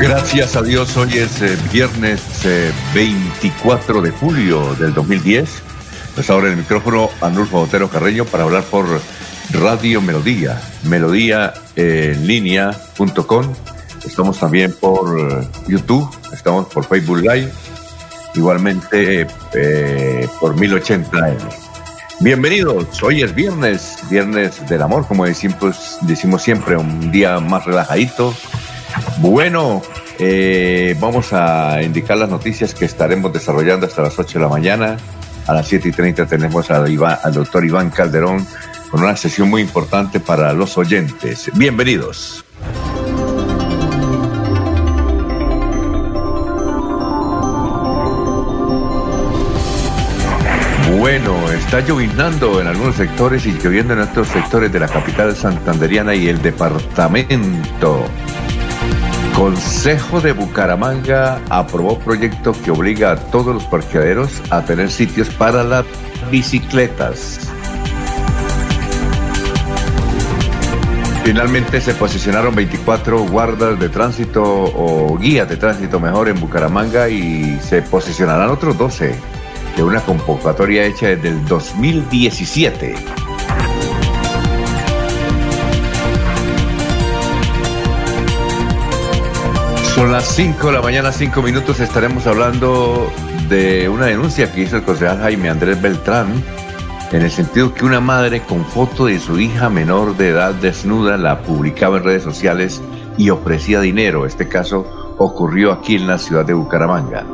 Gracias a Dios, hoy es eh, viernes 24 eh, de julio del 2010. Pues ahora el micrófono Anulfo Otero Carreño para hablar por Radio Melodía, melodía en línea.com. Estamos también por eh, YouTube, estamos por Facebook Live, igualmente por 1080M. Bienvenidos, hoy es viernes, viernes del amor, como decimos, decimos siempre, un día más relajadito, bueno, eh, vamos a indicar las noticias que estaremos desarrollando hasta las 8 de la mañana. A las 7 y 30 tenemos al, doctor Iván Calderón con una sesión muy importante para los oyentes. Bienvenidos. Bueno, está llovinando en algunos sectores y lloviendo en otros sectores de la capital santanderiana y el departamento. Consejo de Bucaramanga aprobó proyecto que obliga a todos los parqueaderos a tener sitios para las bicicletas. Finalmente se posicionaron 24 guardas de tránsito o guías de tránsito mejor en Bucaramanga y se posicionarán otros 12 de una convocatoria hecha desde el 2017. Son las 5 de la mañana, 5 minutos, estaremos hablando de una denuncia que hizo el concejal Jaime Andrés Beltrán, en el sentido que una madre con foto de su hija menor de edad desnuda la publicaba en redes sociales y ofrecía dinero. Este caso ocurrió aquí en la ciudad de Bucaramanga.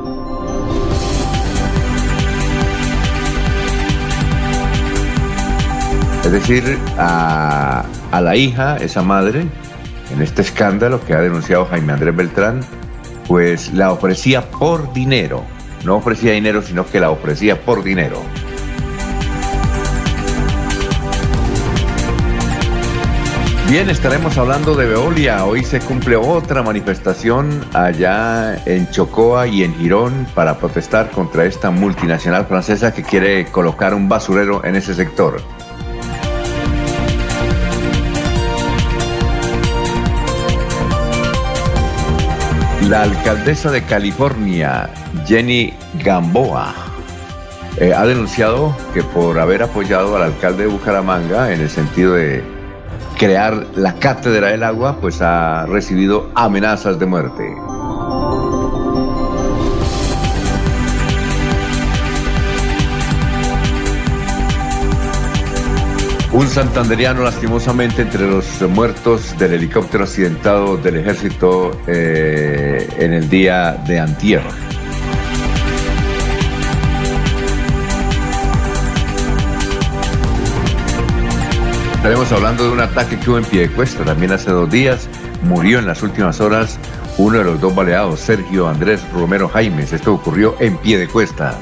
Es decir, a, a la hija, esa madre, en este escándalo que ha denunciado Jaime Andrés Beltrán, pues la ofrecía por dinero. No ofrecía dinero, sino que la ofrecía por dinero. Bien, estaremos hablando de Veolia. Hoy se cumple otra manifestación allá en Chocoa y en Girón para protestar contra esta multinacional francesa que quiere colocar un basurero en ese sector. La alcaldesa de California, Jenny Gamboa, eh, ha denunciado que por haber apoyado al alcalde de Bucaramanga en el sentido de crear la cátedra del agua, pues ha recibido amenazas de muerte. Un santanderiano lastimosamente entre los muertos del helicóptero accidentado del ejército eh, en el día de antier. Estaremos hablando de un ataque que hubo en Piedecuesta también hace dos días. Murió en las últimas horas uno de los dos baleados, Sergio Andrés Romero Jaimes. Esto ocurrió en Piedecuesta.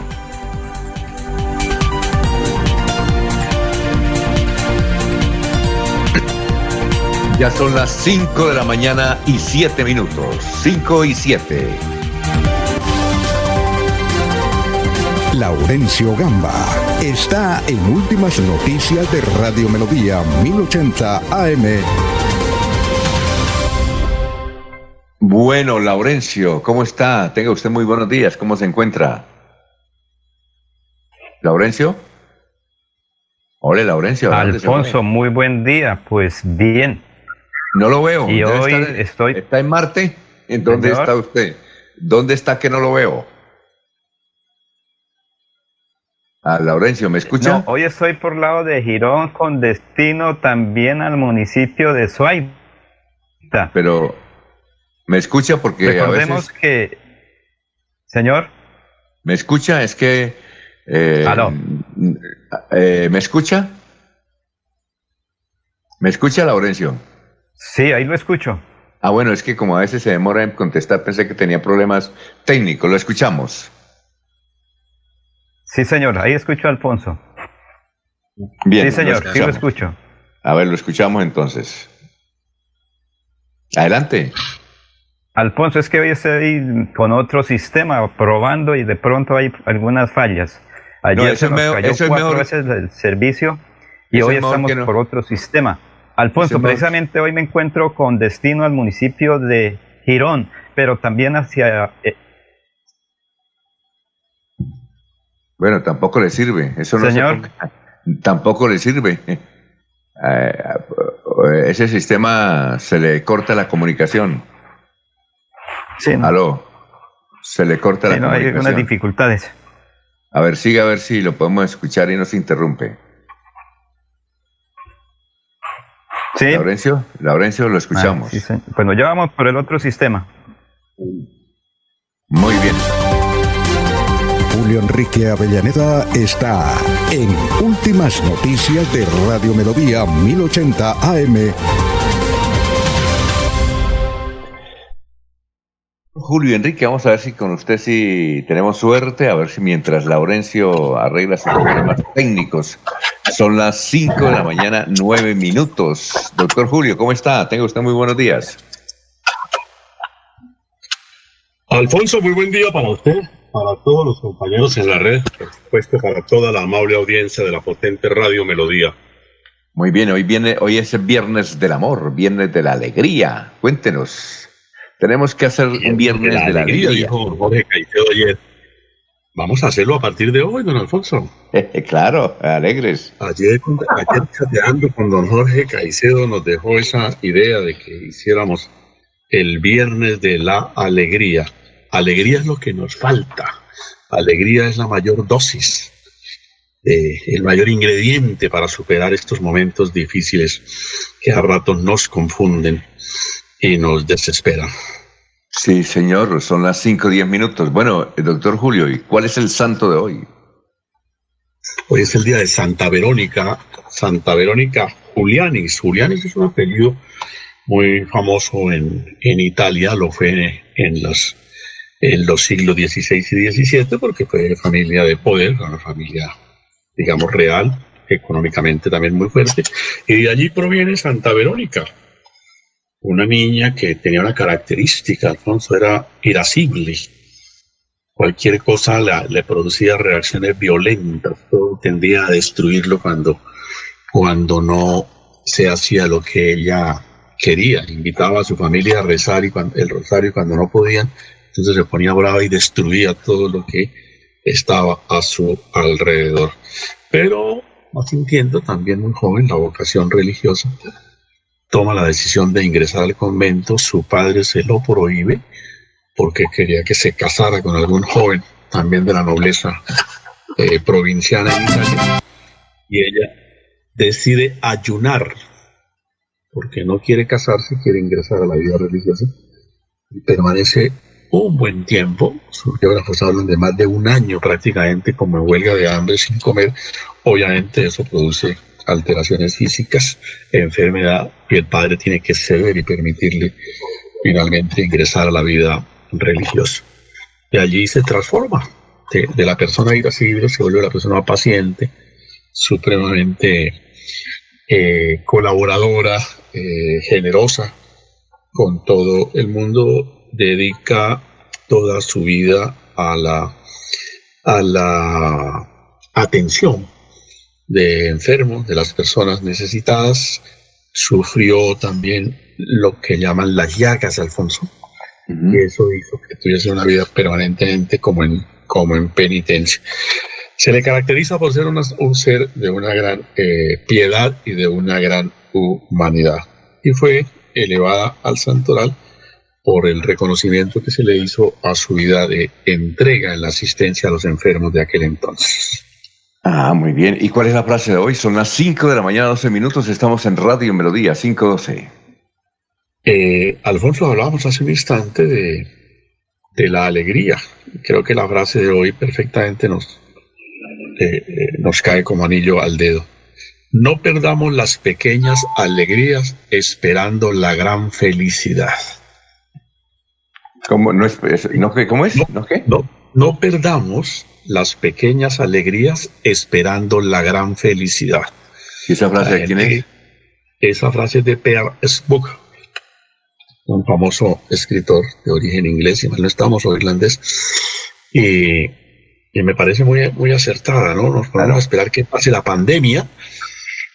Ya son las 5 de la mañana y 7 minutos. 5 y 7. Laurencio Gamba está en Últimas Noticias de Radio Melodía 1080 AM. Bueno, Laurencio, ¿cómo está? Tenga usted muy buenos días. ¿Cómo se encuentra? ¿Laurencio? Hola, Laurencio. Alfonso, muy buen día. Pues bien. No lo veo. Y hoy estoy. ¿Está en Marte? ¿En dónde está usted? ¿Dónde está que no lo veo? A Laurencio, ¿me escucha? No, hoy estoy por lado de Girón con destino también al municipio de Suaita. Pero, ¿me escucha? Porque Recordemos que... Señor. ¿Me escucha? Es que... Eh, eh, ¿Me escucha? ¿Me escucha, Laurencio? Sí, ahí lo escucho. Ah, bueno, es que como a veces se demora en contestar, pensé que tenía problemas técnicos. Lo escuchamos. Sí, señor, ahí escucho a Alfonso. Bien. Sí, señor, sí lo escucho. A ver, lo escuchamos entonces. Adelante. Alfonso, es que hoy estoy con otro sistema probando y de pronto hay algunas fallas. Ayer se nos cayó cuatro veces el servicio y hoy estamos por otro sistema. Alfonso, precisamente hoy me encuentro con destino al municipio de Girón, pero también hacia... Eh, bueno, tampoco le sirve. Eso no Señor. tampoco le sirve. Eh, ese sistema se le corta la comunicación. Sí. Aló. Se le corta la no, comunicación. Hay algunas dificultades. A ver, sigue a ver si lo podemos escuchar y no se interrumpe. Sí. Laurencio, Laurencio, lo escuchamos. Ah, bueno, ya vamos por el otro sistema. Muy bien. Julio Enrique Avellaneda está en Últimas Noticias de Radio Melodía 1080 AM. Julio Enrique, vamos a ver si con usted si tenemos suerte, a ver si mientras Laurencio arregla sus problemas técnicos son las 5 de la mañana, 9 minutos. Doctor Julio, ¿cómo está? Tenga usted muy buenos días. Alfonso, muy buen día para usted, para todos los compañeros en la red, por supuesto para toda la amable audiencia de la potente Radio Melodía. Muy bien, hoy viene, hoy es el viernes del amor, viernes de la alegría. Cuéntenos. Tenemos que hacer un viernes de la, alegría, Dijo Jorge Caicedo ayer. Vamos a hacerlo a partir de hoy, don Alfonso. claro, alegres. Ayer, ayer chateando con don Jorge Caicedo nos dejó esa idea de que hiciéramos el viernes de la alegría. Alegría es lo que nos falta. Alegría es la mayor dosis, eh, el mayor ingrediente para superar estos momentos difíciles que a ratos nos confunden y nos desesperan. Sí, señor, son las 5 o 10 minutos. Bueno, eh, doctor Julio, ¿y cuál es el santo de hoy? Hoy es el día de Santa Verónica, Santa Verónica Julianis. Julianis es un apellido muy famoso en, en Italia, lo fue en los, en los siglos XVI y XVII porque fue familia de poder, una familia, digamos, real, económicamente también muy fuerte, y de allí proviene Santa Verónica, una niña que tenía una característica, Alfonso, era irascible. Cualquier cosa le producía reacciones violentas, todo tendía a destruirlo cuando, cuando no se hacía lo que ella quería. Invitaba a su familia a rezar y cuando, el rosario cuando no podían, entonces se ponía brava y destruía todo lo que estaba a su alrededor. Pero, sintiendo también muy joven la vocación religiosa, toma la decisión de ingresar al convento, su padre se lo prohíbe porque quería que se casara con algún joven también de la nobleza eh, provinciana en y ella decide ayunar porque no quiere casarse, quiere ingresar a la vida religiosa. Y permanece un buen tiempo, sus biógrafos hablan de más de un año prácticamente como en huelga de hambre sin comer, obviamente eso produce alteraciones físicas, enfermedad, y el padre tiene que ceder y permitirle finalmente ingresar a la vida religiosa. Y allí se transforma. De, la persona irascible se vuelve la persona paciente, supremamente eh, colaboradora, eh, generosa con todo el mundo, dedica toda su vida a la, a la atención de enfermos, de las personas necesitadas. Sufrió también lo que llaman las llagas, Alfonso. Y eso hizo que tuviese una vida permanentemente como en, como en penitencia. Se le caracteriza por ser un ser de una gran eh, piedad y de una gran humanidad. Y fue elevada al santoral por el reconocimiento que se le hizo a su vida de entrega en la asistencia a los enfermos de aquel entonces. Ah, muy bien. ¿Y cuál es la frase de hoy? Son las 5 de la mañana, 12 minutos. Estamos en Radio Melodía, 512. Eh, Alfonso, hablábamos hace un instante de, de, la alegría. Creo que la frase de hoy perfectamente nos, eh, eh, nos cae como anillo al dedo. No perdamos las pequeñas alegrías esperando la gran felicidad. ¿Cómo, no es, no, ¿cómo es? ¿No, qué? no, no perdamos las pequeñas alegrías esperando la gran felicidad. ¿Y esa frase de quién es? Esa frase es de Peter Spook, un famoso escritor de origen inglés, y mal no estamos, o irlandés, y, me parece muy, muy acertada, ¿no? Nos podemos a esperar que pase la pandemia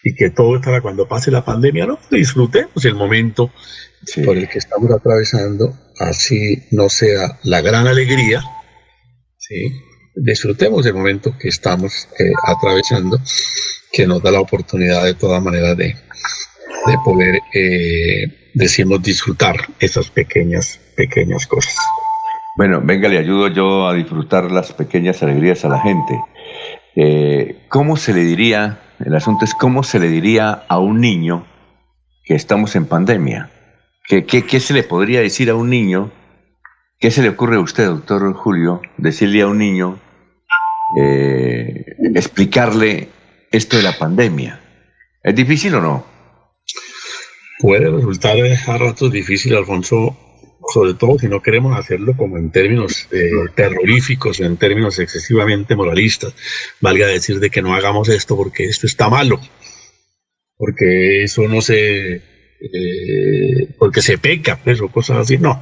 y que todo estará cuando pase la pandemia, ¿no? Disfrutemos el momento por el que estamos atravesando, así no sea la gran alegría, ¿sí? Disfrutemos del momento que estamos eh, atravesando, que nos da la oportunidad de todas maneras de, de poder, eh, decimos, disfrutar esas pequeñas, pequeñas cosas. Bueno, venga, le ayudo yo a disfrutar las pequeñas alegrías a la gente. Eh, ¿Cómo se le diría, el asunto es cómo se le diría a un niño que estamos en pandemia? ¿Qué, qué, qué se le podría decir a un niño? ¿Qué se le ocurre a usted, doctor Julio, decirle a un niño eh, explicarle esto de la pandemia. ¿Es difícil o no? Puede resultar a ratos difícil, Alfonso, sobre todo si no queremos hacerlo como en términos eh, terroríficos o en términos excesivamente moralistas. Valga decir de que no hagamos esto porque esto está malo, porque eso no se... Eh, porque se peca, pues, o cosas así, no.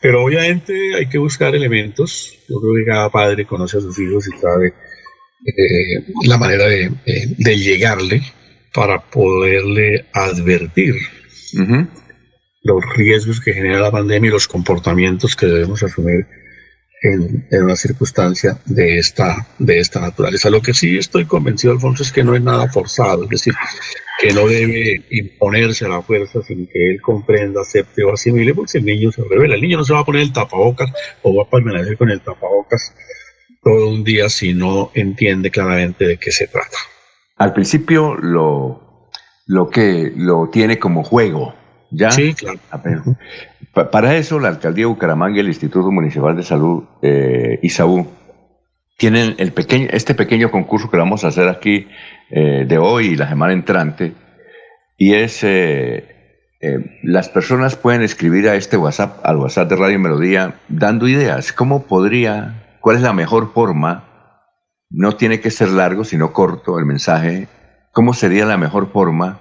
Pero obviamente hay que buscar elementos. Yo creo que cada padre conoce a sus hijos y sabe eh, la manera de, llegarle para poderle advertir los riesgos que genera la pandemia y los comportamientos que debemos asumir en, una circunstancia de esta, de esta naturaleza. Lo que sí estoy convencido, Alfonso, es que no es nada forzado, es decir, que no debe imponerse a la fuerza sin que él comprenda, acepte o asimile, porque el niño se revela. El niño no se va a poner el tapabocas o va a permanecer con el tapabocas todo un día si no entiende claramente de qué se trata. Al principio lo, lo que lo tiene como juego, ¿ya? Sí, claro. Para eso la Alcaldía de Bucaramanga y el Instituto Municipal de Salud, eh, ISAU, tienen este pequeño concurso que vamos a hacer aquí eh, de hoy y la semana entrante, y es, eh, eh, las personas pueden escribir a este WhatsApp, al WhatsApp de Radio Melodía, dando ideas, cómo podría, cuál es la mejor forma, no tiene que ser largo, sino corto el mensaje, cómo sería la mejor forma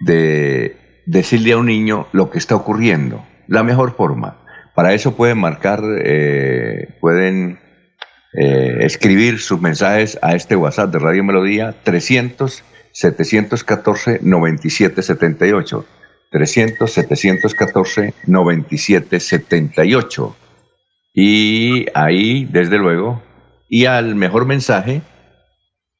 de decirle a un niño lo que está ocurriendo, la mejor forma. Para eso pueden marcar, pueden eh, escribir sus mensajes a este WhatsApp de Radio Melodía 300 714 9778. 300 714 9778. Y ahí, desde luego, y al mejor mensaje,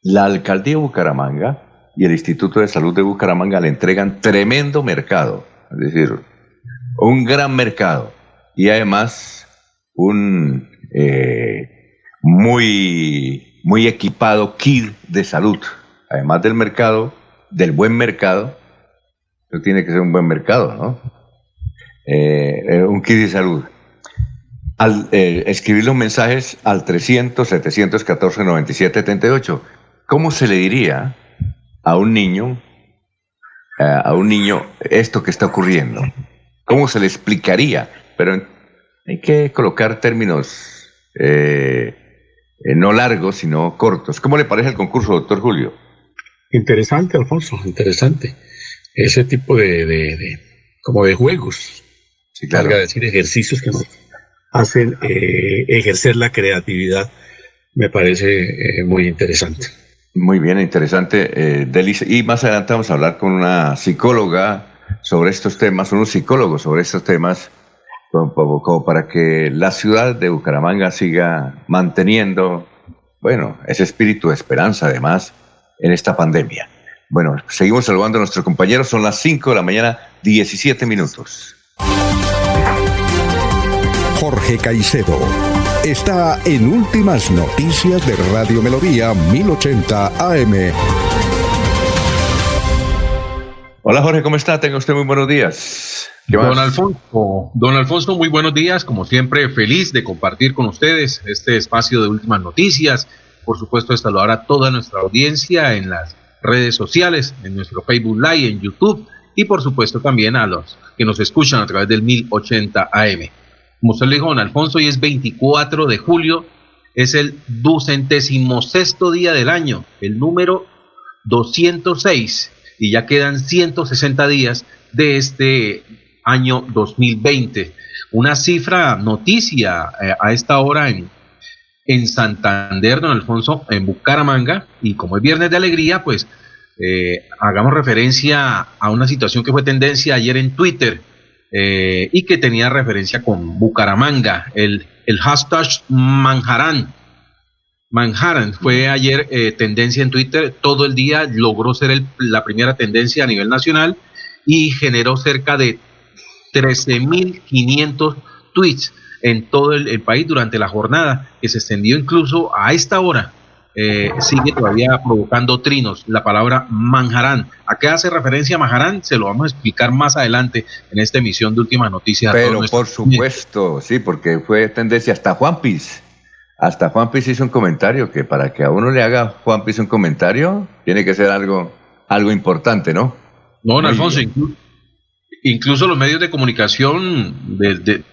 la alcaldía de Bucaramanga y el Instituto de Salud de Bucaramanga le entregan tremendo mercado, es decir, un gran mercado y además un eh, muy, muy equipado kit de salud. Además del mercado, del buen mercado, eso tiene que ser un buen mercado, ¿no? Eh, eh, un kit de salud. Al escribir los mensajes al 300 714 97 78, ¿cómo se le diría a un niño, a un niño esto que está ocurriendo? ¿Cómo se le explicaría? Pero hay que colocar términos eh, no largos, sino cortos. ¿Cómo le parece el concurso, doctor Julio? Interesante, Alfonso, interesante. Ese tipo de, como de juegos, si claro. decir ejercicios que nos hacen eh, ejercer la creatividad, me parece eh, muy interesante. Muy bien, interesante, Delicia. Y más adelante vamos a hablar con una psicóloga sobre estos temas, unos psicólogos sobre estos temas como, para que la ciudad de Bucaramanga siga manteniendo, bueno, ese espíritu de esperanza además en esta pandemia. Bueno, seguimos saludando a nuestros compañeros, son las 5 de la mañana, 17 minutos. Jorge Caicedo está en Últimas Noticias de Radio Melodía 1080 AM. Hola Jorge, ¿cómo está? Tenga usted muy buenos días. Don Alfonso, don Alfonso, muy buenos días. Como siempre, feliz de compartir con ustedes este espacio de últimas noticias. Por supuesto, de saludar a toda nuestra audiencia en las redes sociales, en nuestro Facebook Live, en YouTube y por supuesto también a los que nos escuchan a través del 1080 AM. Como usted le dijo, don Alfonso, hoy es 24 de julio, es el ducentésimo sexto día del año, el número 206, y ya quedan 160 días de este año 2020. Una cifra noticia eh, a esta hora en, en Santander, don Alfonso, en Bucaramanga, y como es viernes de alegría, pues eh, hagamos referencia a una situación que fue tendencia ayer en Twitter eh, y que tenía referencia con Bucaramanga, el, el hashtag Manjarán. Manhattan fue ayer eh, tendencia en Twitter, todo el día logró ser la primera tendencia a nivel nacional y generó cerca de 13.500 tweets en todo el, país durante la jornada, que se extendió incluso a esta hora. Eh, sigue todavía provocando trinos. La palabra manjarán. ¿A qué hace referencia Manjarán? Se lo vamos a explicar más adelante en esta emisión de Últimas Noticias. Pero por supuesto, sí, porque fue tendencia hasta Juan Piz. Hasta Juan Piz hizo un comentario que para que a uno le haga Juan Piz un comentario, tiene que ser algo, algo importante, ¿no? No, don Alfonso, incluso los medios de comunicación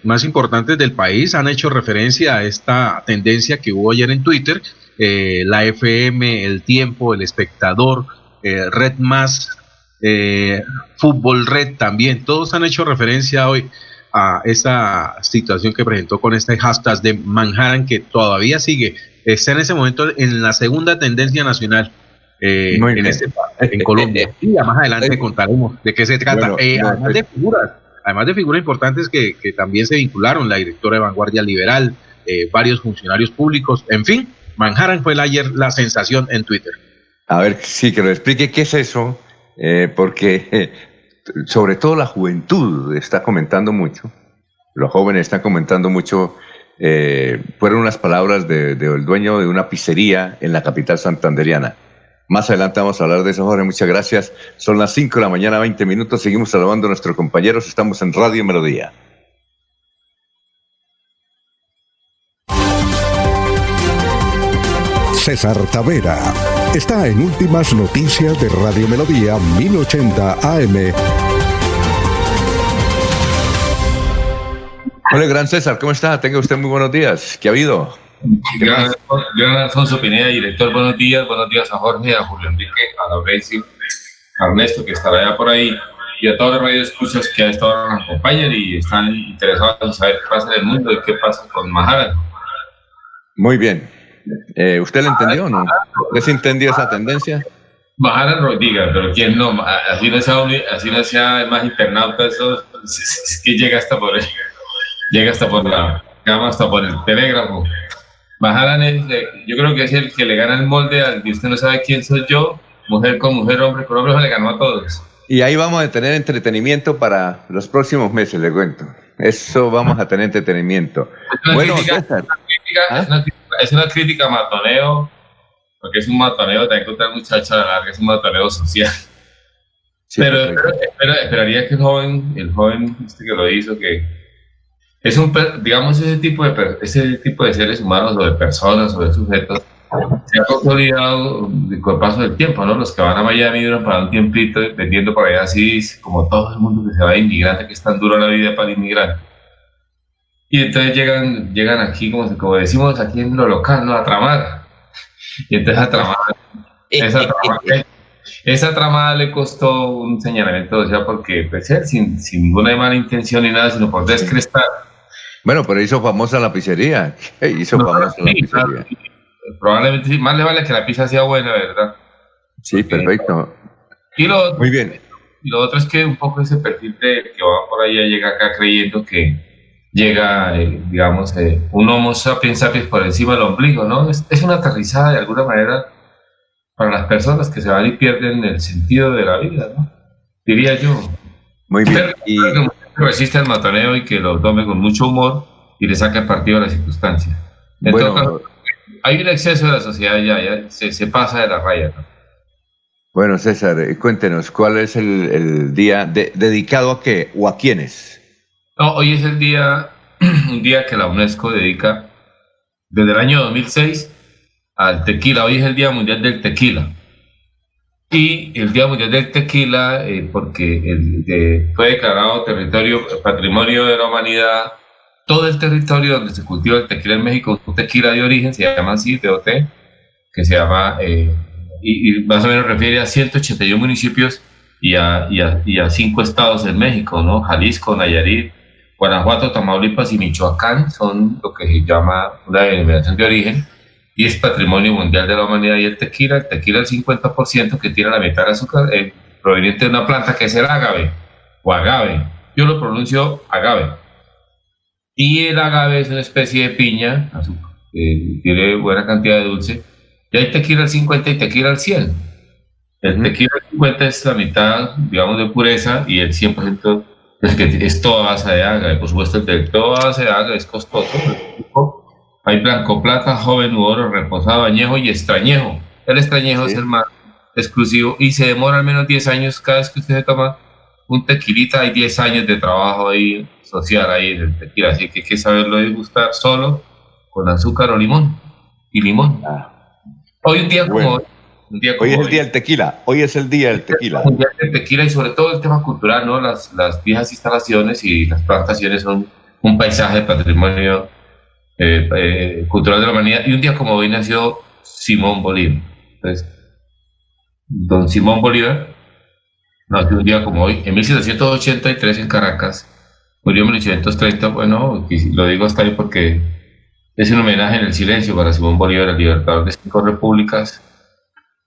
más importantes del país han hecho referencia a esta tendencia que hubo ayer en Twitter, eh, la FM, El Tiempo, El Espectador, eh, Red Más, eh, Fútbol Red también, todos han hecho referencia hoy a esta situación que presentó con este hashtag de Manhattan que todavía sigue, está en ese momento en la segunda tendencia nacional eh, en, este, en, Colombia. y más adelante contaremos de qué se trata. Eh, además de figuras, además de figuras importantes que, que, también se vincularon, la directora de Vanguardia Liberal, eh, varios funcionarios públicos, en fin, Manhattan fue ayer la sensación en Twitter. A ver, sí, que lo explique qué es eso, porque sobre todo la juventud está comentando mucho, los jóvenes están comentando mucho. fueron unas palabras del de, dueño de una pizzería en la capital santanderiana más adelante vamos a hablar de eso, Jorge. Muchas gracias. Son las 5 de la mañana, 20 minutos. Seguimos saludando a nuestros compañeros. Estamos en Radio Melodía. César Tavera está en Últimas Noticias de Radio Melodía 1080 AM. Hola, gran César, ¿cómo está? Tenga usted muy buenos días. ¿Qué ha habido? Gran, Alfonso Pineda, director, buenos días, buenos días a Jorge, a Julio Enrique, a Laurencio, a Ernesto, que estará allá por ahí, y a todos los radioescuchas que a esta hora nos acompañan y están interesados en saber qué pasa en el mundo y qué pasa con Maharan. Muy bien. Eh, ¿Usted lo entendió o no? ¿Usted se entendió esa tendencia? Maharan Rodríguez, pero ¿quién no? Así no sea, así no sea más internauta, eso es, que llega hasta por llega hasta por la hasta por el telégrafo. Maharan es, yo creo que es el que le gana el molde al que usted no sabe quién soy yo, mujer con mujer, hombre con hombre, le ganó a todos. Y ahí vamos a tener entretenimiento para los próximos meses, le cuento. Eso vamos a tener entretenimiento. Es bueno, ¿Ah? Es, una crítica, a matoneo, porque es un matoneo, te encontrar muchacha a la larga, es un matoneo social. pero, esperaría que el joven, el joven este que lo hizo, que es un, digamos, ese tipo, de, ese tipo de seres humanos o de personas o de sujetos se ha consolidado con el paso del tiempo, ¿no? Los que van a Miami duran para un tiempito vendiendo por allá así, como todo el mundo que se va de inmigrante, que es tan duro la vida para el inmigrante. Y entonces llegan, llegan aquí, como, como decimos aquí en lo local, ¿no? A tramar. Y entonces a tramar. Esa tramada, esa tramada le costó un señalamiento, o sea, porque pues, sin, sin ninguna mala intención ni nada, sino por descrestar bueno, pero hizo famosa la pizzería. Hizo famosa la pizzería. Probablemente más le vale que la pizza sea buena, ¿verdad? Sí, perfecto. Y lo, Muy bien. Y lo otro es que un poco ese perfil de que va por allá llega acá creyendo que llega, eh, digamos, eh, un homo sapiens sapiens por encima del ombligo, ¿no? Es, es, una aterrizada de alguna manera para las personas que se van y pierden el sentido de la vida, ¿no? Diría yo. Muy bien. y resiste al matoneo y que lo tome con mucho humor y le saque partido a la circunstancia. bueno, hay un exceso de la sociedad ya, ya se, pasa de la raya. Bueno, César, eh, cuéntenos, ¿cuál es el, día dedicado a qué o a quiénes? Hoy es el día, un día que la UNESCO dedica desde el año 2006 al tequila. Hoy es el Día Mundial del Tequila. Y el Día Mundial del Tequila, eh, porque el, fue declarado territorio, patrimonio de la humanidad, todo el territorio donde se cultiva el tequila en México, un tequila de origen, se llama así, TOT, que se llama, eh, y, más o menos refiere a 181 municipios y a, y a, y a cinco estados en México, ¿no? Jalisco, Nayarit, Guanajuato, Tamaulipas y Michoacán son lo que se llama una denominación de origen y es patrimonio mundial de la humanidad. Y el tequila, el tequila el 50% que tiene la mitad de azúcar eh, proveniente de una planta que es el agave o agave. Yo lo pronuncio agave. Y el agave es una especie de piña, azúcar, que tiene buena cantidad de dulce. Y hay tequila al 50 y tequila al 100. El tequila al 50 es la mitad, digamos, de pureza y el 100% es que es toda base de agave. Por supuesto, el toda base de agave es costoso. Hay blanco, plata, joven u oro, reposado, añejo y extrañejo. El extrañejo es el más exclusivo y se demora al menos 10 años cada vez que usted se toma un tequilita. Hay 10 años de trabajo ahí social ahí del tequila, así que hay que saberlo degustar solo con azúcar o limón y limón. Ah. Hoy un día como hoy. Hoy es el día del tequila, hoy es el día del tequila. Un día del tequila y sobre todo el tema cultural, ¿no? Las, las viejas instalaciones y las plantaciones son un paisaje de patrimonio eh, eh, cultural de la humanidad. Y un día como hoy nació Simón Bolívar. Entonces, don Simón Bolívar nació un día como hoy, en 1783 en Caracas, murió en 1830. Bueno, lo digo hasta ahí porque es un homenaje en el silencio para Simón Bolívar, el libertador de cinco repúblicas.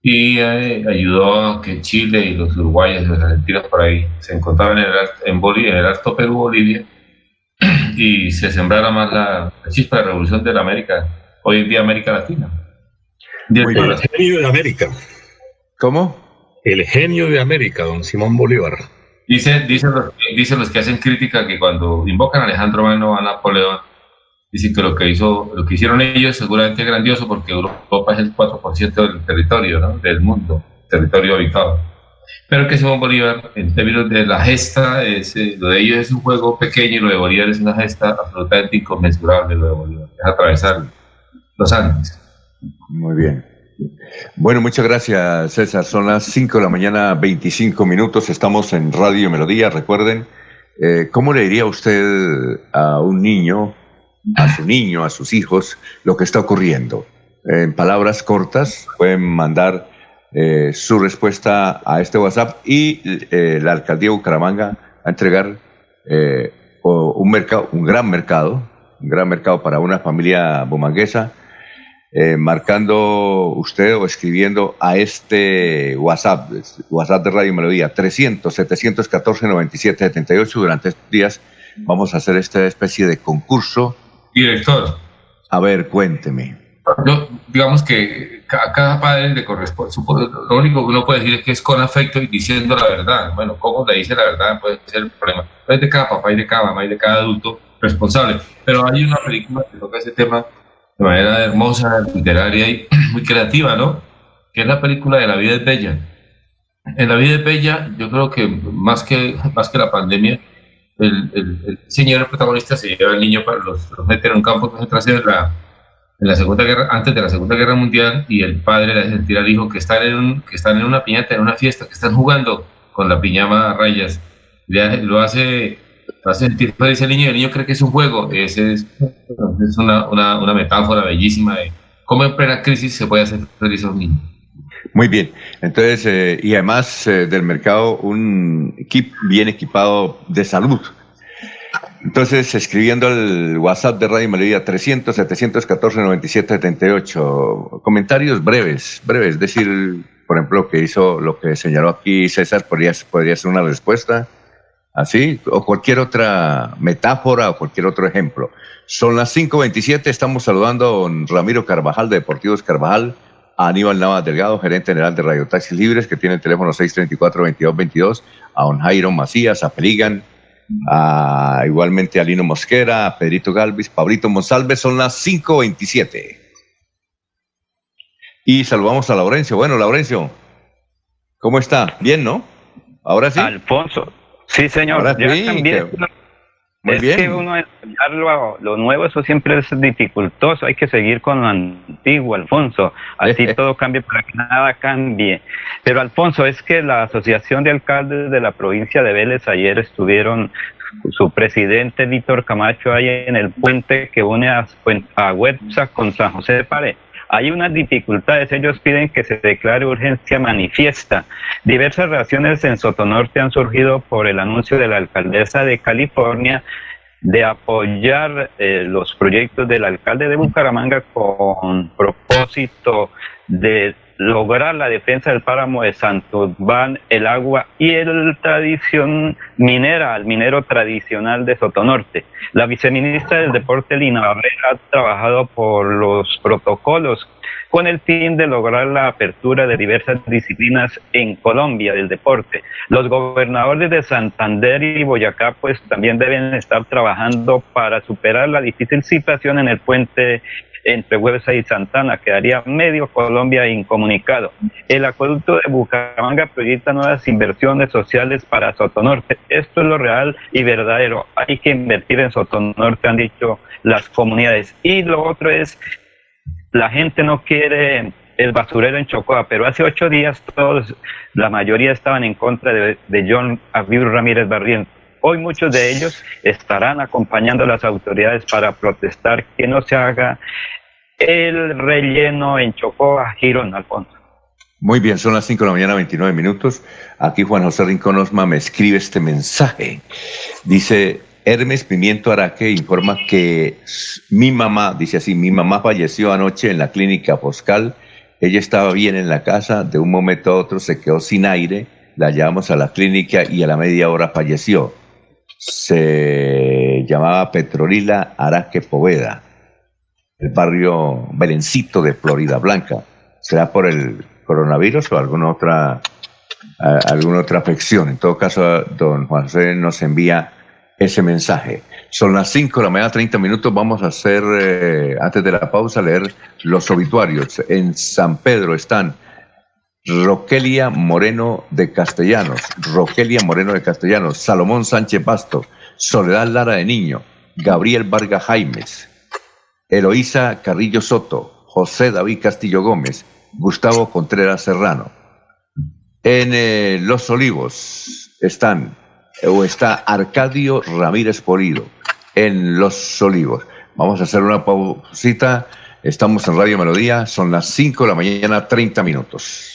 Y eh, ayudó a que Chile y los uruguayos y los argentinos por ahí se encontraban en el, en, Bolivia, en el Alto Perú, Bolivia, y se sembrara más la, chispa de revolución de la América, hoy en día América Latina. el genio de América. ¿Cómo? El genio de América, don Simón Bolívar. Dice, dicen, los, dicen los que hacen crítica que cuando invocan a Alejandro Magno a Napoleón, dicen que lo que, hizo, lo que hicieron ellos seguramente es grandioso porque Europa es el 4% del territorio, ¿no? del mundo, territorio habitado. Pero que Simón Bolívar, en términos de la gesta, es, eh, lo de ellos es un juego pequeño y lo de Bolívar es una gesta absolutamente inconmensurable, lo de Bolívar, es atravesar los Andes. Muy bien. Bueno, muchas gracias, César. Son las 5 de la mañana, 25 minutos. Estamos en Radio Melodía. Recuerden, eh, ¿cómo le diría usted a un niño, a su niño, a sus hijos, lo que está ocurriendo? En palabras cortas, pueden mandar eh, su respuesta a este WhatsApp y eh, la alcaldía de Bucaramanga a entregar eh, un mercado, un gran mercado, un gran mercado para una familia bumanguesa, marcando usted o escribiendo a este WhatsApp, WhatsApp de Radio Melodía, 300 714 97 78. Durante estos días vamos a hacer esta especie de concurso. Director. A ver, cuénteme yo, digamos que a cada padre le corresponde, lo único que uno puede decir es que es con afecto y diciendo la verdad. Bueno, cómo le dice la verdad puede ser el problema. Es de cada papá y de cada mamá y de cada adulto responsable. Pero hay una película que toca ese tema de manera hermosa, literaria y muy creativa, ¿no? Que es la película de La vida es bella. En La vida es bella, yo creo que más que, más que la pandemia, el, el, señor protagonista se lleva al niño para los, los mete en un campo de concentración de la en la segunda guerra, antes de la Segunda Guerra Mundial y el padre le sentir al hijo que están en, que están en una piñata, en una fiesta, que están jugando con la piñama a rayas. Le lo hace, hace sentir feliz el niño y el niño cree que es un juego. Ese es, es una, una, una, metáfora bellísima de cómo en plena crisis se puede hacer feliz a un niño. Muy bien, entonces, eh, y además eh, del mercado, un equipo bien equipado de salud. Entonces, escribiendo al WhatsApp de Radio Melodía 300 714 97 78, comentarios breves, breves, es decir, por ejemplo, que hizo lo que señaló aquí César, podría, podría ser una respuesta, así, o cualquier otra metáfora o cualquier otro ejemplo. Son las 5.27, estamos saludando a Ramiro Carvajal de Deportivos Carvajal, a Aníbal Navas Delgado, gerente general de Radio Taxis Libres, que tiene el teléfono 634-2222, a don Jairo Macías, a Peligan, a, igualmente a Lino Mosquera, a Pedrito Galvis, Pablito Monsalve, son las 5.27. Y saludamos a Laurencio. Bueno, Laurencio, ¿cómo está? Bien, ¿no? Ahora sí. Alfonso, sí, señor. Ahora Muy es bien. que uno lo, lo nuevo, eso siempre es dificultoso. Hay que seguir con lo antiguo, Alfonso. Así todo cambia para que nada cambie. Pero, Alfonso, es que la Asociación de Alcaldes de la provincia de Vélez ayer estuvieron su presidente Víctor Camacho ahí en el puente que une a, a Huerza con San José de Pared hay unas dificultades. Ellos piden que se declare urgencia manifiesta. Diversas reacciones en Sotonorte han surgido por el anuncio de la alcaldesa de California de apoyar eh, los proyectos del alcalde de Bucaramanga con propósito de lograr la defensa del páramo de Santo Van, el agua y el tradición minera, el minero tradicional de Sotonorte. La viceministra del Deporte, Lina Barrera, ha trabajado por los protocolos con el fin de lograr la apertura de diversas disciplinas en Colombia del deporte. Los gobernadores de Santander y Boyacá pues también deben estar trabajando para superar la difícil situación en el puente entre Huesa y Santana, quedaría medio Colombia incomunicado. El acueducto de Bucaramanga proyecta nuevas inversiones sociales para Sotonorte. Esto es lo real y verdadero. Hay que invertir en Sotonorte, han dicho las comunidades. Y lo otro es, la gente no quiere el basurero en Chocoa, pero hace ocho días todos, la mayoría estaban en contra de, John Abiur Ramírez Barrientos. Hoy muchos de ellos estarán acompañando a las autoridades para protestar que no se haga el relleno en Chocoa, Girón, Alfonso. Muy bien, son las 5 de la mañana, 29 minutos. Aquí Juan José Rincón Osma me escribe este mensaje. Dice, Hermes Pimiento Araque informa que mi mamá, dice así, mi mamá falleció anoche en la clínica Foscal. Ella estaba bien en la casa, de un momento a otro se quedó sin aire, la llevamos a la clínica y a la media hora falleció se llamaba Petrolila Araque Poveda, el barrio Belencito de Florida Blanca. ¿Será por el coronavirus o alguna otra, alguna otra afección? En todo caso, don Juan José nos envía ese mensaje. Son las 5 de la mañana, 30 minutos. Vamos a hacer, eh, antes de la pausa, leer los obituarios. En San Pedro están Roquelia Moreno de Castellanos, Roquelia Moreno de Castellanos, Salomón Sánchez Pasto, Soledad Lara de Niño, Gabriel Vargas Jaimes, Eloísa Carrillo Soto, José David Castillo Gómez, Gustavo Contreras Serrano. En eh, Los Olivos están, o está Arcadio Ramírez Polido, en Los Olivos. Vamos a hacer una pausita. Estamos en Radio Melodía, son las 5 de la mañana, 30 minutos.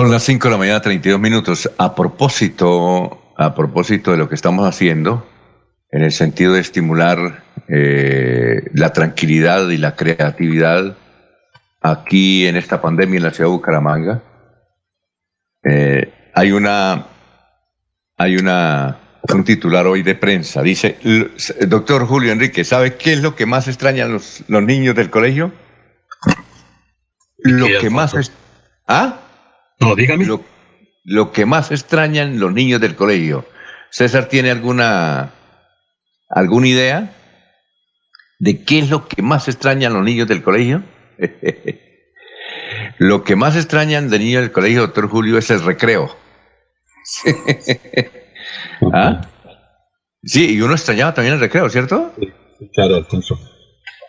Son las 5 de la mañana, 32 minutos. A propósito, a propósito de lo que estamos haciendo, en el sentido de estimular eh, la tranquilidad y la creatividad aquí en esta pandemia en la ciudad de Bucaramanga. Eh, hay una, hay una, un titular hoy de prensa, dice, doctor Julio Enrique, ¿sabe qué es lo que más extrañan los, los niños del colegio? Lo que más... Es, ¿Ah? No, dígame. Lo, lo que más extrañan los niños del colegio. César, ¿tiene alguna, alguna idea de qué es lo que más extrañan los niños del colegio? lo que más extrañan de niños del colegio, doctor Julio, es el recreo. ¿Ah? Sí, y uno extrañaba también el recreo, ¿cierto? claro, Alfonso.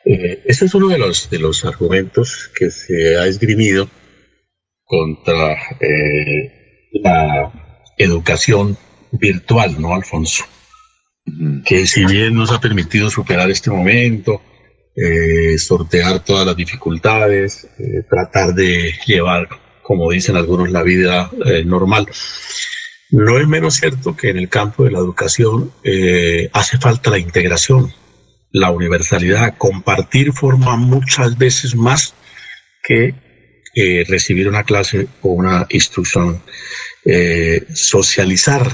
Eh, ese es uno de los, de los argumentos que se ha esgrimido contra eh, la educación virtual, ¿no, Alfonso? Que si bien nos ha permitido superar este momento, eh, sortear todas las dificultades, eh, tratar de llevar, como dicen algunos, la vida normal. No es menos cierto que en el campo de la educación hace falta la integración, la universalidad, compartir forma muchas veces más que eh, recibir una clase o una instrucción, eh, socializar,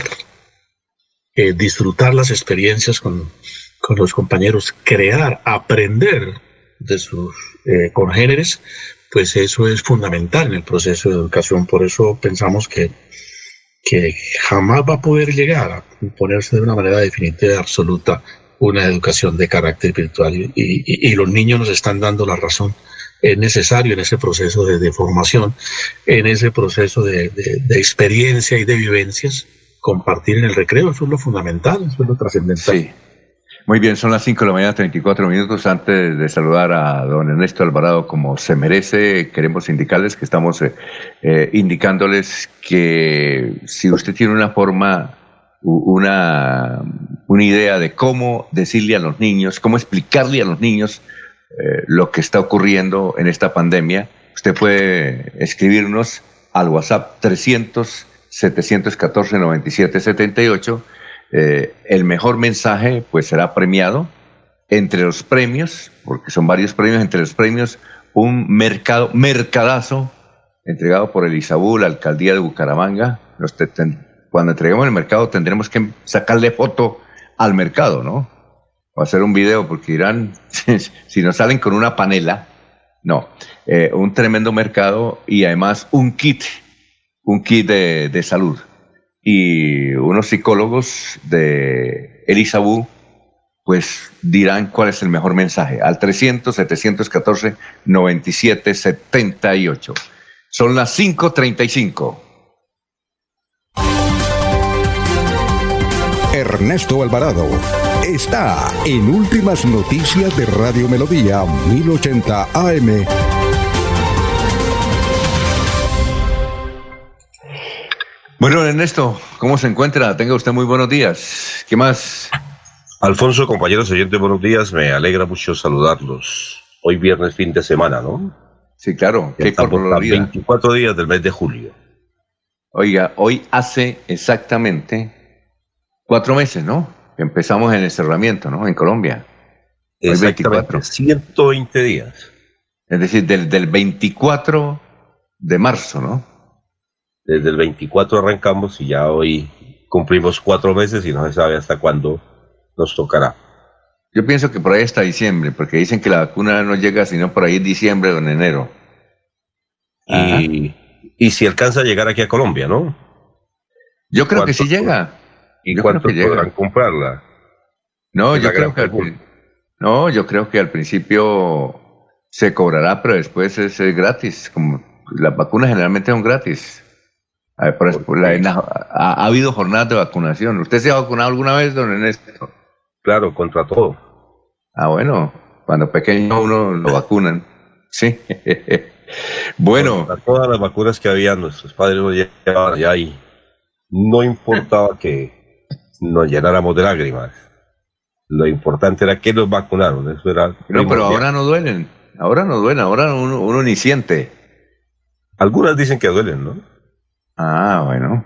eh, disfrutar las experiencias con, con, los compañeros, crear, aprender de sus congéneres, pues eso es fundamental en el proceso de educación. Por eso pensamos que, que jamás va a poder llegar a ponerse de una manera definitiva y absoluta una educación de carácter virtual y los niños nos están dando la razón es necesario en ese proceso de, formación, en ese proceso de, experiencia y de vivencias, compartir en el recreo, eso es lo fundamental, eso es lo trascendental. Sí. Muy bien, son las 5 de la mañana, 34 minutos. Antes de saludar a don Ernesto Alvarado como se merece, queremos indicarles que estamos eh, eh, indicándoles que si usted tiene una forma, una, una idea de cómo decirle a los niños, cómo explicarle a los niños eh, lo que está ocurriendo en esta pandemia, usted puede escribirnos al WhatsApp 300 714 97 78. el mejor mensaje pues será premiado entre los premios, porque son varios premios, entre los premios un mercado, mercadazo entregado por el Isabú, la alcaldía de Bucaramanga. cuando entreguemos el mercado tendremos que sacarle foto al mercado, ¿no? O hacer un video porque dirán, si nos salen con una panela, no, eh, un tremendo mercado y además un kit, un kit de, salud. Y unos psicólogos de Elisabú, pues dirán cuál es el mejor mensaje. Al 300-714-9778. Son las 5.35. Ernesto Alvarado está en Últimas Noticias de Radio Melodía 1080 AM. Bueno, Ernesto, ¿cómo se encuentra? Tenga usted muy buenos días. ¿Qué más? Alfonso, compañeros oyentes, buenos días. Me alegra mucho saludarlos. Hoy viernes, fin de semana, ¿no? Sí, claro. ¿Qué por 24 días del mes de julio. Oiga, hoy hace exactamente cuatro meses, ¿no? Empezamos en el cerramiento, ¿no? En Colombia. Es 24. 120 días. Es decir, del, del 24 de marzo, ¿no? Desde el 24 arrancamos y ya hoy cumplimos cuatro meses y no se sabe hasta cuándo nos tocará. Yo pienso que por ahí está diciembre, porque dicen que la vacuna no llega sino por ahí en diciembre o en enero. Y, y, si alcanza a llegar aquí a Colombia, ¿no? Yo creo que sí llega. ¿Y cuánto podrán comprarla? No, yo creo que al, no, yo creo que al principio se cobrará, pero después es, gratis. Como las vacunas generalmente son gratis. ha, habido jornadas de vacunación. ¿Usted se ha vacunado alguna vez, don Ernesto? Claro, contra todo. Ah, bueno, cuando pequeño uno lo vacunan. Sí. bueno. Contra todas las vacunas que había, nuestros padres nos llevaban allá y no importaba que nos llenáramos de lágrimas. Lo importante era que nos vacunaron, eso era... No, pero ahora no duelen, ahora no duelen, ahora uno, ni siente. Algunas dicen que duelen, ¿no? Ah, bueno.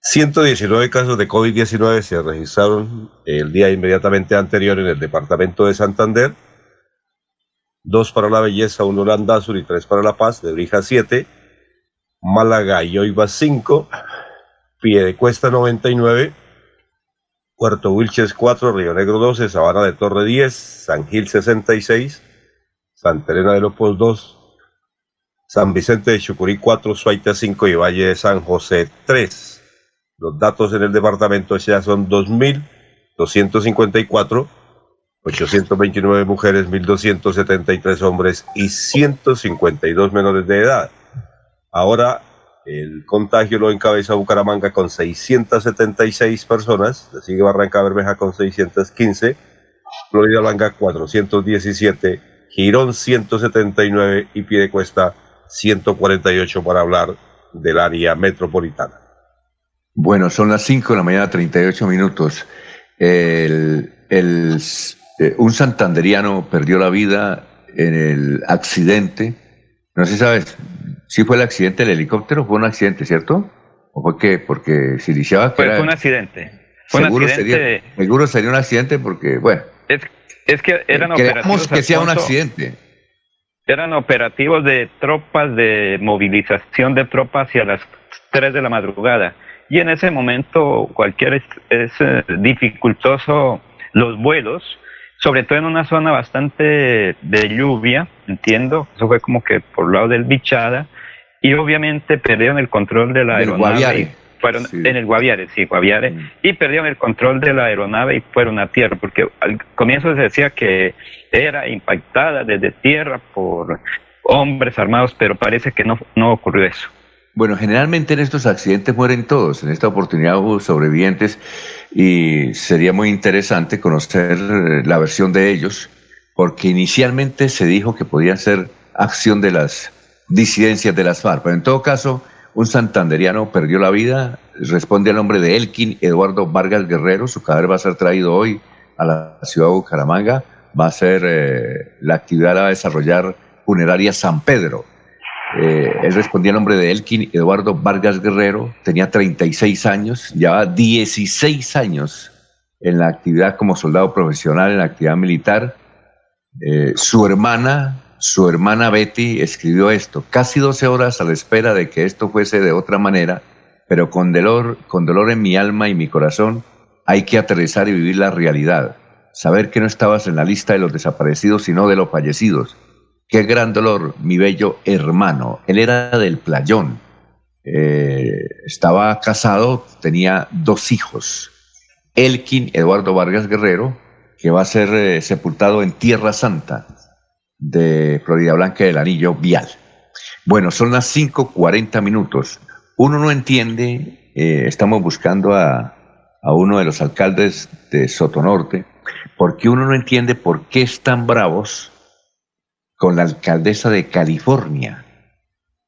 119 casos de COVID-19 se registraron el día inmediatamente anterior en el departamento de Santander, dos para la belleza, uno Landazur y tres para la paz, de Brija 7, Málaga y Oiva 5, Piedecuesta 99, Puerto Wilches 4, Río Negro 12, Sabana de Torre 10, San Gil 66, Santa Elena de Lopos 2, San Vicente de Chucurí 4, Suaita 5 y Valle de San José 3. Los datos en el departamento ya son 2.254, 829 mujeres, 1.273 hombres y 152 menores de edad. Ahora el contagio lo encabeza Bucaramanga con 676 personas, le sigue Barranca Bermeja con 615, Florida Blanca 417, Girón 179 y Piedecuesta 148 para hablar del área metropolitana. Bueno, son las 5 de la mañana, 38 minutos. El, eh, un santanderiano perdió la vida en el accidente. No sé si sabes, si fue el accidente del helicóptero, fue un accidente, ¿cierto? ¿O fue qué? Porque si iniciaba que fue, un accidente. seguro, Sería, seguro sería un accidente porque, bueno. Es, es que eran operativos. que sea un accidente. Eran operativos de tropas, de movilización de tropas hacia las 3 de la madrugada. Y en ese momento cualquier es, es eh, dificultoso los vuelos sobre todo en una zona bastante de lluvia, entiendo, eso fue como que por lado del Bichada, y obviamente perdieron el control de la aeronave. Fueron en el Guaviare, sí, Guaviare, mm. y perdieron el control de la aeronave y fueron a tierra, porque al comienzo se decía que era impactada desde tierra por hombres armados, pero parece que no, no ocurrió eso. Bueno, generalmente en estos accidentes mueren todos. En esta oportunidad hubo sobrevivientes y sería muy interesante conocer eh, la versión de ellos, porque inicialmente se dijo que podía ser acción de las disidencias de las FARC, pero en todo caso, un santanderiano perdió la vida, responde al nombre de Elkin Eduardo Vargas Guerrero, su cadáver va a ser traído hoy a la ciudad de Bucaramanga, va a ser, eh, la actividad la va a desarrollar funeraria San Pedro. Eh, él respondía al nombre de Elkin Eduardo Vargas Guerrero, tenía 36 años, llevaba 16 años en la actividad como soldado profesional, en la actividad militar. Eh, su hermana, su hermana Betty escribió esto, casi 12 horas a la espera de que esto fuese de otra manera, pero con dolor, con dolor en mi alma y mi corazón, hay que aterrizar y vivir la realidad, saber que no estabas en la lista de los desaparecidos, sino de los fallecidos Qué gran dolor, mi bello hermano. Él era del playón. Eh, estaba casado, tenía dos hijos. Elkin Eduardo Vargas Guerrero, que va a ser eh, sepultado en Tierra Santa de Florida Blanca del Anillo Vial. Bueno, son las 5.40 minutos. Uno no entiende, eh, estamos buscando a, a uno de los alcaldes de Sotonorte, porque uno no entiende por qué están bravos con la alcaldesa de California.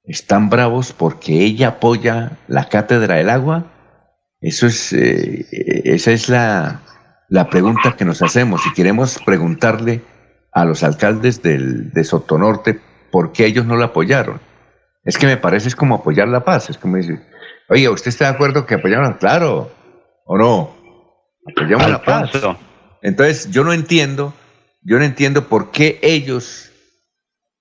¿Están bravos porque ella apoya la cátedra del agua? Eso es, eh, esa es la, la, pregunta que nos hacemos y queremos preguntarle a los alcaldes del, de Sotonorte por qué ellos no la apoyaron. Es que me parece es como apoyar la paz. Es como decir, oye, ¿usted está de acuerdo que apoyaron? Claro, ¿o no? Apoyamos la paz. Entonces, yo no entiendo, yo no entiendo por qué ellos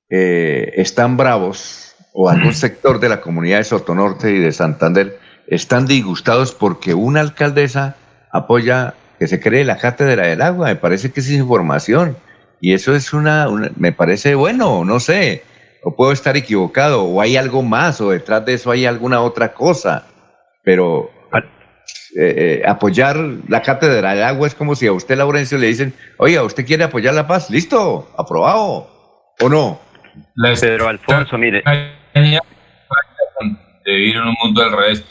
eh, están bravos, o algún sector de la comunidad de Sotonorte y de Santander, están disgustados porque una alcaldesa apoya que se cree la cátedra del agua. Me parece que es información. Y eso es una, me parece bueno, no sé, o puedo estar equivocado, o hay algo más, o detrás de eso hay alguna otra cosa. Pero eh, eh, apoyar la cátedra del agua es como si a usted, Laurencio, le dicen, oiga, ¿usted quiere apoyar la paz? Listo, aprobado, ¿o no? Pedro Alfonso, mire. De vivir en un mundo al revés.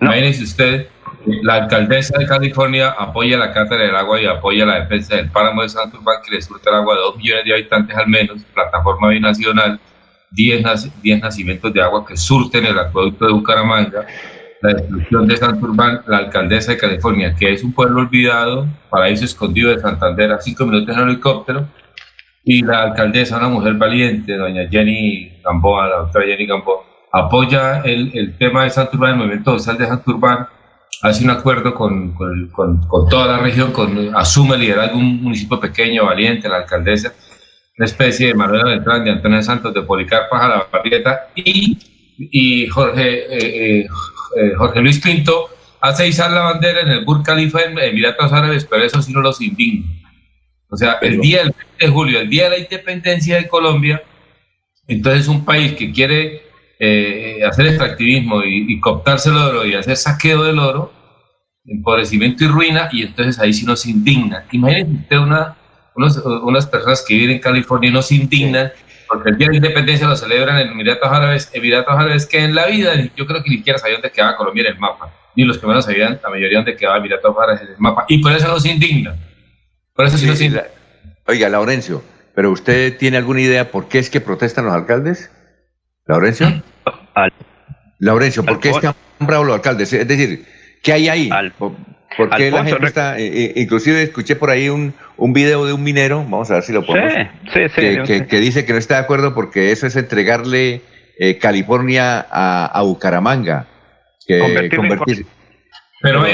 Imagínese usted, la alcaldesa de California apoya la cátedra del agua y apoya la defensa del páramo de Santurbán, que le surte el agua a dos millones de habitantes al menos, plataforma binacional, 10, nacimientos de agua que surten el acueducto de Bucaramanga, la destrucción de Santurbán, la alcaldesa de California, que es un pueblo olvidado, paraíso escondido de Santander a cinco minutos en helicóptero, y la alcaldesa, una mujer valiente, doña Jenny Gamboa, la doctora Jenny Gamboa, apoya el, el tema de Santurbán, el movimiento social de Santurbán, hace un acuerdo con, con, con, toda la región, con, asume liderazgo de un municipio pequeño, valiente, la alcaldesa, una especie de Manuela Beltrán, de Antonio Santos, de Policarpa a la Barrieta, y, y Jorge, eh, eh, eh, Jorge Luis Pinto hace izar la bandera en el Burj Khalifa en Emiratos Árabes, pero eso sí no los indigna. O sea, el día del 20 de julio, el día de la independencia de Colombia, entonces un país que quiere eh, hacer extractivismo y, cooptarse el oro y hacer saqueo del oro, empobrecimiento y ruina, y entonces ahí sí nos indigna. Imagínense usted una, unas personas que viven en California y nos indignan porque el Día de la Independencia lo celebran en Emiratos Árabes, Emiratos Árabes que en la vida yo creo que ni siquiera sabían dónde quedaba Colombia en el mapa, ni los que menos sabían la mayoría dónde quedaba Emiratos Árabes en el mapa, y por eso nos indigna. Por eso sí, nos indigna. Oiga, Laurencio, ¿pero usted tiene alguna idea por qué es que protestan los alcaldes? ¿Laurencio? Laurencio, ¿por qué es que han bravo los alcaldes? Es decir, ¿qué hay ahí? ¿Por, qué la gente está.? Eh, eh, inclusive escuché por ahí un, un video de un minero, vamos a ver si lo podemos. Sí, sí, que, que, dice que no está de acuerdo porque eso es entregarle eh, California a, a, Bucaramanga. Que convertirse. Pero,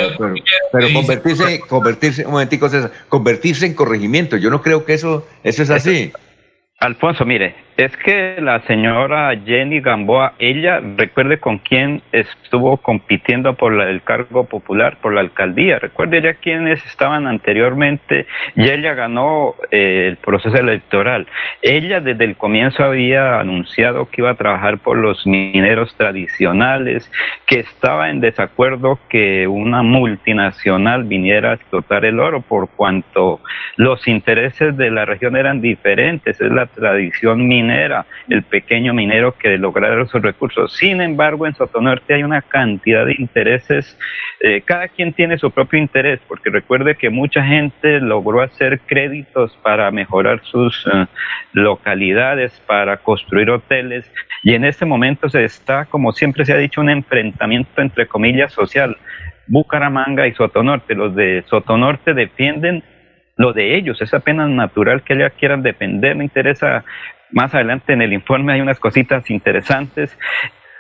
pero, convertirse, convertirse, un momentico, convertirse en corregimiento. Yo no creo que eso, eso es así. Alfonso, mire, es que la señora Jenny Gamboa, ella recuerde con quién estuvo compitiendo por el cargo popular, por la alcaldía. Recuerde ya quiénes estaban anteriormente y ella ganó eh, el proceso electoral. Ella desde el comienzo había anunciado que iba a trabajar por los mineros tradicionales, que estaba en desacuerdo que una multinacional viniera a explotar el oro por cuanto los intereses de la región eran diferentes. Es la tradición minera, el pequeño minero que lograra sus recursos. Sin embargo, en Sotonorte hay una cantidad de intereses, eh, cada quien tiene su propio interés, porque recuerde que mucha gente logró hacer créditos para mejorar sus eh, localidades, para construir hoteles, y en este momento se está, como siempre se ha dicho, un enfrentamiento entre comillas social. Bucaramanga y Sotonorte. Los de Sotonorte defienden lo de ellos, es apenas natural que ellas quieran depender, me interesa más adelante en el informe hay unas cositas interesantes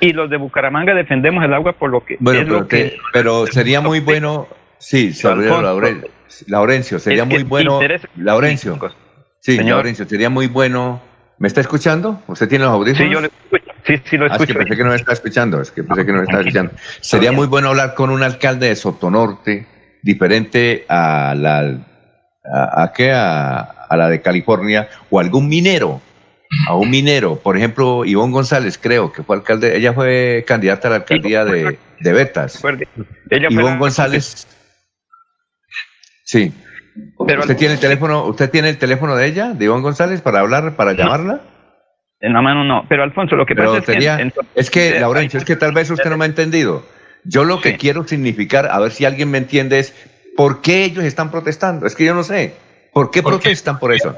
y los de Bucaramanga defendemos el agua por lo que bueno, pero, que, pero sería muy bueno sí Laurencio sería muy bueno Laurencio sí Laurencio sería muy bueno ¿Me está escuchando? ¿Usted tiene los audífonos? Sí, yo le escucho. Sí, sí, lo escucho. Ah, es que pensé que no me está escuchando. Es que pensé que no me está escuchando. Sería muy bueno hablar con un alcalde de Sotonorte, diferente a la a, qué? A, la de California o algún minero, a un minero, por ejemplo, Ivonne González, creo que fue alcalde, ella fue candidata a la alcaldía de, de Betas. Ivonne González. Sí. ¿Usted tiene el teléfono, usted tiene el teléfono de ella, de Ivonne González, para hablar, para llamarla? En la mano no, pero Alfonso, lo que pasa es que... es que, Laurencio, es que tal vez usted no me ha entendido. Yo lo que quiero significar, a ver si alguien me entiende, es ¿Por qué ellos están protestando? Es que yo no sé. ¿Por qué protestan por eso?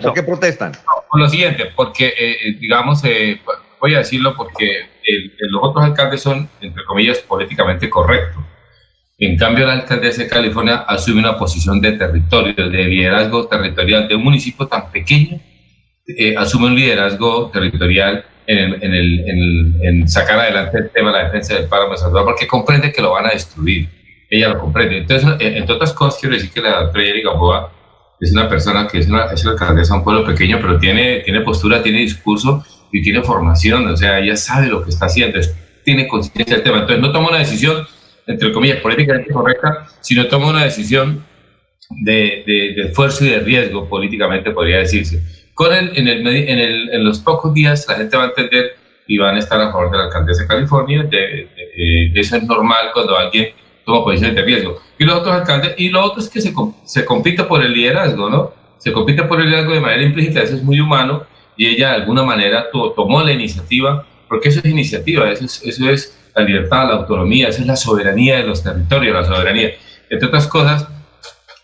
¿Por qué protestan? Por lo siguiente, porque, eh, eh, digamos, eh, voy a decirlo porque los otros alcaldes son, entre comillas, políticamente correctos. En cambio, la alcaldesa de California asume una posición de territorio, de liderazgo territorial de un municipio tan pequeño, asume un liderazgo territorial en, en, sacar adelante el tema de la defensa del páramo de porque comprende que lo van a destruir ella lo comprende. Entonces, eh, entre otras cosas, quiero decir que la doctora Yeri Gamboa es una persona que es una, es alcaldesa de un pueblo pequeño, pero tiene, tiene postura, tiene discurso y tiene formación, o sea, ella sabe lo que está haciendo, tiene conciencia del tema. Entonces, no toma una decisión, entre comillas, políticamente correcta, sino toma una decisión de, de, esfuerzo y de riesgo, políticamente podría decirse. Con el, en, el, en, el, en los pocos días la gente va a entender y van a estar a favor de la alcaldesa de California. De, eso es normal cuando alguien toma posiciones de riesgo. Y los otros alcaldes, y lo otro es que se, se compite por el liderazgo, ¿no? Se compite por el liderazgo de manera implícita, eso es muy humano, y ella de alguna manera tomó la iniciativa, porque eso es iniciativa, eso es, eso es la libertad, la autonomía, eso es la soberanía de los territorios, la soberanía. Entre otras cosas,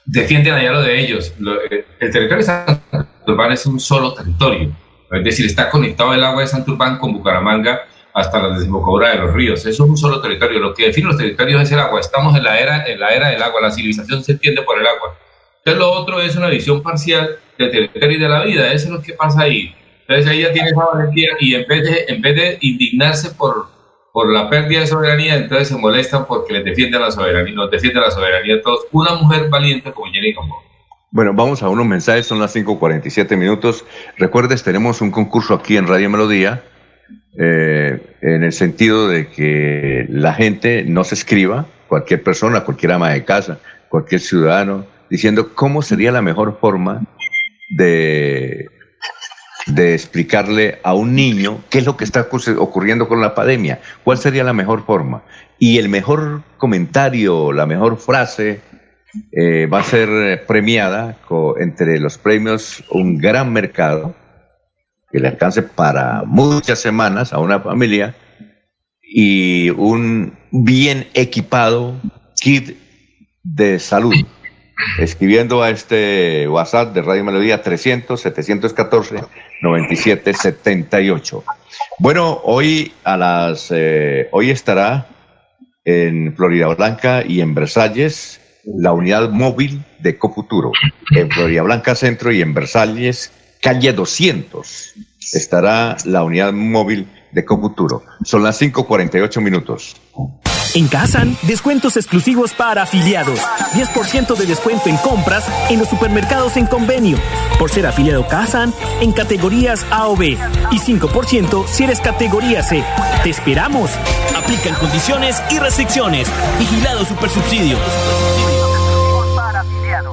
defienden allá lo de ellos. Eh, el territorio de Santurbán es un solo territorio, es decir, está conectado el agua de Santurbán con Bucaramanga hasta la desembocadura de los ríos. Eso es un solo territorio. Lo que define los territorios es el agua. Estamos en la era, en la era del agua. La civilización se entiende por el agua. Entonces lo otro es una visión parcial del territorio y de la vida. Eso es lo que pasa ahí. Entonces ella tiene esa valentía y en vez de, en vez de indignarse por, por la pérdida de soberanía, entonces se molestan porque les defienden la soberanía, nos defiende la soberanía de todos. Una mujer valiente como Jenny Gamboa. Bueno, vamos a unos mensajes, son las 5.47 minutos. Recuerdes, tenemos un concurso aquí en Radio Melodía, eh, en el sentido de que la gente no se escriba, cualquier persona, cualquier ama de casa, cualquier ciudadano, diciendo cómo sería la mejor forma de de explicarle a un niño qué es lo que está ocurriendo con la pandemia, cuál sería la mejor forma. Y el mejor comentario, la mejor frase eh, va a ser premiada entre los premios Un Gran Mercado, que le alcance para muchas semanas a una familia, y un bien equipado kit de salud escribiendo a este WhatsApp de Radio Melodía 300 714 9778. Bueno, hoy a las eh, hoy estará en Florida Blanca y en Versalles la unidad móvil de Cofuturo. En Florida Blanca Centro y en Versalles, calle 200, estará la unidad móvil de Cofuturo. Son las 5:48 minutos. En Kazan, descuentos exclusivos para afiliados. 10% de descuento en compras en los supermercados en convenio. Por ser afiliado Kazan en categorías A o B. Y 5% si eres categoría C. ¡Te esperamos! Aplican condiciones y restricciones. Vigilado Supersubsidio.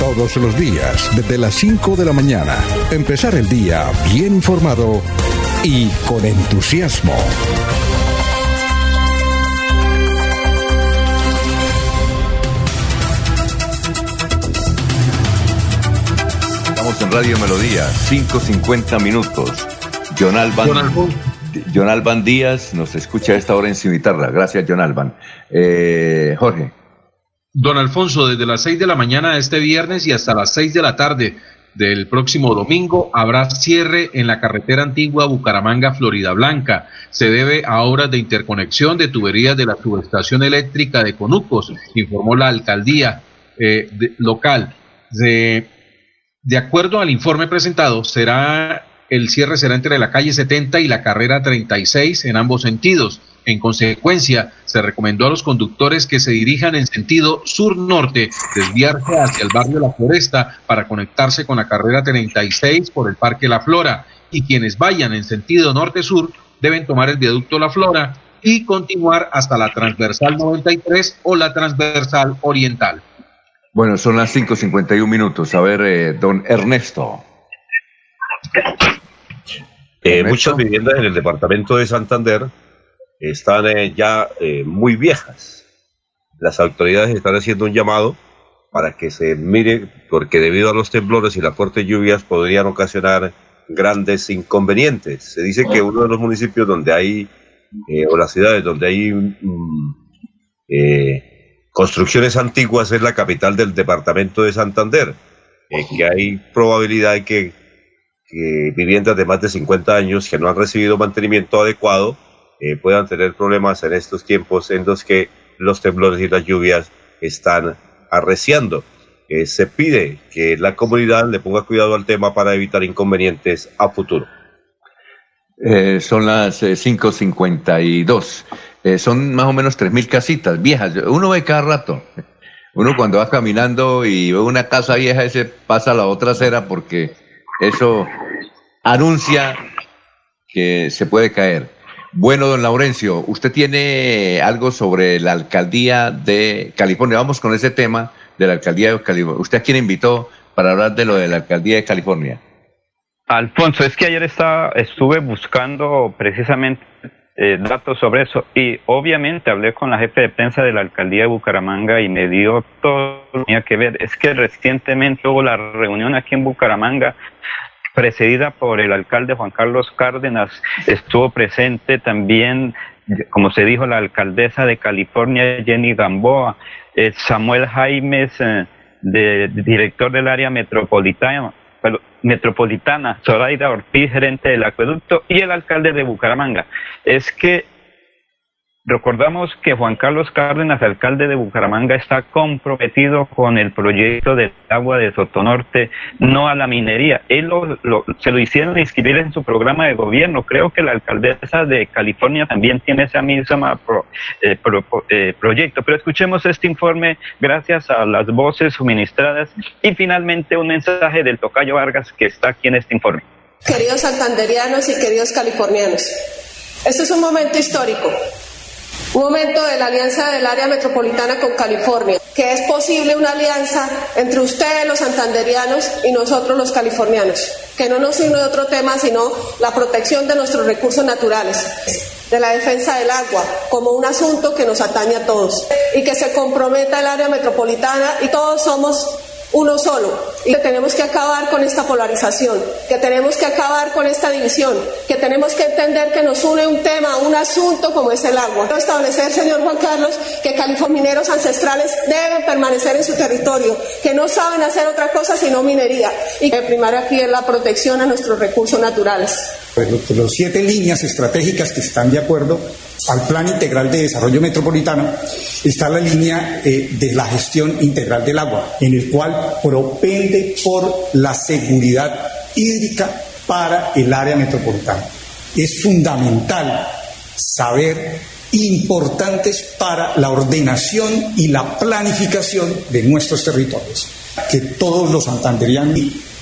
todos los días desde las 5 de la mañana. Empezar el día bien informado y con entusiasmo. Estamos en Radio Melodía, 5.50 minutos. John Alban, John Alban Díaz nos escucha a esta hora en Cimitarra. Gracias, John Alban. Eh, Jorge. Don Alfonso, desde las 6 de la mañana de este viernes y hasta las 6 de la tarde del próximo domingo habrá cierre en la carretera antigua Bucaramanga, Florida Blanca. Se debe a obras de interconexión de tuberías de la subestación eléctrica de Conucos, informó la alcaldía eh, local. De, de acuerdo al informe presentado, será el cierre será entre la calle 70 y la carrera 36 en ambos sentidos. En consecuencia, se recomendó a los conductores que se dirijan en sentido sur-norte, desviarse hacia el barrio La Floresta para conectarse con la carrera 36 por el Parque La Flora y quienes vayan en sentido norte-sur deben tomar el viaducto La Flora y continuar hasta la transversal 93 o la transversal oriental. Bueno, son las 5.51 minutos. A ver, eh, don Ernesto. Eh, muchas viviendas en el departamento de Santander están eh, ya eh, muy viejas. Las autoridades están haciendo un llamado para que se mire, porque debido a los temblores y las fuertes lluvias podrían ocasionar grandes inconvenientes. Se dice que uno de los municipios donde hay, eh, o las ciudades donde hay mm, construcciones antiguas es la capital del departamento de Santander, que hay probabilidad de que, que viviendas de más de 50 años que no han recibido mantenimiento adecuado, eh, puedan tener problemas en estos tiempos en los que los temblores y las lluvias están arreciando. Eh, se pide que la comunidad le ponga cuidado al tema para evitar inconvenientes a futuro. Eh, son las 5.52. son más o menos 3.000 casitas viejas. Uno ve cada rato. Uno cuando va caminando y ve una casa vieja, ese pasa a la otra acera porque eso anuncia que se puede caer. Bueno, don Laurencio, usted tiene algo sobre la alcaldía de California. Vamos con ese tema de la alcaldía de California. ¿Usted a quién invitó para hablar de lo de la alcaldía de California? Alfonso, es que ayer estaba, estuve buscando precisamente eh, datos sobre eso y obviamente hablé con la jefe de prensa de la alcaldía de Bucaramanga y me dio todo lo que tenía que ver. Es que recientemente hubo la reunión aquí en Bucaramanga precedida por el alcalde Juan Carlos Cárdenas, estuvo presente también, como se dijo, la alcaldesa de California, Jenny Gamboa, eh, Samuel Jaimes, eh, de, director del área metropolitana, metropolitana, Zoraida Ortiz, gerente del acueducto, y el alcalde de Bucaramanga. Es que Recordamos que Juan Carlos Cárdenas, alcalde de Bucaramanga, está comprometido con el proyecto del agua de Sotonorte, no a la minería. Él se lo hicieron inscribir en su programa de gobierno. Creo que la alcaldesa de California también tiene ese mismo eh, eh, proyecto. Pero escuchemos este informe gracias a las voces suministradas y finalmente un mensaje del Tocayo Vargas que está aquí en este informe. Queridos santanderianos y queridos californianos, este es un momento histórico un momento de la alianza del área metropolitana con California, que es posible una alianza entre ustedes los santanderianos y nosotros los californianos, que no nos sirve otro tema sino la protección de nuestros recursos naturales, de la defensa del agua, como un asunto que nos atañe a todos, y que se comprometa el área metropolitana y todos somos uno solo. Y que tenemos que acabar con esta polarización, que tenemos que acabar con esta división, que tenemos que entender que nos une un tema, un asunto como es el agua. Establecer, señor Juan Carlos, que califormineros ancestrales deben permanecer en su territorio, que no saben hacer otra cosa sino minería y que primar aquí es la protección a nuestros recursos naturales. Pues los siete líneas estratégicas que están de acuerdo al Plan Integral de Desarrollo Metropolitano está la línea eh, de la gestión integral del agua, en el cual propende por la seguridad hídrica para el área metropolitana. Es fundamental saber importantes para la ordenación y la planificación de nuestros territorios, que todos los santanderianos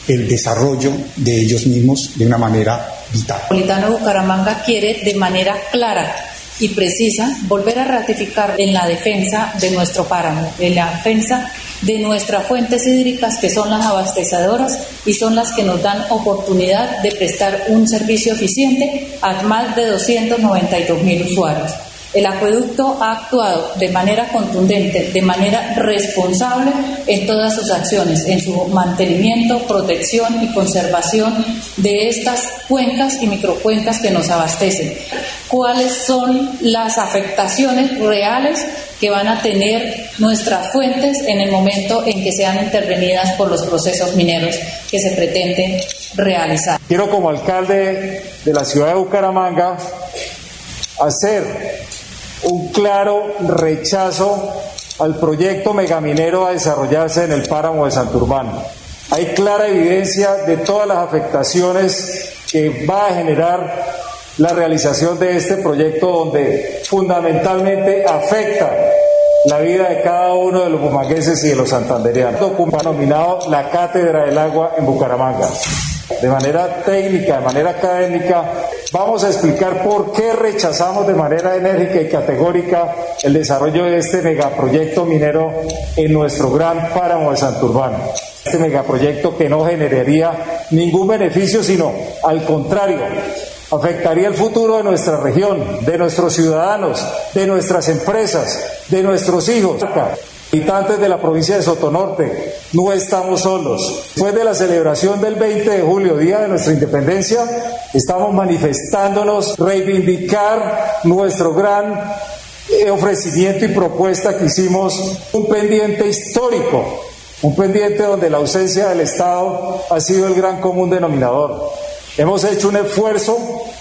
el desarrollo de ellos mismos de una manera vital. Metropolitano Bucaramanga quiere de manera clara y precisa volver a ratificar en la defensa de nuestro páramo, en la defensa de nuestras fuentes hídricas que son las abastecedoras y son las que nos dan oportunidad de prestar un servicio eficiente a más de 292 mil usuarios. El acueducto ha actuado de manera contundente, de manera responsable en todas sus acciones, en su mantenimiento, protección y conservación de estas cuencas y microcuencas que nos abastecen. ¿Cuáles son las afectaciones reales que van a tener nuestras fuentes en el momento en que sean intervenidas por los procesos mineros que se pretenden realizar? Quiero como alcalde de la ciudad de Bucaramanga hacer un claro rechazo al proyecto megaminero a desarrollarse en el páramo de Santurbán. Hay clara evidencia de todas las afectaciones que va a generar la realización de este proyecto donde fundamentalmente afecta la vida de cada uno de los bumangueses y de los santandereanos. Denominado la Cátedra del Agua en Bucaramanga de manera técnica, de manera académica, vamos a explicar por qué rechazamos de manera enérgica y categórica el desarrollo de este megaproyecto minero en nuestro gran páramo de Santurbán. Este megaproyecto que no generaría ningún beneficio, sino al contrario, afectaría el futuro de nuestra región, de nuestros ciudadanos, de nuestras empresas, de nuestros hijos. Habitantes de la provincia de Sotonorte, no estamos solos. Después de la celebración del 20 de julio, día de nuestra independencia, estamos manifestándonos, reivindicar nuestro gran eh, ofrecimiento y propuesta que hicimos, un pendiente histórico, un pendiente donde la ausencia del Estado ha sido el gran común denominador. Hemos hecho un esfuerzo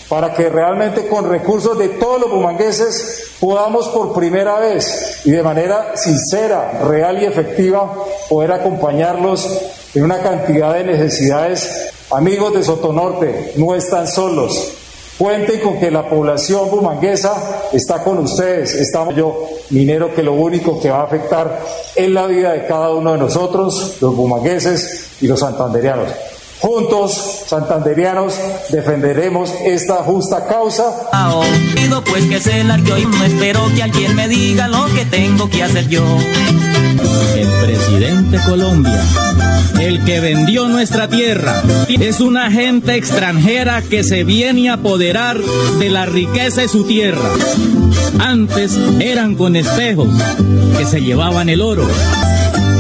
para que realmente con recursos de todos los bumangueses podamos por primera vez y de manera sincera, real y efectiva poder acompañarlos en una cantidad de necesidades. Amigos de Sotonorte, no están solos. Cuenten con que la población bumanguesa está con ustedes. Estamos yo, minero, que lo único que va a afectar es la vida de cada uno de nosotros, los bumangueses y los santanderianos. Juntos, santanderianos, defenderemos esta justa causa. Pido pues que se largue y no espero que alguien me diga lo que tengo que hacer yo. El presidente Colombia, el que vendió nuestra tierra, es una gente extranjera que se viene a apoderar de la riqueza de su tierra. Antes eran con espejos que se llevaban el oro.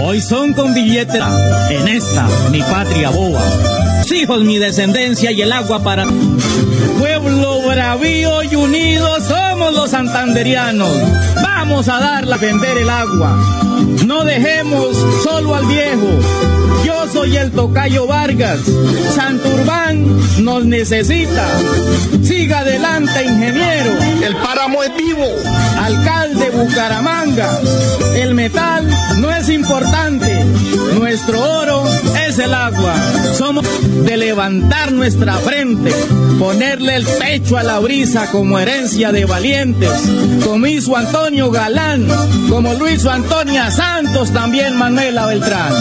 Hoy son con billetera en esta mi patria boba. Hijos, mi descendencia y el agua para. Pueblo bravío y unido somos los santanderianos. Vamos a darle a vender el agua. No dejemos solo al viejo. Yo soy el tocayo Vargas. Santurbán nos necesita. Siga adelante, ingeniero. El páramo es vivo. Alcalde Bucaramanga. El metal no es importante. Nuestro oro es el agua. Somos de levantar nuestra frente, ponerle el pecho a la brisa como herencia de valientes, como hizo Antonio Galán, como hizo Antonia Santos, también Manuela Beltrán.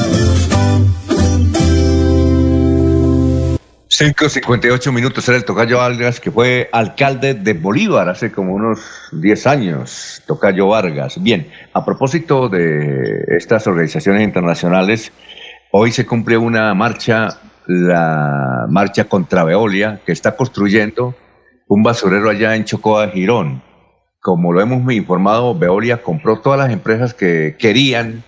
5.58 minutos era el Tocayo Vargas, que fue alcalde de Bolívar hace como unos 10 años, Tocayo Vargas. Bien, a propósito de estas organizaciones internacionales, hoy se cumple una marcha, la marcha contra Veolia, que está construyendo un basurero allá en Chocoa, Girón. Como lo hemos informado, Veolia compró todas las empresas que querían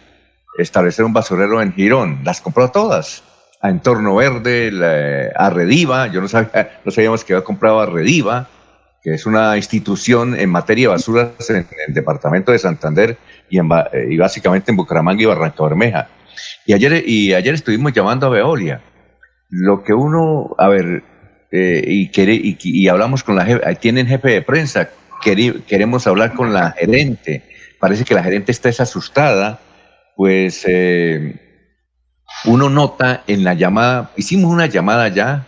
establecer un basurero en Girón, las compró todas a Entorno Verde, a Rediva, yo no, sabía, no sabíamos que había comprado a Rediva, que es una institución en materia de basuras en, el departamento de Santander y, y básicamente en Bucaramanga y Barranca Bermeja. Y ayer, y ayer estuvimos llamando a Veolia. Lo que uno, a ver, eh, y, hablamos con la jefe, tienen jefe de prensa, queremos hablar con la gerente. Parece que la gerente está asustada, pues eh, uno nota en la llamada, hicimos una llamada ya,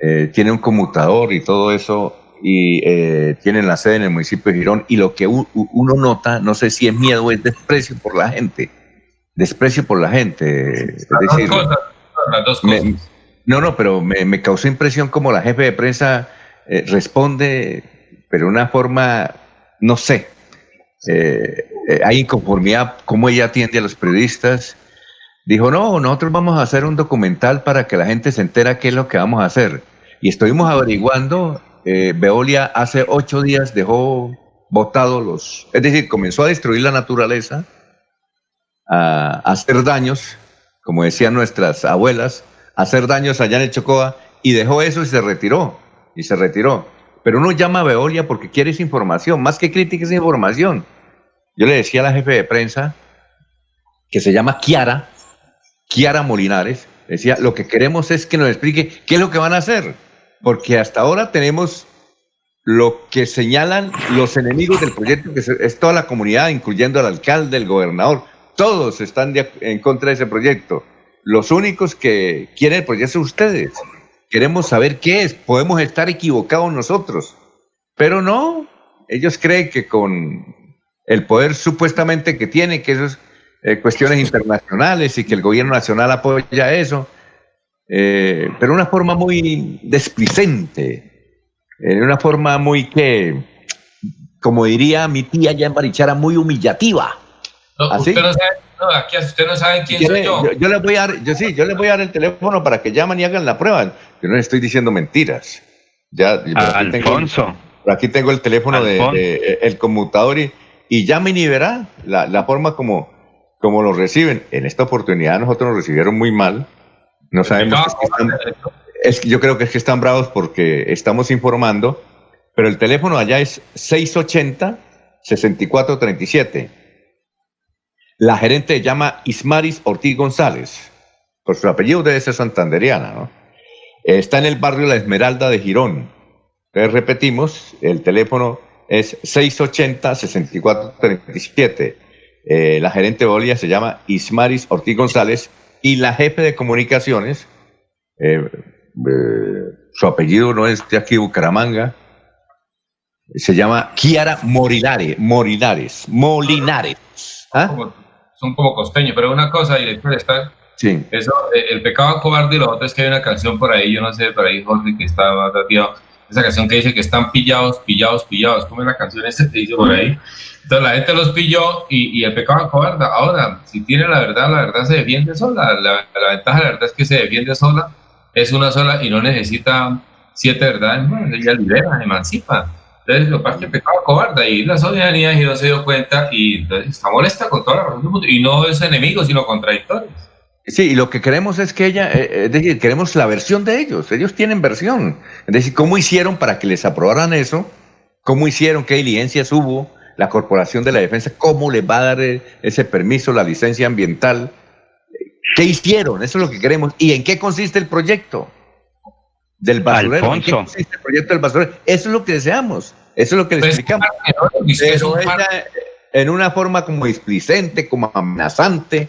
eh, tiene un conmutador y todo eso, y eh, tienen la sede en el municipio de Girón, y lo que uno nota, no sé si es miedo o es desprecio por la gente, desprecio por la gente. Es decir, no, no, pero me, causó impresión como la jefe de prensa eh, responde, pero de una forma, no sé, hay inconformidad, cómo ella atiende a los periodistas, dijo, no, nosotros vamos a hacer un documental para que la gente se entera qué es lo que vamos a hacer. Y estuvimos averiguando, eh, Veolia hace ocho días dejó botados los, es decir, comenzó a destruir la naturaleza, a, hacer daños, como decían nuestras abuelas, a hacer daños allá en el Chocoa, y dejó eso y se retiró, y se retiró. Pero uno llama a Veolia porque quiere esa información, más que crítica es información. Yo le decía a la jefe de prensa, que se llama Kiara, Kiara Molinares, decía, lo que queremos es que nos explique qué es lo que van a hacer, porque hasta ahora tenemos lo que señalan los enemigos del proyecto, que es toda la comunidad, incluyendo al alcalde, el gobernador, todos están en contra de ese proyecto. Los únicos que quieren el proyecto son ustedes. Queremos saber qué es, podemos estar equivocados nosotros, pero no, ellos creen que con el poder supuestamente que tienen, que eso es eh, cuestiones internacionales y que el gobierno nacional apoya eso, eh, pero de una forma muy desplicente, de una forma muy que, como diría mi tía ya en Barichara, muy humillativa. Usted no sabe, no, aquí usted no sabe quién soy yo. yo. les voy a dar, yo sí, yo les voy a dar el teléfono para que llamen y hagan la prueba. Yo no les estoy diciendo mentiras. Ya, Alfonso. Tengo, aquí tengo el teléfono de, el conmutador y, y llamen y verá la, la forma como, como lo reciben. En esta oportunidad nosotros nos recibieron muy mal. No sabemos. Es que yo creo que es que están bravos porque estamos informando, pero el teléfono allá es 680-6437. La gerente llama Ismaris Ortiz González. Por su apellido debe ser santanderiana, ¿no? Está en el barrio La Esmeralda de Girón. Entonces repetimos, el teléfono es 680-6437. Eh, la gerente de Bolivia se llama Ismaris Ortiz González y la jefe de comunicaciones, eh, eh, su apellido no es de aquí Bucaramanga, se llama Kiara Morilare, Morilares, Molinares. ¿Ah? son como costeños, pero una cosa, director, está, Sí. Eso, eh, el pecado cobarde y lo otro es que hay una canción por ahí, yo no sé, por ahí Jorge que está tratado, esa canción que dice que están pillados, pillados, pillados. ¿Cómo es la canción esa que dice por ahí? Entonces la gente los pilló y, y el pecado cobarde. Ahora, si tiene la verdad, la verdad se defiende sola. La, la ventaja la verdad es que se defiende sola, es una sola y no necesita siete verdades más. Ella libera, emancipa. Entonces, lo pasa que el pecado cobarde y la solidaridad y no se dio cuenta y entonces está molesta con toda la razón y no es enemigo, sino contradictorio. Sí, y lo que queremos es que ella, eh, eh, es decir, queremos la versión de ellos. Ellos tienen versión. Es decir, ¿cómo hicieron para que les aprobaran eso? ¿Cómo hicieron? ¿Qué diligencias hubo? La Corporación de la Defensa, ¿cómo les va a dar eh, ese permiso, la licencia ambiental? ¿Qué hicieron? Eso es lo que queremos. ¿Y en qué consiste el proyecto del basurero? ¿En qué consiste el proyecto del basurero? Eso es lo que deseamos. Eso es lo que les pues, explicamos. Pero ella, en una forma como displicente, como amenazante,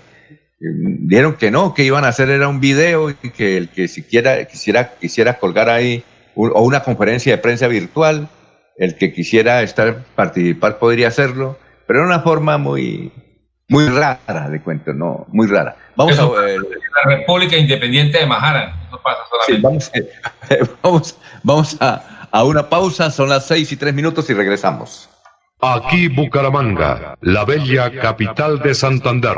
Dijeron que no, que iban a hacer era un video y que el que siquiera quisiera, quisiera colgar ahí o una conferencia de prensa virtual, el que quisiera estar participar podría hacerlo, pero de una forma muy muy rara, de cuento, no, muy rara. Vamos a ver. La República Independiente de Mahara, no pasa solamente. vamos, vamos, a, a una pausa, son las seis y tres minutos y regresamos. Aquí Bucaramanga, la bella capital de Santander.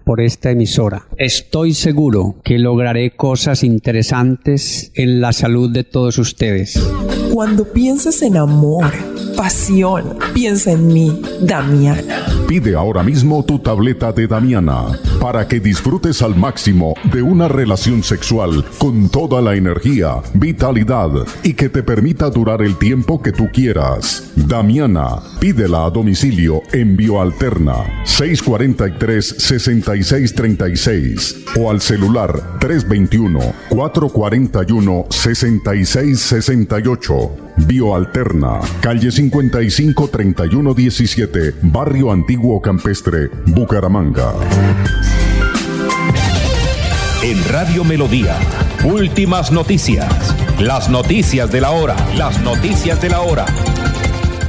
por esta emisora. Estoy seguro que lograré cosas interesantes en la salud de todos ustedes. Cuando pienses en amor, pasión, piensa en mí, Damiana. Pide ahora mismo tu tableta de Damiana para que disfrutes al máximo de una relación sexual con toda la energía, vitalidad y que te permita durar el tiempo que tú quieras. Damiana, pídela a domicilio en Bioalterna 643 6636 o al celular 321 441 6668. Bioalterna, calle 55 31 17, Barrio Antiguo Campestre, Bucaramanga. En Radio Melodía, últimas noticias. Las noticias de la hora, las noticias de la hora.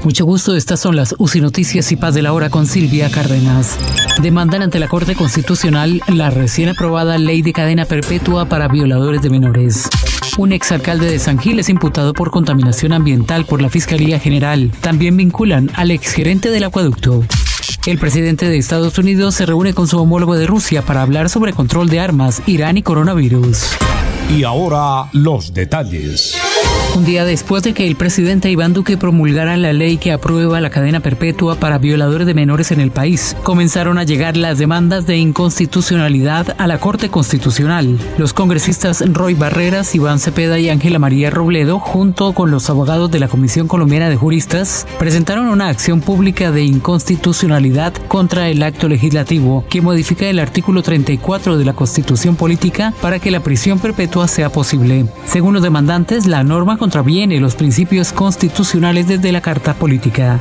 Mucho gusto, estas son las UCI Noticias y Paz de la Hora con Silvia Cárdenas. Demandan ante la Corte Constitucional la recién aprobada ley de cadena perpetua para violadores de menores. Un exalcalde de San Gil es imputado por contaminación ambiental por la Fiscalía General. También vinculan al exgerente del acueducto. El presidente de Estados Unidos se reúne con su homólogo de Rusia para hablar sobre control de armas, Irán y coronavirus. Y ahora los detalles. Un día después de que el presidente Iván Duque promulgara la ley que aprueba la cadena perpetua para violadores de menores en el país, comenzaron a llegar las demandas de inconstitucionalidad a la Corte Constitucional. Los congresistas Roy Barreras, Iván Cepeda y Ángela María Robledo, junto con los abogados de la Comisión Colombiana de Juristas, presentaron una acción pública de inconstitucionalidad contra el acto legislativo que modifica el artículo 34 de la Constitución Política para que la prisión perpetua sea posible. Según los demandantes, la norma contraviene los principios constitucionales desde la Carta Política.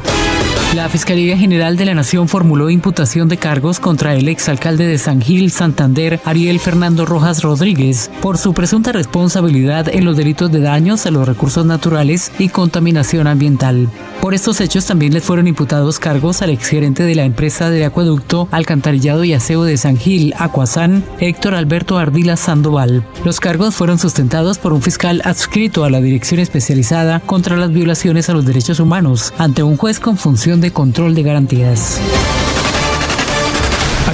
La Fiscalía General de la Nación formuló imputación de cargos contra el exalcalde de San Gil, Santander, Ariel Fernando Rojas Rodríguez, por su presunta responsabilidad en los delitos de daños a los recursos naturales y contaminación ambiental. Por estos hechos también les fueron imputados cargos al exgerente de la empresa de acueducto, alcantarillado y aseo de San Gil, Acuazán, Héctor Alberto Ardila Sandoval. Los cargos fueron sustentados por un fiscal adscrito a la Dirección Especializada contra las Violaciones a los Derechos Humanos, ante un juez con función de control de garantías.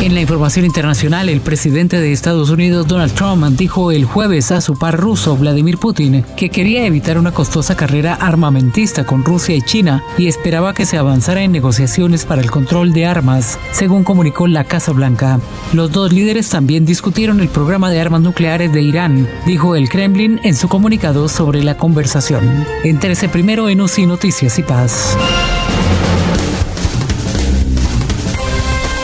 En la información internacional, el presidente de Estados Unidos, Donald Trump, dijo el jueves a su par ruso, Vladimir Putin, que quería evitar una costosa carrera armamentista con Rusia y China y esperaba que se avanzara en negociaciones para el control de armas, según comunicó la Casa Blanca. Los dos líderes también discutieron el programa de armas nucleares de Irán, dijo el Kremlin en su comunicado sobre la conversación. Entérese primero en UCI Noticias y Paz.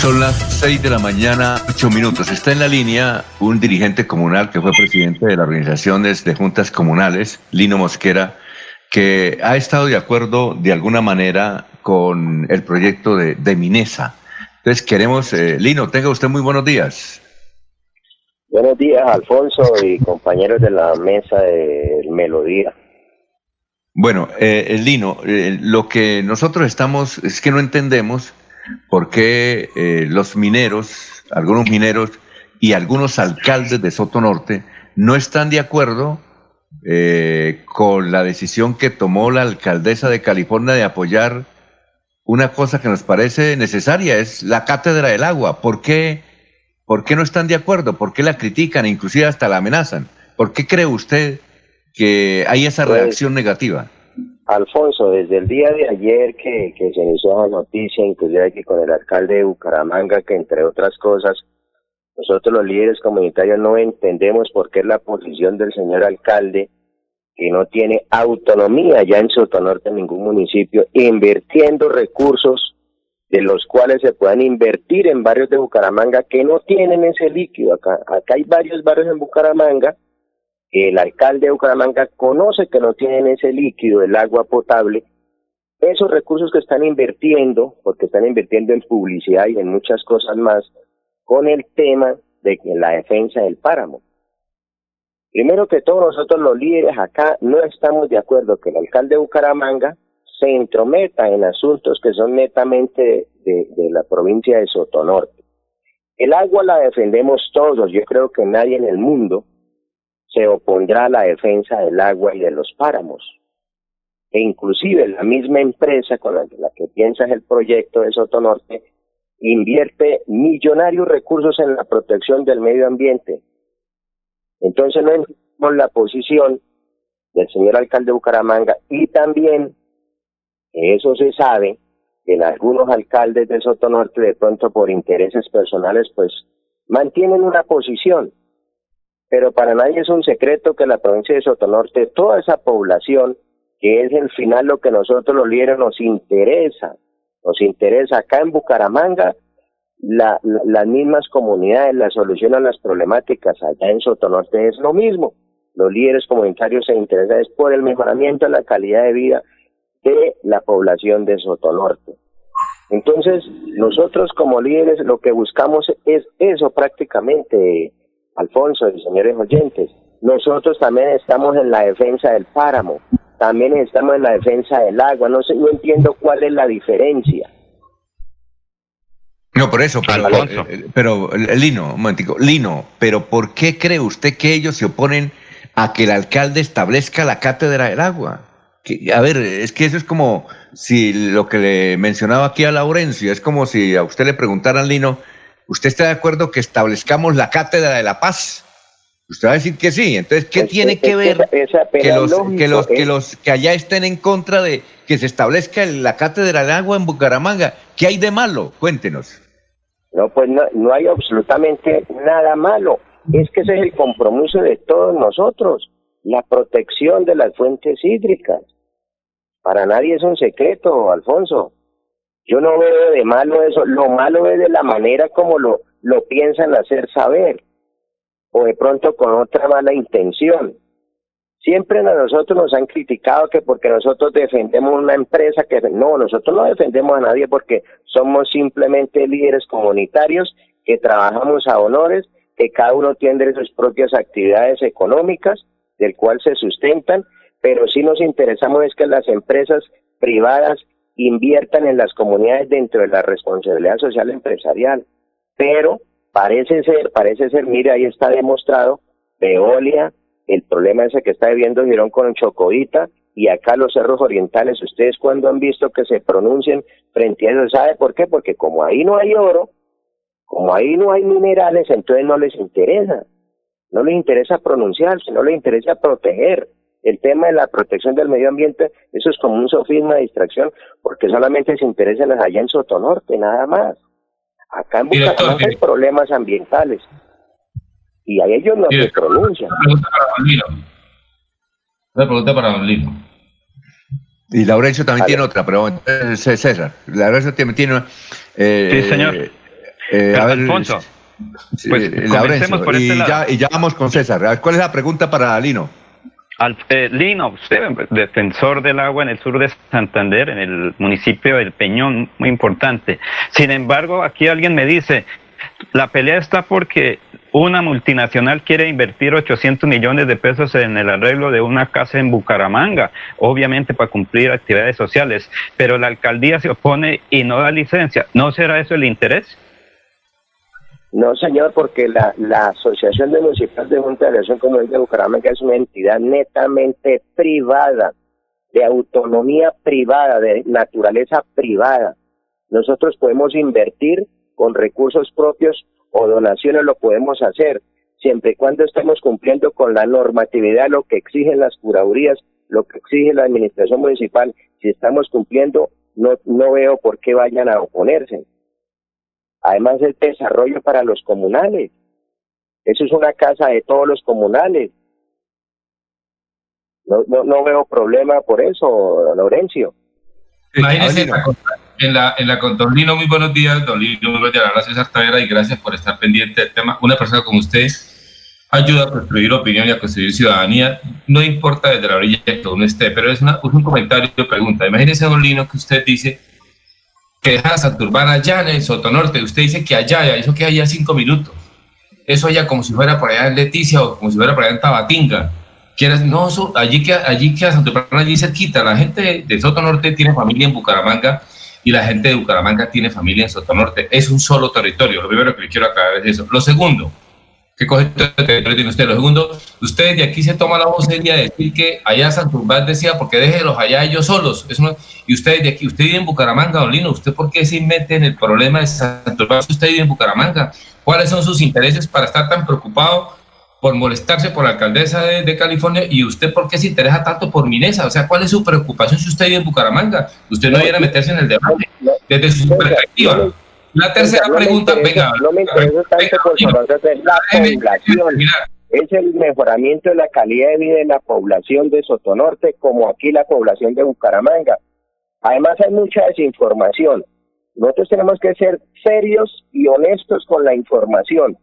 Son las 6 de la mañana, 8 minutos. Está en la línea un dirigente comunal que fue presidente de las organizaciones de juntas comunales, Lino Mosquera, que ha estado de acuerdo de alguna manera con el proyecto de, Minesa. Entonces queremos, eh, Lino, tenga usted muy buenos días. Buenos días, Alfonso y compañeros de la mesa de Melodía. Bueno, eh, Lino, eh, lo que nosotros estamos es que no entendemos por qué eh, los mineros, algunos mineros y algunos alcaldes de Soto Norte no están de acuerdo eh, con la decisión que tomó la alcaldesa de California de apoyar una cosa que nos parece necesaria, es la cátedra del agua. ¿Por qué, ¿Por qué no están de acuerdo? ¿Por qué la critican, inclusive hasta la amenazan? ¿Por qué cree usted que hay esa pues, reacción negativa? Alfonso, desde el día de ayer que, se inició la noticia, inclusive aquí con el alcalde de Bucaramanga, que entre otras cosas, nosotros los líderes comunitarios no entendemos por qué es la posición del señor alcalde, que no tiene autonomía ya en Sotonorte en ningún municipio, invirtiendo recursos de los cuales se puedan invertir en barrios de Bucaramanga que no tienen ese líquido. Acá, acá hay varios barrios en Bucaramanga el alcalde de Bucaramanga conoce que no tienen ese líquido, el agua potable, esos recursos que están invirtiendo, porque están invirtiendo en publicidad y en muchas cosas más, con el tema de la defensa del páramo. Primero que todo, nosotros los líderes acá no estamos de acuerdo que el alcalde de Bucaramanga se entrometa en asuntos que son netamente de, de la provincia de Sotonorte. El agua la defendemos todos, yo creo que nadie en el mundo se opondrá a la defensa del agua y de los páramos. E inclusive la misma empresa con la, que piensas el proyecto de Sotonorte invierte millonarios recursos en la protección del medio ambiente. Entonces no entendemos la posición del señor alcalde de Bucaramanga y también, eso se sabe, que en algunos alcaldes de Sotonorte de pronto por intereses personales pues mantienen una posición pero para nadie es un secreto que la provincia de Sotonorte, toda esa población, que es el final lo que nosotros los líderes nos interesa, nos interesa acá en Bucaramanga, la, las mismas comunidades, la solución a las problemáticas allá en Sotonorte es lo mismo. Los líderes comunitarios se interesan es por el mejoramiento de la calidad de vida de la población de Sotonorte. Entonces, nosotros como líderes lo que buscamos es eso prácticamente, Alfonso y señores oyentes, nosotros también estamos en la defensa del páramo, también estamos en la defensa del agua, no sé, no entiendo cuál es la diferencia. No, por eso, pero, Alfonso. Eh, pero Lino, un momentico, Lino, pero ¿por qué cree usted que ellos se oponen a que el alcalde establezca la cátedra del agua? Que, a ver, es que eso es como si lo que le mencionaba aquí a Laurencio, es como si a usted le preguntaran, Lino, ¿Usted está de acuerdo que establezcamos la cátedra de la paz? Usted va a decir que sí. Entonces, ¿qué tiene que ver que, los, que, los, que los que allá estén en contra de que se establezca la cátedra de agua en Bucaramanga? ¿Qué hay de malo? Cuéntenos. No, pues no, no hay absolutamente nada malo. Es que ese es el compromiso de todos nosotros. la protección de las fuentes hídricas. Para nadie es un secreto, Alfonso. Yo no veo de malo eso. Lo malo es de la manera como lo, lo piensan hacer saber. O de pronto con otra mala intención. Siempre a nosotros nos han criticado que porque nosotros defendemos una empresa que no, nosotros no defendemos a nadie porque somos simplemente líderes comunitarios que trabajamos a honores, que cada uno tiene sus propias actividades económicas, del cual se sustentan, pero sí nos interesamos es que las empresas privadas inviertan en las comunidades dentro de la responsabilidad social empresarial. Pero parece ser, parece ser, mire, ahí está demostrado, Veolia, el problema ese que está viviendo Girón con Chocoita y acá los cerros orientales, ustedes cuando han visto que se pronuncien frente a eso, ¿sabe por qué? Porque como ahí no hay oro, como ahí no hay minerales, entonces no les interesa, no les interesa pronunciarse, no les interesa proteger. El tema de la protección del medio ambiente, eso es como un sofisma de distracción, porque solamente se interesan allá en Sotonorte, nada más. Acá en Bucaramanga hay problemas ambientales y a ellos no se pronuncian. Una pregunta para Don Lino. Y Laurencio también tiene otra pregunta. César, Laurencio también tiene Eh, sí, señor. Eh, a ver, Alfonso. pues Laurencio, por este y, Ya, y ya vamos con César. ¿Cuál es la pregunta para Lino? Al, eh, Lino, usted, defensor del agua en el sur de Santander, en el municipio del Peñón, muy importante. Sin embargo, aquí alguien me dice, la pelea está porque una multinacional quiere invertir 800 millones de pesos en el arreglo de una casa en Bucaramanga, obviamente para cumplir actividades sociales, pero la alcaldía se opone y no da licencia. ¿No será eso el interés? No, señor, porque la, la Asociación de Municipales de Junta de Relación Comunal de Bucaramanga es una entidad netamente privada, de autonomía privada, de naturaleza privada. Nosotros podemos invertir con recursos propios o donaciones lo podemos hacer, siempre y cuando estemos cumpliendo con la normatividad, lo que exigen las curadurías, lo que exige la administración municipal. Si estamos cumpliendo, no, no veo por qué vayan a oponerse. Además, el desarrollo para los comunales. Eso es una casa de todos los comunales. No, no, no veo problema por eso, Laurencio. Imagínese en la, en la con Don Lino, muy buenos días, Don Lino, muy buenos días, gracias César y gracias por estar pendiente del tema. Una persona como usted ayuda a construir opinión y a construir ciudadanía, no importa desde la orilla que uno esté, pero es, una, un comentario pregunta. Imagínese, Don Lino, que usted dice que deja Santurbán allá en el Sotonorte, usted dice que allá, eso que allá cinco minutos, eso allá como si fuera por allá en Leticia o como si fuera por allá en Tabatinga. Quieras, no, allí que allí que a Santurbán, allí cerquita, la gente de Sotonorte tiene familia en Bucaramanga y la gente de Bucaramanga tiene familia en Sotonorte. Es un solo territorio. Lo primero que le quiero aclarar es eso. Lo segundo, ¿qué coge territorio tiene usted? Lo segundo, usted de aquí se toma la voz de decir que allá Santurbán decía, porque déjenlos allá ellos solos. y usted de aquí, usted vive en Bucaramanga, Don ¿usted por qué se mete en el problema de Santurbán si usted vive en Bucaramanga? ¿Cuáles son sus intereses para estar tan preocupado por molestarse por la alcaldesa de, California y usted por qué se interesa tanto por Minesa? O sea, ¿cuál es su preocupación si usted vive en Bucaramanga? Usted no viene meterse en el debate desde su perspectiva. La tercera pregunta, venga. No me interesa tanto por la población. Es el mejoramiento de la calidad de vida de la población de Sotonorte, como aquí la población de Bucaramanga. Además, hay mucha desinformación. Nosotros tenemos que ser serios y honestos con la información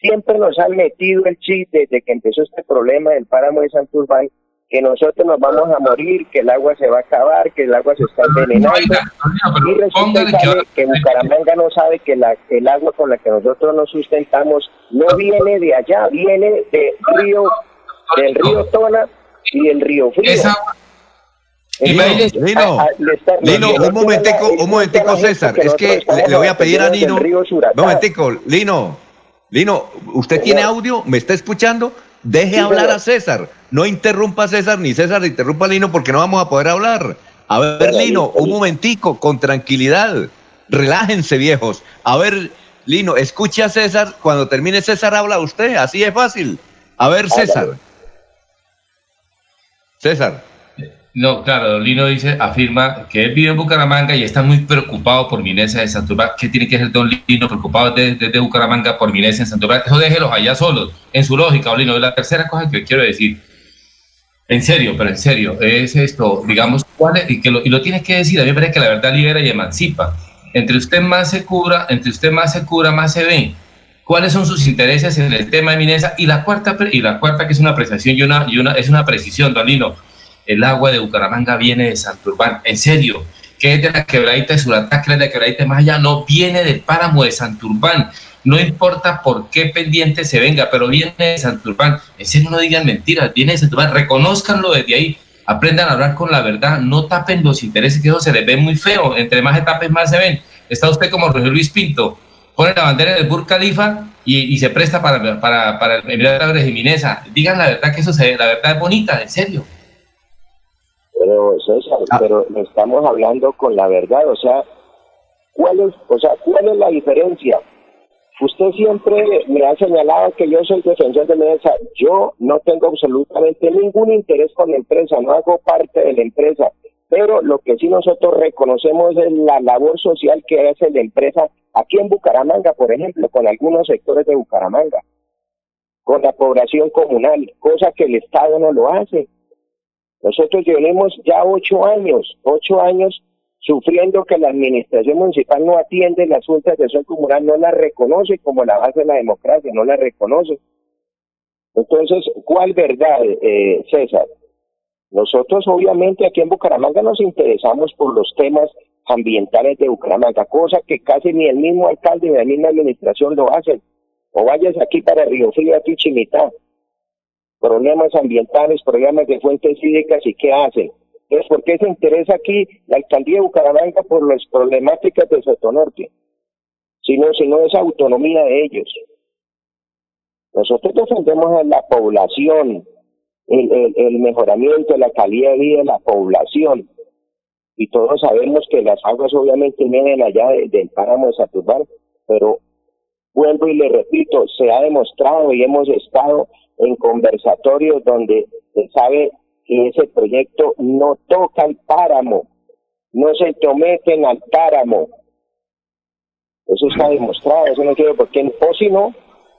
siempre nos han metido el chip desde que empezó este problema del páramo de Santurbán, que nosotros nos vamos a morir, que el agua se va a acabar, que el agua se está envenenando. y resulta que, Bucaramanga no sabe que la, el agua con la que nosotros nos sustentamos no viene de allá, viene de río, del río Tona y del río Frío. Lino, Lino, un momentico, un momentico, César. Es que le, le voy a pedir a Nino. Un momentico, Lino, Lino, ¿usted tiene audio? ¿Me está escuchando? Deje hablar a César. No interrumpa a César ni César interrumpa a Lino porque no vamos a poder hablar. A ver, Lino, un momentico, con tranquilidad. Relájense, viejos. A ver, Lino, escuche a César. Cuando termine César, habla usted. Así es fácil. A ver, César. César. No, claro, Lino dice, afirma que él vive en Bucaramanga y está muy preocupado por Minesa de Santurbán. ¿Qué tiene que ser Don Lino preocupado desde, Bucaramanga por Minesa en Santurbán? Eso déjelos allá solos, en su lógica, Don Lino. La tercera cosa que quiero decir, En serio, pero en serio, es esto, digamos, ¿cuál y, que lo, y lo tienes que decir, a mí me parece que la verdad libera y emancipa. Entre usted más se cubra, entre usted más se cura, más se ve. ¿Cuáles son sus intereses en el tema de Minesa? Y la cuarta, y la cuarta que es una apreciación y una, y una, es una precisión, Don Lino, el agua de Bucaramanga viene de Santurbán, en serio, que es de la quebradita de Suratá, que es de la quebradita de allá, no viene del páramo de Santurbán. No importa por qué pendiente se venga, pero viene de Santurbán. En serio, no digan mentiras, viene de Santurbán, reconozcanlo desde ahí, aprendan a hablar con la verdad, no tapen los intereses, que eso se les ve muy feo, entre más etapas más se ven. Está usted como Roger Luis Pinto, pone la bandera del Burj Khalifa y, se presta para, para, para el de Minesa. Digan la verdad que eso se, la verdad es bonita, en serio. Pero César, ah. pero estamos hablando con la verdad, o sea, ¿cuál es, o sea, cuál es la diferencia? Usted siempre me ha señalado que yo soy defensor de Mesa. Yo no tengo absolutamente ningún interés con la empresa, no hago parte de la empresa. Pero lo que sí nosotros reconocemos es la labor social que hace la empresa aquí en Bucaramanga, por ejemplo, con algunos sectores de Bucaramanga, con la población comunal, cosa que el Estado no lo hace. Nosotros tenemos ya ocho años, ocho años sufriendo que la administración municipal no atiende las juntas de acción comunal, no la reconoce como la base de la democracia, no la reconoce. Entonces, ¿cuál verdad, eh, César? Nosotros obviamente aquí en Bucaramanga nos interesamos por los temas ambientales de Bucaramanga, cosa que casi ni el mismo alcalde ni la misma administración lo hacen. O vayas aquí para Río Frío, aquí Chimitá, problemas ambientales, problemas de fuentes hídricas y qué hacen. Entonces, ¿por qué se interesa aquí la alcaldía de Bucaramanga por las problemáticas de Sotonorte? Si no, si es autonomía de ellos. Nosotros defendemos a la población, el, el, mejoramiento de la calidad de vida de la población. Y todos sabemos que las aguas obviamente vienen allá del páramo de Saturbán, pero vuelvo y le repito, se ha demostrado y hemos estado en conversatorios donde se sabe que ese proyecto no toca el páramo, no se someten al páramo. Eso está demostrado, eso no quiero porque, o si no,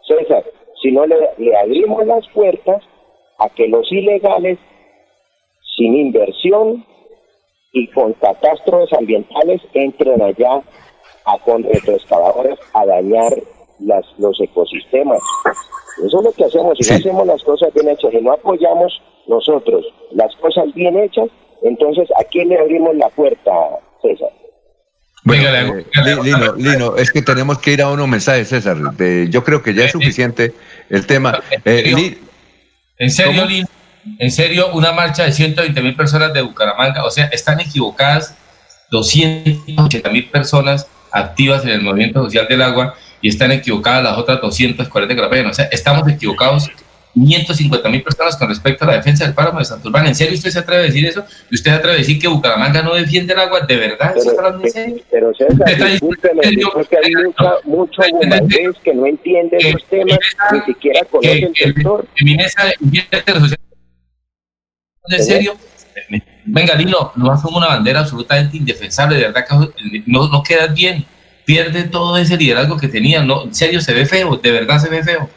César, si no le, le abrimos las puertas a que los ilegales, sin inversión y con catástrofes ambientales, entren allá a, con retroexcavadoras a dañar las, los ecosistemas. Eso es lo que hacemos. Si no hacemos las cosas bien hechas, y no apoyamos nosotros las cosas bien hechas, entonces ¿a quién le abrimos la puerta, César? Bueno, Lino, Lino, es que tenemos que ir a unos mensajes, César. yo creo que ya es suficiente el tema. Eh, ¿En serio, Lino? ¿En serio una marcha de 120 mil personas de Bucaramanga? O sea, están equivocadas 280 mil personas activas en el movimiento social del agua y están equivocadas las otras 240 que la pegan. O sea, estamos equivocados 550 mil personas con respecto a la defensa del páramo de Santurbán. ¿En serio usted se atreve a decir eso? ¿Y usted se atreve a decir que Bucaramanga no defiende el agua? ¿De verdad? Pero, ¿Eso está en serio? Pero César, discúlpeme, porque hay mucha, mucho bombardeo que no entiende esos temas, ni siquiera conoce el sector. ¿En serio? Venga, Lino, no hacemos una bandera absolutamente indefensable, de verdad que no, no quedas bien pierde todo ese liderazgo que tenía. No, en serio, se ve feo, de verdad se ve feo.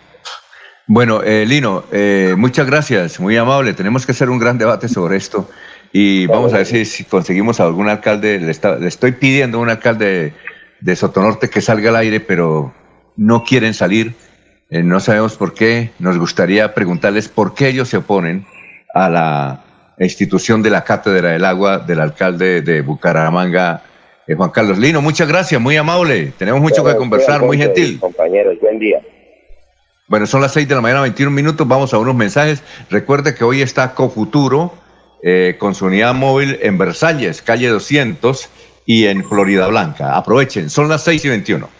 Bueno, eh, Lino, eh, muchas gracias, muy amable. Tenemos que hacer un gran debate sobre esto y vamos a ver si, conseguimos algún alcalde. Le, estoy pidiendo a un alcalde de Sotonorte que salga al aire, pero no quieren salir. Eh, no sabemos por qué. Nos gustaría preguntarles por qué ellos se oponen a la institución de la Cátedra del Agua del alcalde de Bucaramanga, eh, Juan Carlos Lino, muchas gracias, muy amable. Tenemos mucho que conversar, muy gentil. Compañeros, buen día. Bueno, son las 6 de la mañana, 21 minutos. Vamos a unos mensajes. Recuerde que hoy está Cofuturo eh, con su unidad móvil en Versalles, calle 200 y en Florida Blanca. Aprovechen, son las 6 y 21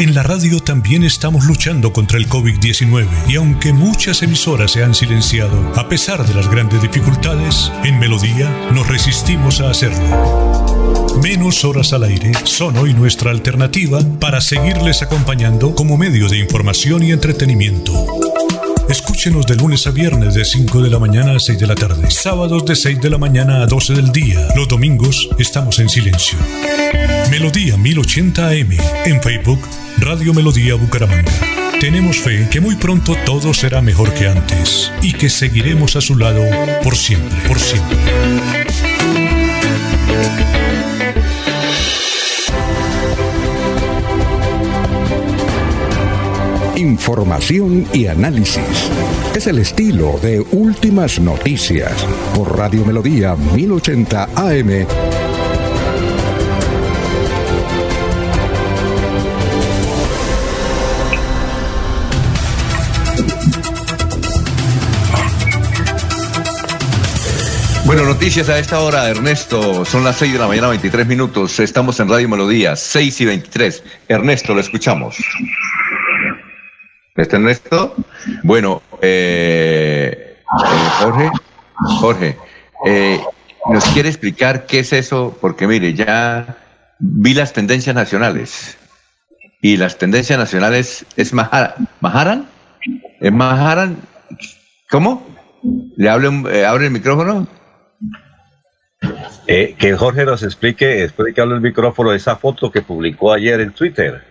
En la radio también estamos luchando contra el COVID-19 y aunque muchas emisoras se han silenciado, a pesar de las grandes dificultades, en Melodía nos resistimos a hacerlo. Menos horas al aire son hoy nuestra alternativa para seguirles acompañando como medio de información y entretenimiento. Escúchenos de lunes a viernes de 5 de la mañana a 6 de la tarde. Sábados de 6 de la mañana a 12 del día. Los domingos estamos en silencio. Melodía 1080 AM. En Facebook, Radio Melodía Bucaramanga. Tenemos fe que muy pronto todo será mejor que antes y que seguiremos a su lado por siempre, por siempre. información y análisis. Es el estilo de Últimas Noticias por Radio Melodía 1080 AM. Bueno, noticias a esta hora, Ernesto. Son las 6 de la mañana, 23 minutos. Estamos en Radio Melodía, 6 y 23. Ernesto, lo escuchamos. ¿Está Ernesto? Bueno, eh, eh, Jorge, Jorge, eh, ¿nos quiere explicar qué es eso? Porque mire, ya vi las tendencias nacionales y las tendencias nacionales es Maharan, ¿Es Maharan? ¿Cómo? ¿Le hable, abre el micrófono? Que Jorge nos explique, después de que hable el micrófono, esa foto que publicó ayer en Twitter.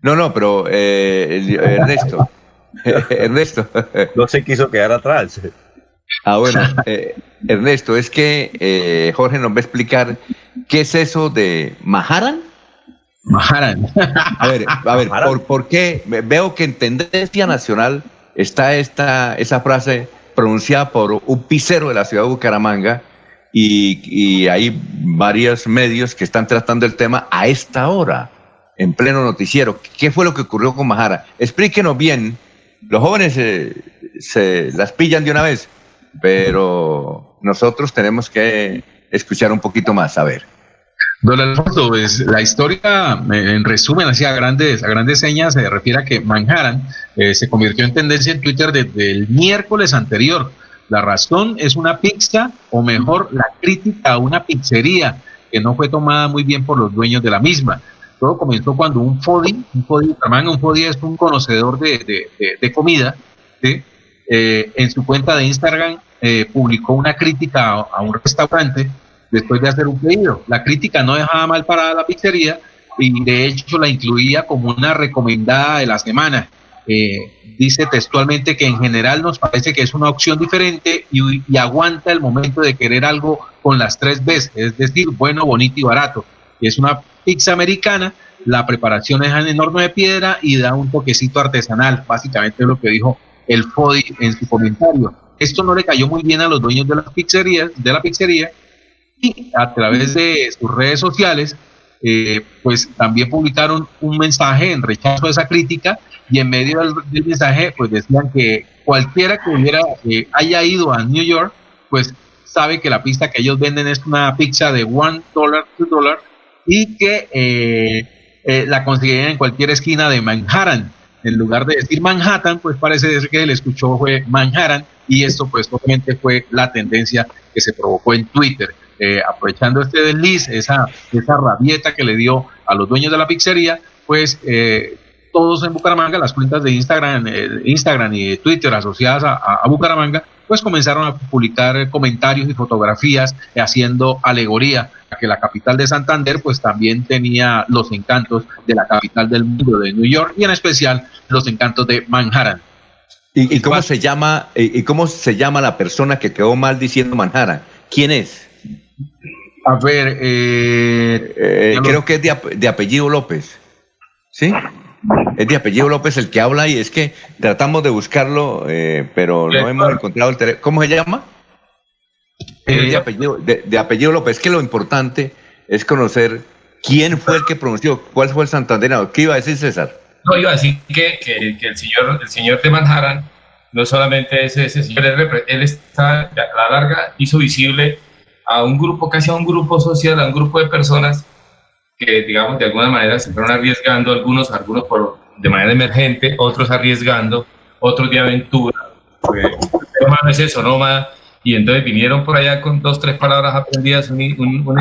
No, no, pero eh, Ernesto, Ernesto. no se quiso quedar atrás. Ah, bueno, eh, Ernesto, es que eh, Jorge nos va a explicar qué es eso de Maharan. Maharan. A ver, a ver, ¿por, qué? Veo que en Tendencia Nacional está esta, esa frase pronunciada por un pisero de la ciudad de Bucaramanga y, hay varios medios que están tratando el tema a esta hora en pleno noticiero. ¿Qué fue lo que ocurrió con Majara? Explíquenos bien. Los jóvenes se, las pillan de una vez, pero nosotros tenemos que escuchar un poquito más, a ver. Don Alfonso, pues, la historia, en resumen, así a grandes, a grandes señas, se refiere a que Manhattan eh, se convirtió en tendencia en Twitter desde el miércoles anterior. La razón es una pizza, o mejor, la crítica a una pizzería que no fue tomada muy bien por los dueños de la misma. Todo comenzó cuando un Fodi, un Fodi, un Fodi es un conocedor de, de, comida, eh, en su cuenta de Instagram eh, publicó una crítica a, un restaurante después de hacer un pedido. La crítica no dejaba mal para la pizzería y de hecho la incluía como una recomendada de la semana. Eh, dice textualmente que en general nos parece que es una opción diferente y, y, aguanta el momento de querer algo con las tres veces, es decir, bueno, bonito y barato. Es una pizza americana, la preparación es en horno de piedra y da un toquecito artesanal, básicamente lo que dijo el Fodi en su comentario. Esto no le cayó muy bien a los dueños de las pizzerías, de la pizzería, y a través de sus redes sociales, eh, pues también publicaron un mensaje en rechazo de esa crítica y en medio del, mensaje, pues decían que cualquiera que hubiera eh, haya ido a New York, pues sabe que la pizza que ellos venden es una pizza de one dollar, two dollar, y que eh, eh, la conseguirían en cualquier esquina de Manhattan. En lugar de decir Manhattan, pues parece que él escuchó fue Manhattan y esto pues obviamente fue la tendencia que se provocó en Twitter. Eh, aprovechando este desliz, esa, esa rabieta que le dio a los dueños de la pizzería, pues todos en Bucaramanga, las cuentas de Instagram, Instagram y Twitter asociadas a, Bucaramanga, pues comenzaron a publicar comentarios y fotografías haciendo alegoría a que la capital de Santander pues también tenía los encantos de la capital del mundo de New York y en especial los encantos de Manhattan. ¿Y, cómo se llama y, cómo se llama la persona que quedó mal diciendo Manhattan? ¿Quién es? A ver, eh, eh, creo que es de, de apellido López. ¿Sí? Es de apellido López el que habla y es que tratamos de buscarlo, eh, pero no hemos encontrado el teléfono. ¿Cómo se llama? de, apellido, de, apellido López. Es que lo importante es conocer quién fue el que pronunció, cuál fue el santanderano. ¿Qué iba a decir César? No, iba a decir que, que, el, señor, el señor de Manhattan no solamente es ese señor, él, está, a la larga hizo visible a un grupo, casi a un grupo social, a un grupo de personas que, digamos, de alguna manera se fueron arriesgando, algunos, algunos por, de manera emergente, otros arriesgando, otros de aventura. Porque no es eso, ¿no? Y entonces vinieron por allá con dos, tres palabras aprendidas, un, un, un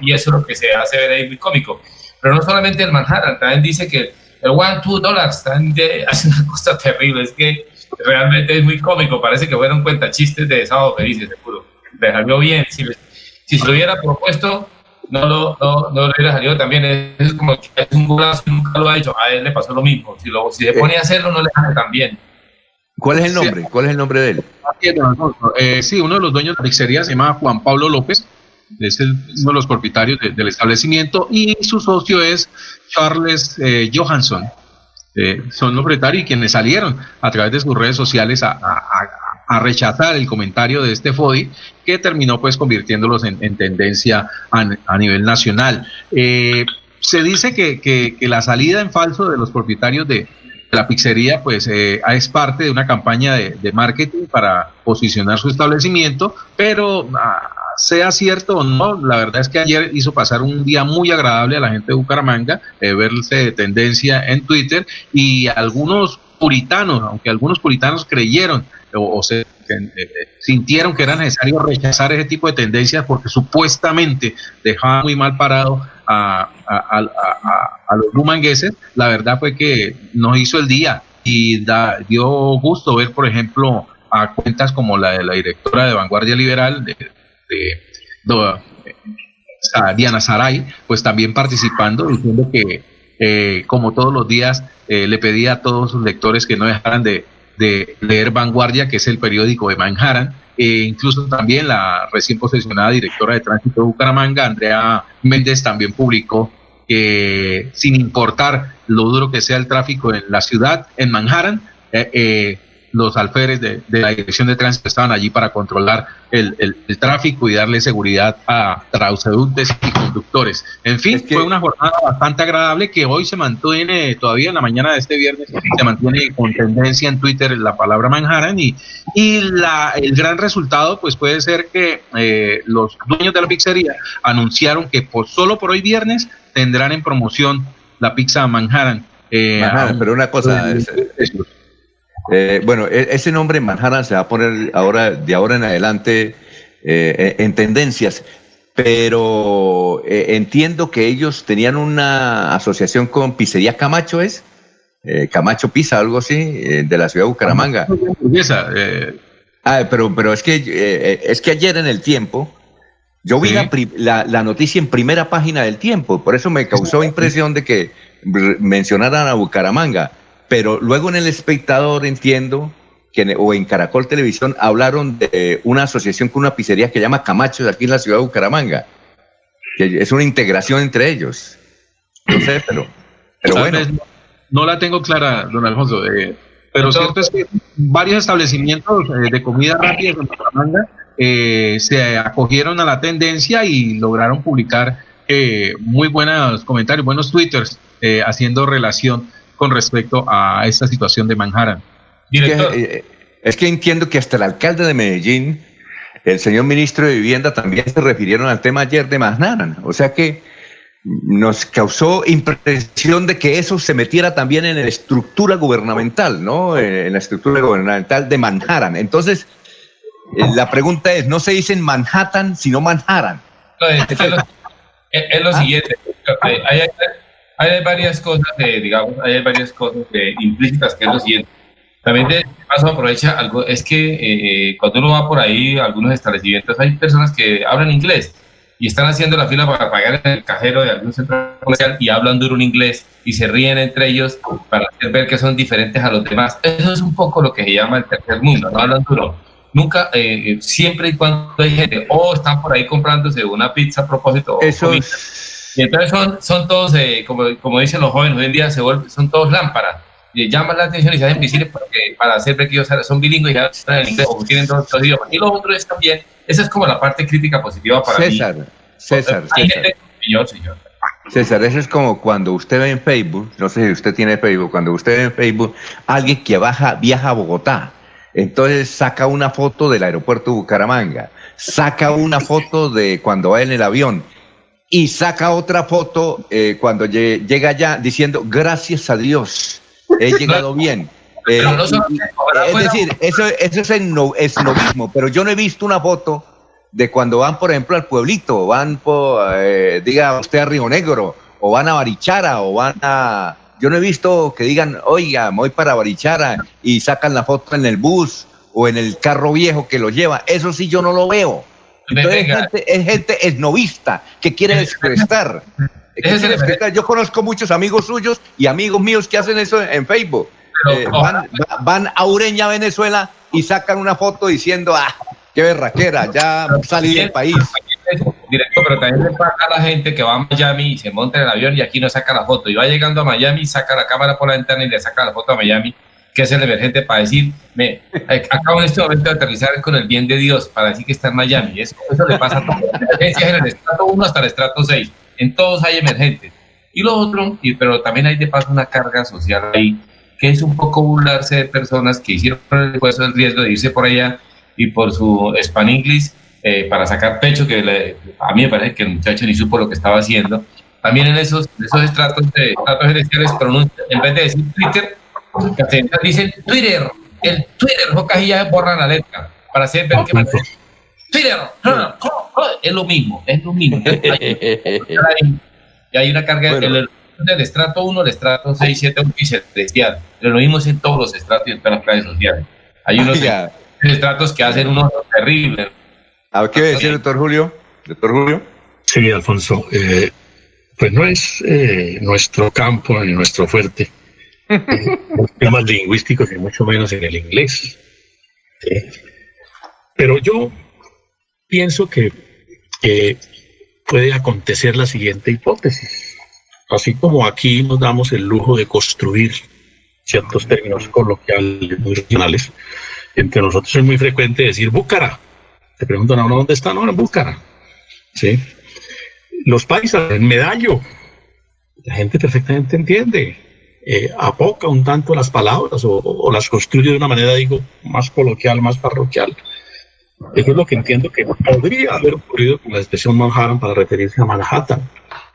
y eso es lo que se hace ver ahí muy cómico. Pero no solamente el Manhattan, también dice que el one, two dollars también hace una cosa terrible, es que realmente es muy cómico, parece que fueron cuenta chistes de sábado felices, seguro. Le salió bien, si, si se lo hubiera propuesto, no lo, no, no le hubiera salido también, es como que es un golazo nunca lo ha hecho, a él le pasó lo mismo, si, lo, si se pone a hacerlo no le sale tan bien. ¿Cuál es el nombre? ¿Cuál es el nombre de él? Eh, sí, uno de los dueños de la pizzería se llama Juan Pablo López, es uno de los propietarios del establecimiento y su socio es Charles eh, Johansson. Eh, son los propietarios y quienes salieron a través de sus redes sociales a, rechazar el comentario de este FODI que terminó pues convirtiéndolos en, tendencia a, nivel nacional. se dice que, la salida en falso de los propietarios de, la pizzería pues eh, es parte de una campaña de, marketing para posicionar su establecimiento, pero ah, sea cierto o no, la verdad es que ayer hizo pasar un día muy agradable a la gente de Bucaramanga, eh, verse de tendencia en Twitter y algunos puritanos, aunque algunos puritanos creyeron o, se eh, sintieron que era necesario rechazar ese tipo de tendencias porque supuestamente dejaba muy mal parado a, los bumangueses, la verdad fue que nos hizo el día y da, dio gusto ver, por ejemplo, a cuentas como la de la directora de Vanguardia Liberal, de, Diana Saray, pues también participando, diciendo que, eh, como todos los días, eh, le pedía a todos sus lectores que no dejaran de, de leer Vanguardia, que es el periódico de Manhattan, e incluso también la recién posesionada directora de tránsito de Bucaramanga, Andrea Méndez, también publicó que sin importar lo duro que sea el tráfico en la ciudad, en Manhattan, eh, eh los alférez de, la Dirección de Tránsito estaban allí para controlar el, tráfico y darle seguridad a transeúntes y conductores. En fin, fue una jornada bastante agradable que hoy se mantiene, todavía en la mañana de este viernes, se mantiene con tendencia en Twitter la palabra Manhattan y, y la, el gran resultado pues puede ser que eh, los dueños de la pizzería anunciaron que por, solo por hoy viernes tendrán en promoción la pizza Manhattan. Eh, Manhattan pero una cosa... Eh, bueno, e, ese nombre Manhattan se va a poner ahora, de ahora en adelante eh, en tendencias, pero eh, entiendo que ellos tenían una asociación con Pizzería Camacho, ¿es? Camacho Pizza, algo así, de la ciudad de Bucaramanga. Ah, pero, pero es que es que ayer en el tiempo yo vi la, la, noticia en primera página del tiempo, por eso me causó impresión de que mencionaran a Bucaramanga pero luego en El Espectador entiendo que o en Caracol Televisión hablaron de una asociación con una pizzería que se llama Camacho de aquí en la ciudad de Bucaramanga, que es una integración entre ellos. No sé, pero, pero bueno. No la tengo clara, don Alfonso, eh, pero cierto es que varios establecimientos eh, de comida rápida en Bucaramanga eh, se acogieron a la tendencia y lograron publicar muy buenos comentarios, buenos twitters haciendo relación con respecto a esta situación de Manhattan. Eh, es que, entiendo que hasta el alcalde de Medellín, el señor ministro de Vivienda, también se refirieron al tema ayer de Manhattan. O sea que nos causó impresión de que eso se metiera también en la estructura gubernamental, ¿no? Eh, en la estructura gubernamental de Manhattan. Entonces, eh, la pregunta es, no se dice Manhattan, sino Manhattan. es, lo, ¿Ah? siguiente. Hay, hay varias cosas, digamos, hay varias cosas implícitas que es lo siguiente. También de paso aprovecha algo, es que eh, cuando uno va por ahí, algunos establecimientos, hay personas que hablan inglés y están haciendo la fila para pagar en el cajero de algún centro comercial y hablan duro en inglés y se ríen entre ellos para hacer ver que son diferentes a los demás. Eso es un poco lo que se llama el tercer mundo, no hablan duro. Nunca, eh, siempre y cuando hay gente, o oh, están por ahí comprándose una pizza a propósito. Eso y entonces son, son todos, eh, como, como dicen los jóvenes hoy en día, se vuelven, son todos lámparas. Y llaman la atención y se hacen visibles porque, para hacer que ellos son bilingües y hablan en inglés o tienen todos los idiomas. Y lo otro es también, esa es como la parte crítica positiva para César, mí. César, César. señor. César, eso es como cuando usted ve en Facebook, no sé si usted tiene Facebook, cuando usted ve en Facebook alguien que baja, viaja a Bogotá, entonces saca una foto del aeropuerto de Bucaramanga, saca una foto de cuando va en el avión y saca otra foto eh, cuando llega allá diciendo, gracias a Dios, he llegado bien. Eh, es decir, eso, eso es esnovismo, pero yo no he visto una foto de cuando van, por ejemplo, al pueblito, van, por, eh, diga usted a Río Negro, o van a Barichara, o van a... Yo no he visto que digan, oiga, voy para Barichara y sacan la foto en el bus o en el carro viejo que lo lleva. Eso sí yo no lo veo. Entonces es gente, es gente esnovista que quiere desprestar. Yo conozco muchos amigos suyos y amigos míos que hacen eso en Facebook. Eh, van, van, a Ureña, Venezuela y sacan una foto diciendo, ah, qué berraquera, ya salí del país. Directo, pero también le pasa a la gente que va a Miami y se monta en el avión y aquí no saca la foto. Y va llegando a Miami, saca la cámara por la ventana y le saca la foto a Miami, que es el emergente para decir, me acabo en este momento de aterrizar con el bien de Dios para decir que está en Miami. Eso, eso le pasa a emergencias en el estrato 1 hasta el estrato 6. En todos hay emergentes. Y lo otro, y, pero también hay de paso una carga social ahí, que es un poco burlarse de personas que hicieron el esfuerzo, el riesgo de irse por allá y por su Span English eh, para sacar pecho, que a mí me parece que el muchacho ni supo lo que estaba haciendo. También en esos, esos estratos, de, estratos gerenciales en vez de decir Twitter, dicen Twitter, el Twitter, no cajilla borran la letra para hacer ver que Twitter, es lo mismo, es lo mismo. y hay una carga del estrato 1, el estrato 6, 7, 8 y 7, Lo mismo es en todos los estratos y en todas las clases sociales. Hay unos estratos que hacen unos terribles. ¿A qué decir, doctor Julio? Doctor Julio. Sí, Alfonso. Eh, pues no es eh, nuestro campo ni nuestro fuerte. Los temas lingüísticos y mucho menos en el inglés. Pero yo pienso que puede acontecer la siguiente hipótesis. Así como aquí nos damos el lujo de construir ciertos términos coloquiales muy regionales, entre nosotros es muy frecuente decir Búcara. Te preguntan a uno dónde está, no, en Búcara. ¿Sí? Los paisas, en Medallo. La gente perfectamente entiende. Eh, apoca un tanto las palabras o, las construye de una manera, digo, más coloquial, más parroquial. Eso es lo que entiendo que podría haber ocurrido con la expresión Manhattan para referirse a Manhattan.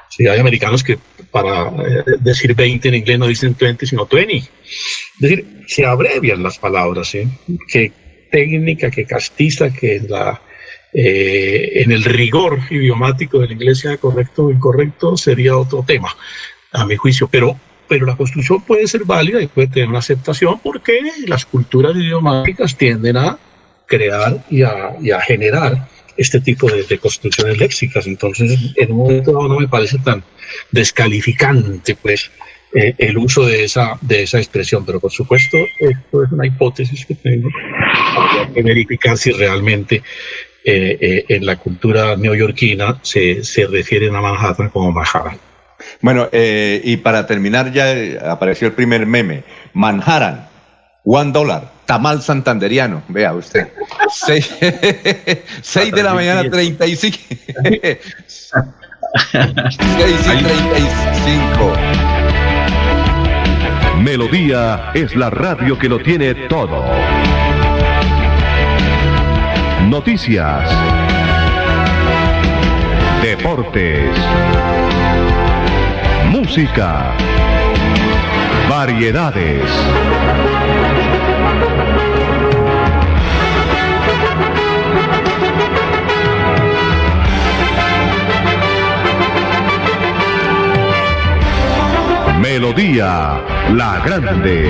Si hay americanos que para eh, decir 20 en inglés no dicen 20, sino 20. Es decir, se abrevian las palabras, ¿sí? Que técnica, que castiza, que eh, en el rigor idiomático del inglés sea correcto o incorrecto sería otro tema, a mi juicio. Pero, pero la construcción puede ser válida y puede tener una aceptación porque las culturas idiomáticas tienden a crear y a, generar este tipo de, construcciones léxicas. Entonces, en un momento dado no me parece tan descalificante, pues, eh, el uso de esa, de esa expresión. Pero, por supuesto, esto es una hipótesis que tengo. que verificar si realmente eh, eh, en la cultura neoyorquina se, se refieren a Manhattan como Manhattan. Bueno, y para terminar ya apareció el primer meme. Manhattan, one dollar tamal santanderiano, vea usted. 6 de la mañana, 35. 6 y 35. Melodía es la radio que lo tiene todo. Noticias. Deportes. Música. Variedades. Melodía La Grande.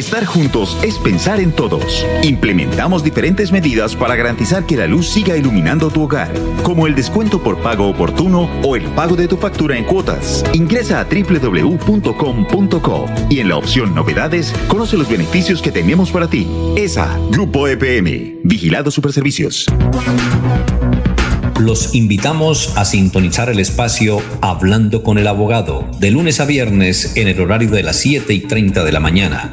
Estar juntos es pensar en todos. Implementamos diferentes medidas para garantizar que la luz siga iluminando tu hogar, como el descuento por pago oportuno o el pago de tu factura en cuotas. Ingresa a www.com.co y en la opción Novedades conoce los beneficios que tenemos para ti. ESA, Grupo EPM, Vigilado Superservicios. Los invitamos a sintonizar el espacio Hablando con el Abogado, de lunes a viernes en el horario de las 7 y 30 de la mañana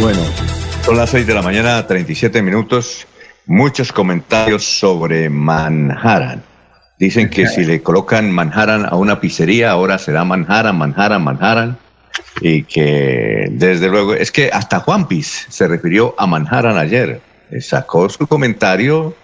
Bueno, son las 6 de la mañana, 37 minutos. Muchos comentarios sobre Manhattan. Dicen que si le colocan Manhattan a una pizzería, ahora será Manhattan, Manhattan, Manhattan. Y que desde luego, es que hasta Juan Piz se refirió a Manhattan ayer. Sacó su comentario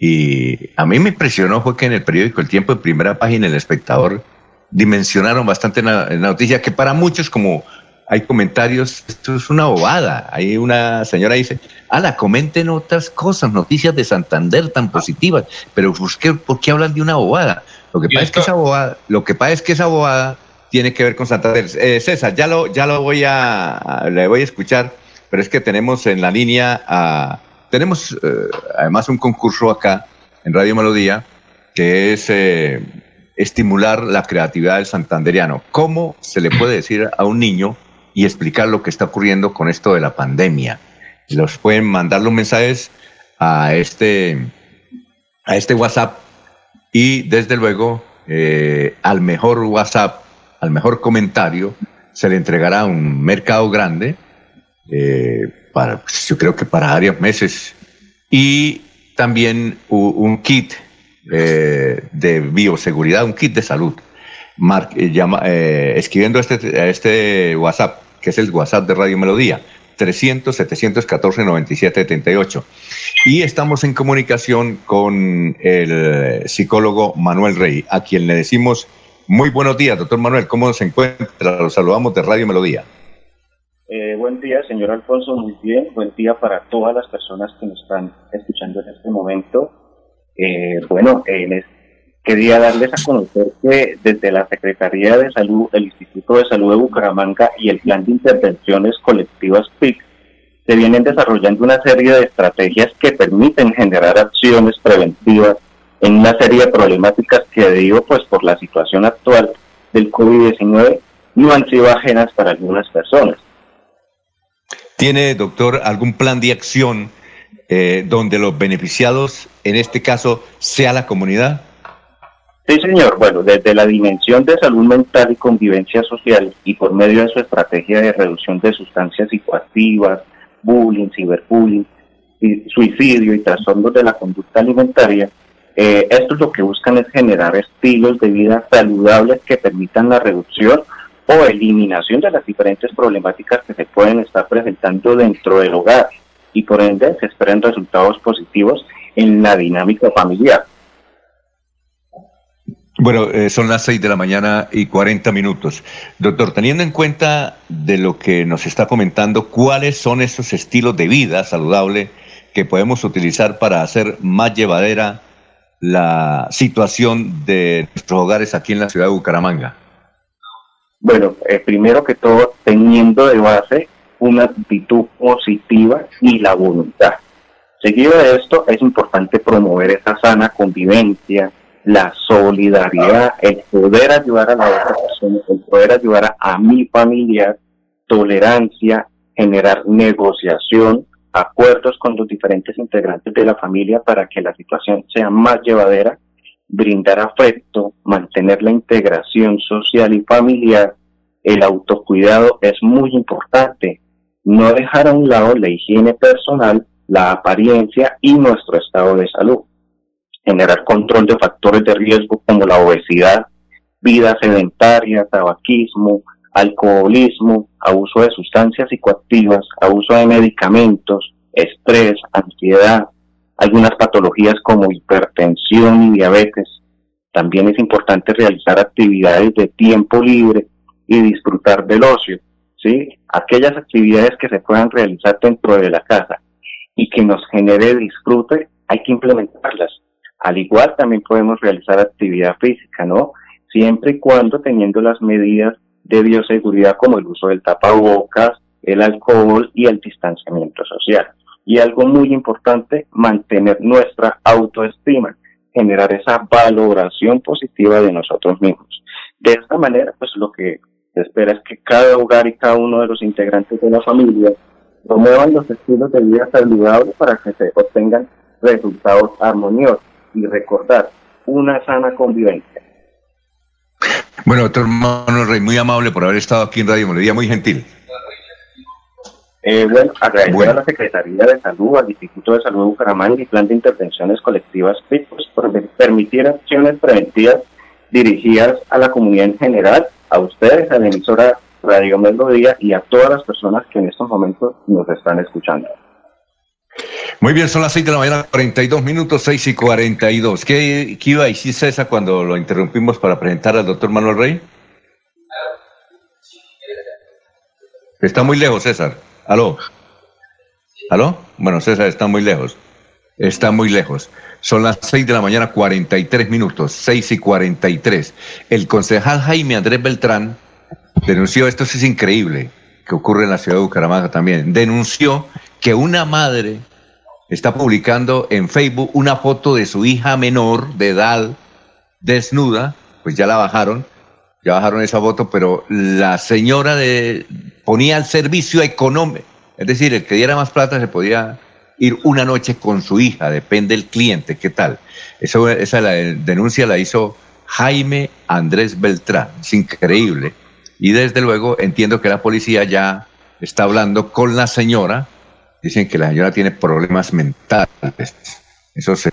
y a mí me impresionó fue que en el periódico El Tiempo, en primera página, El Espectador, dimensionaron bastante la noticia que para muchos como hay comentarios, esto es una bobada. Hay una señora dice, ala, comenten otras cosas, noticias de Santander tan positivas, pero ¿por qué, hablan de una bobada? Lo que pasa es que esa bobada, lo que pasa es que esa bobada tiene que ver con Santander. Eh, César, ya lo, ya lo voy a, le voy a escuchar, pero es que tenemos en la línea, tenemos eh, además un concurso acá en Radio Melodía que es eh, estimular la creatividad del santanderiano. ¿Cómo se le puede decir a un niño y explicar lo que está ocurriendo con esto de la pandemia. Los pueden mandar los mensajes a este, a este WhatsApp y desde luego eh, al mejor WhatsApp, al mejor comentario, se le entregará un mercado grande, eh, para, pues, yo creo que para varios meses, y también un, kit eh, de bioseguridad, un kit de salud. escribiendo este, este WhatsApp que es el WhatsApp de Radio Melodía, 300-714-9778. Y estamos en comunicación con el psicólogo Manuel Rey, a quien le decimos muy buenos días, doctor Manuel, ¿cómo se encuentra? Los saludamos de Radio Melodía. Eh, buen día, señor Alfonso, muy bien. Buen día para todas las personas que nos están escuchando en este momento. Eh, bueno, en este quería darles a conocer que desde la Secretaría de Salud, el Instituto de Salud de Bucaramanga y el Plan de Intervenciones Colectivas PIC se vienen desarrollando una serie de estrategias que permiten generar acciones preventivas en una serie de problemáticas que debido pues por la situación actual del COVID-19 no han sido ajenas para algunas personas. ¿Tiene, doctor, algún plan de acción eh, donde los beneficiados, en este caso, sea la comunidad? Sí, señor. Bueno, desde la dimensión de salud mental y convivencia social y por medio de su estrategia de reducción de sustancias psicoactivas, bullying, ciberbullying, suicidio y trastornos de la conducta alimentaria, eh, esto lo que buscan es generar estilos de vida saludables que permitan la reducción o eliminación de las diferentes problemáticas que se pueden estar presentando dentro del hogar y por ende se esperan resultados positivos en la dinámica familiar. Bueno, eh, son las seis de la mañana y 40 minutos. Doctor, teniendo en cuenta de lo que nos está comentando, ¿cuáles son esos estilos de vida saludable que podemos utilizar para hacer más llevadera la situación de nuestros hogares aquí en la ciudad de Bucaramanga? Bueno, eh, primero que todo, teniendo de base una actitud positiva y la voluntad. Seguido de esto, es importante promover esa sana convivencia, la solidaridad, el poder ayudar a la otra persona, el poder ayudar a, mi familia, tolerancia, generar negociación, acuerdos con los diferentes integrantes de la familia para que la situación sea más llevadera, brindar afecto, mantener la integración social y familiar, el autocuidado es muy importante, no dejar a un lado la higiene personal, la apariencia y nuestro estado de salud generar control de factores de riesgo como la obesidad, vida sedentaria, tabaquismo, alcoholismo, abuso de sustancias psicoactivas, abuso de medicamentos, estrés, ansiedad, algunas patologías como hipertensión y diabetes. También es importante realizar actividades de tiempo libre y disfrutar del ocio, ¿sí? Aquellas actividades que se puedan realizar dentro de la casa y que nos genere disfrute, hay que implementarlas. Al igual también podemos realizar actividad física, ¿no? Siempre y cuando teniendo las medidas de bioseguridad como el uso del tapabocas, el alcohol y el distanciamiento social. Y algo muy importante, mantener nuestra autoestima, generar esa valoración positiva de nosotros mismos. De esta manera, pues lo que se espera es que cada hogar y cada uno de los integrantes de la familia promuevan los estilos de vida saludables para que se obtengan resultados armoniosos y recordar una sana convivencia. Bueno, doctor Manuel Rey, muy amable por haber estado aquí en Radio Melodía, muy gentil. Eh, bueno, agradecer a la Secretaría de Salud, al Instituto de Salud de Bucaramanga y Plan de Intervenciones Colectivas PICOS por permitir acciones preventivas dirigidas a la comunidad en general, a ustedes, a la emisora Radio Melodía y a todas las personas que en estos momentos nos están escuchando. Muy bien, son las 6 de la mañana, 42 minutos, 6 y 42. ¿Qué, qué iba a decir César cuando lo interrumpimos para presentar al doctor Manuel Rey? Está muy lejos, César. ¿Aló? ¿Aló? Bueno, César está muy lejos. Está muy lejos. Son las 6 de la mañana, 43 minutos, 6 y 43. El concejal Jaime Andrés Beltrán denunció, esto es increíble, que ocurre en la ciudad de Bucaramanga también, denunció que una madre está publicando en Facebook una foto de su hija menor de edad desnuda, pues ya la bajaron, ya bajaron esa foto, pero la señora de, ponía el servicio económico, es decir, el que diera más plata se podía ir una noche con su hija, depende del cliente, ¿qué tal? Eso, esa denuncia la hizo Jaime Andrés Beltrán, es increíble. Y desde luego entiendo que la policía ya está hablando con la señora dicen que la señora tiene problemas mentales. Eso se,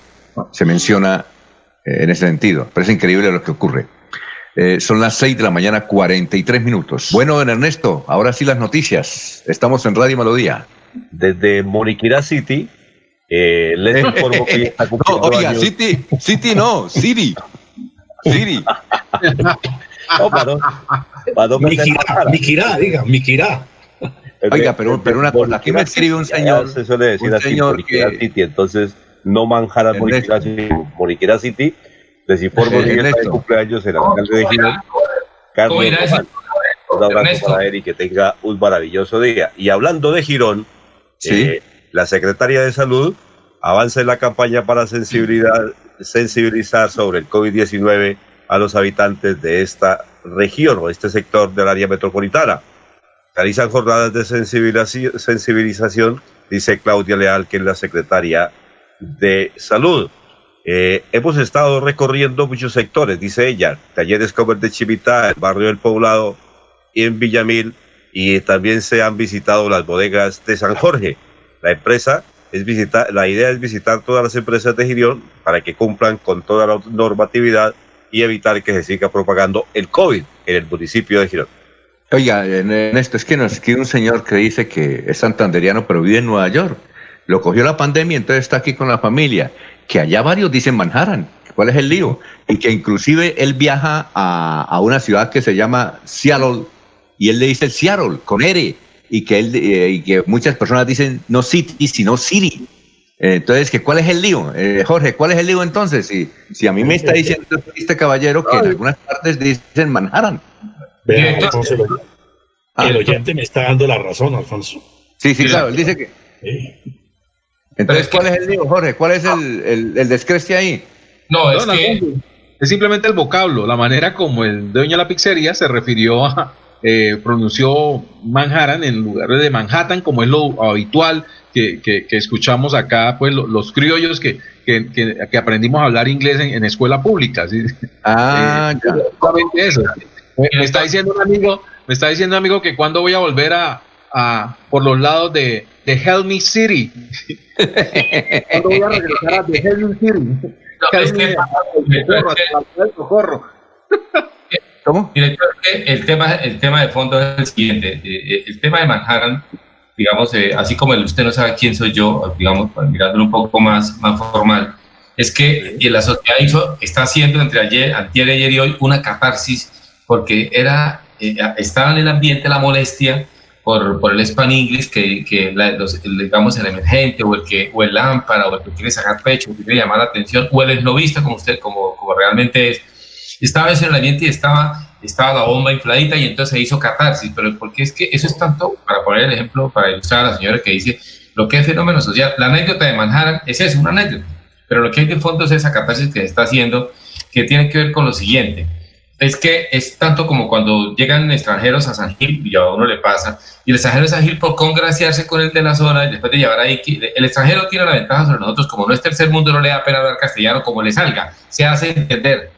menciona eh, en ese sentido. Pero es increíble lo que ocurre. Eh, son las 6 de la mañana, 43 minutos. Bueno, don Ernesto, ahora sí las noticias. Estamos en Radio Melodía. Desde Moriquira City, eh, les informo que está cumpliendo No, oiga, City, City no, City. City. no, para, para Mikirá, diga, Mikirá. Oiga, pero, pero una cosa, aquí me escribe un señor. Se suele decir así, señor que, City, entonces no manjar Moriquera City, Moriquera City. Les informo que está de cumpleaños el alcalde de Girón. Carlos Un abrazo para él y que tenga un maravilloso día. Y hablando de Girón, eh, la Secretaría de Salud avanza en la campaña para sensibilizar, sensibilizar sobre el COVID-19 a los habitantes de esta región o este sector del área metropolitana. Realizan jornadas de sensibilización, dice Claudia Leal, que es la secretaria de Salud. Eh, hemos estado recorriendo muchos sectores, dice ella, talleres como el de Chivita, el barrio del Poblado y en Villamil, y también se han visitado las bodegas de San Jorge. La empresa es visitar, la idea es visitar todas las empresas de Girón para que cumplan con toda la normatividad y evitar que se siga propagando el COVID en el municipio de Girón. Oiga, en esto es que nos escribe un señor que dice que es santanderiano pero vive en Nueva York. Lo cogió la pandemia, entonces está aquí con la familia. Que allá varios dicen Manhattan. ¿Cuál es el lío? Y que inclusive él viaja a, una ciudad que se llama Seattle y él le dice Seattle con R y que él eh, y que muchas personas dicen no City sino City. Entonces, ¿cuál es el lío? Eh, Jorge, ¿cuál es el lío entonces? Si, si a mí me está diciendo este caballero que en algunas partes dicen Manhattan. Ah. el oyente me está dando la razón, Alfonso. Sí, sí, claro, él dice que. Entonces, ¿cuál es el lío, Jorge? ¿Cuál es el, el, el ahí? No, es que. Es simplemente el vocablo, la manera como el dueño de la pizzería se refirió a. Eh, pronunció Manhattan en lugar de Manhattan, como es lo habitual que, que, escuchamos acá, pues los criollos que, que, aprendimos a hablar inglés en, escuela pública. Ah, eh, eso. Me, está diciendo un amigo, me está diciendo un amigo que cuando voy a volver a, a por los lados de, de Help Me City. ¿Cuándo voy a regresar a The Help Me City? ¿Cómo? el tema, el tema de fondo es el siguiente. Eh, el tema de Manhattan, digamos, eh, así como el usted no sabe quién soy yo, digamos, mirándolo un poco más, más formal, es que la sociedad hizo, está haciendo entre ayer, ayer, ayer y hoy una catarsis porque era, eh, estaba en el ambiente la molestia por, por el Span English, que, que los, digamos el emergente o el, que, o el lámpara o el que quiere sacar pecho, o que quiere llamar la atención, o el esnovista como usted, como, como realmente es, estaba en el ambiente y estaba estaba la bomba infladita y entonces se hizo catarsis, pero porque es que eso es tanto, para poner el ejemplo, para ilustrar a la señora que dice, lo que es fenómeno social, la anécdota de Manhattan es eso, una anécdota, pero lo que hay de fondo es esa catarsis que se está haciendo, que tiene que ver con lo siguiente, es que es tanto como cuando llegan extranjeros a San Gil, y a uno le pasa, y el extranjero de San Gil por congraciarse con el de la zona, y después de llevar ahí, el extranjero tiene la ventaja sobre nosotros, como no es tercer mundo, no le da pena hablar castellano, como le salga, se hace entender.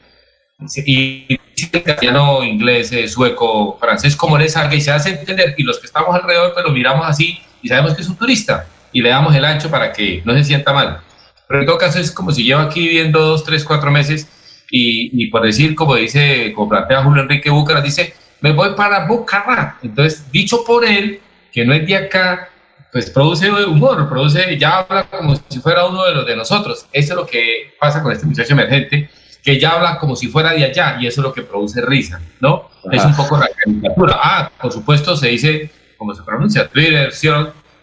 Y el castellano, inglés, eh, sueco, francés, como le salga, y se hace entender, y los que estamos alrededor, pues lo miramos así, y sabemos que es un turista, y le damos el ancho para que no se sienta mal. Pero en todo caso es como si lleva aquí viviendo dos, tres, cuatro meses, y, por decir, como dice, como plantea Julio Enrique Búcara, dice, me voy para Bucaramanga. Entonces, dicho por él, que no es de acá, pues produce humor, produce, ya habla como si fuera uno de los de nosotros. Eso es lo que pasa con este muchacho emergente, que ya habla como si fuera de allá, y eso es lo que produce risa, ¿no? Es un poco la caricatura. Ah, por supuesto, se dice, como se pronuncia, Twitter,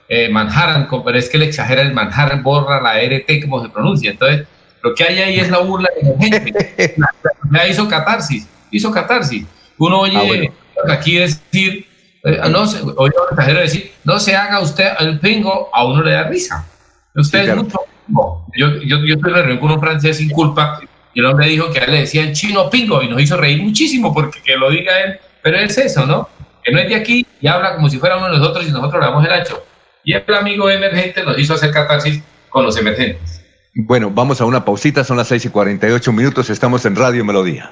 eh, Manhattan, pero es que le exagera el Manhattan, borra la RT como se pronuncia. Entonces, lo que hay ahí es la burla de la gente. Ya hizo catarsis, hizo catarsis. Uno oye ah, aquí decir, eh, no se, oye extranjero decir, no se haga usted el pingo, a uno le da risa. Usted es mucho Yo, yo, yo estoy reunión con un francés sin culpa y el hombre dijo que a él le decían chino pingo y nos hizo reír muchísimo porque que lo diga él, pero es eso, ¿no? Que no es de aquí y habla como si fuera uno de nosotros y nosotros le damos el ancho. Y el amigo emergente nos hizo hacer catarsis con los emergentes. Bueno, vamos a una pausita, son las 6 y 48 minutos, estamos en Radio Melodía.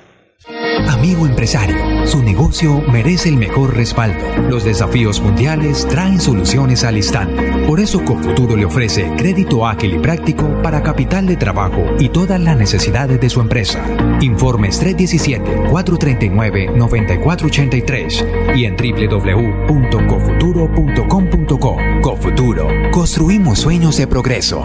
Amigo empresario, su negocio merece el mejor respaldo. Los desafíos mundiales traen soluciones al instante. Por eso Cofuturo le ofrece crédito ágil y práctico para capital de trabajo y todas las necesidades de su empresa. Informes 317-439-9483 y en www.cofuturo.com.co. Cofuturo, construimos sueños de progreso.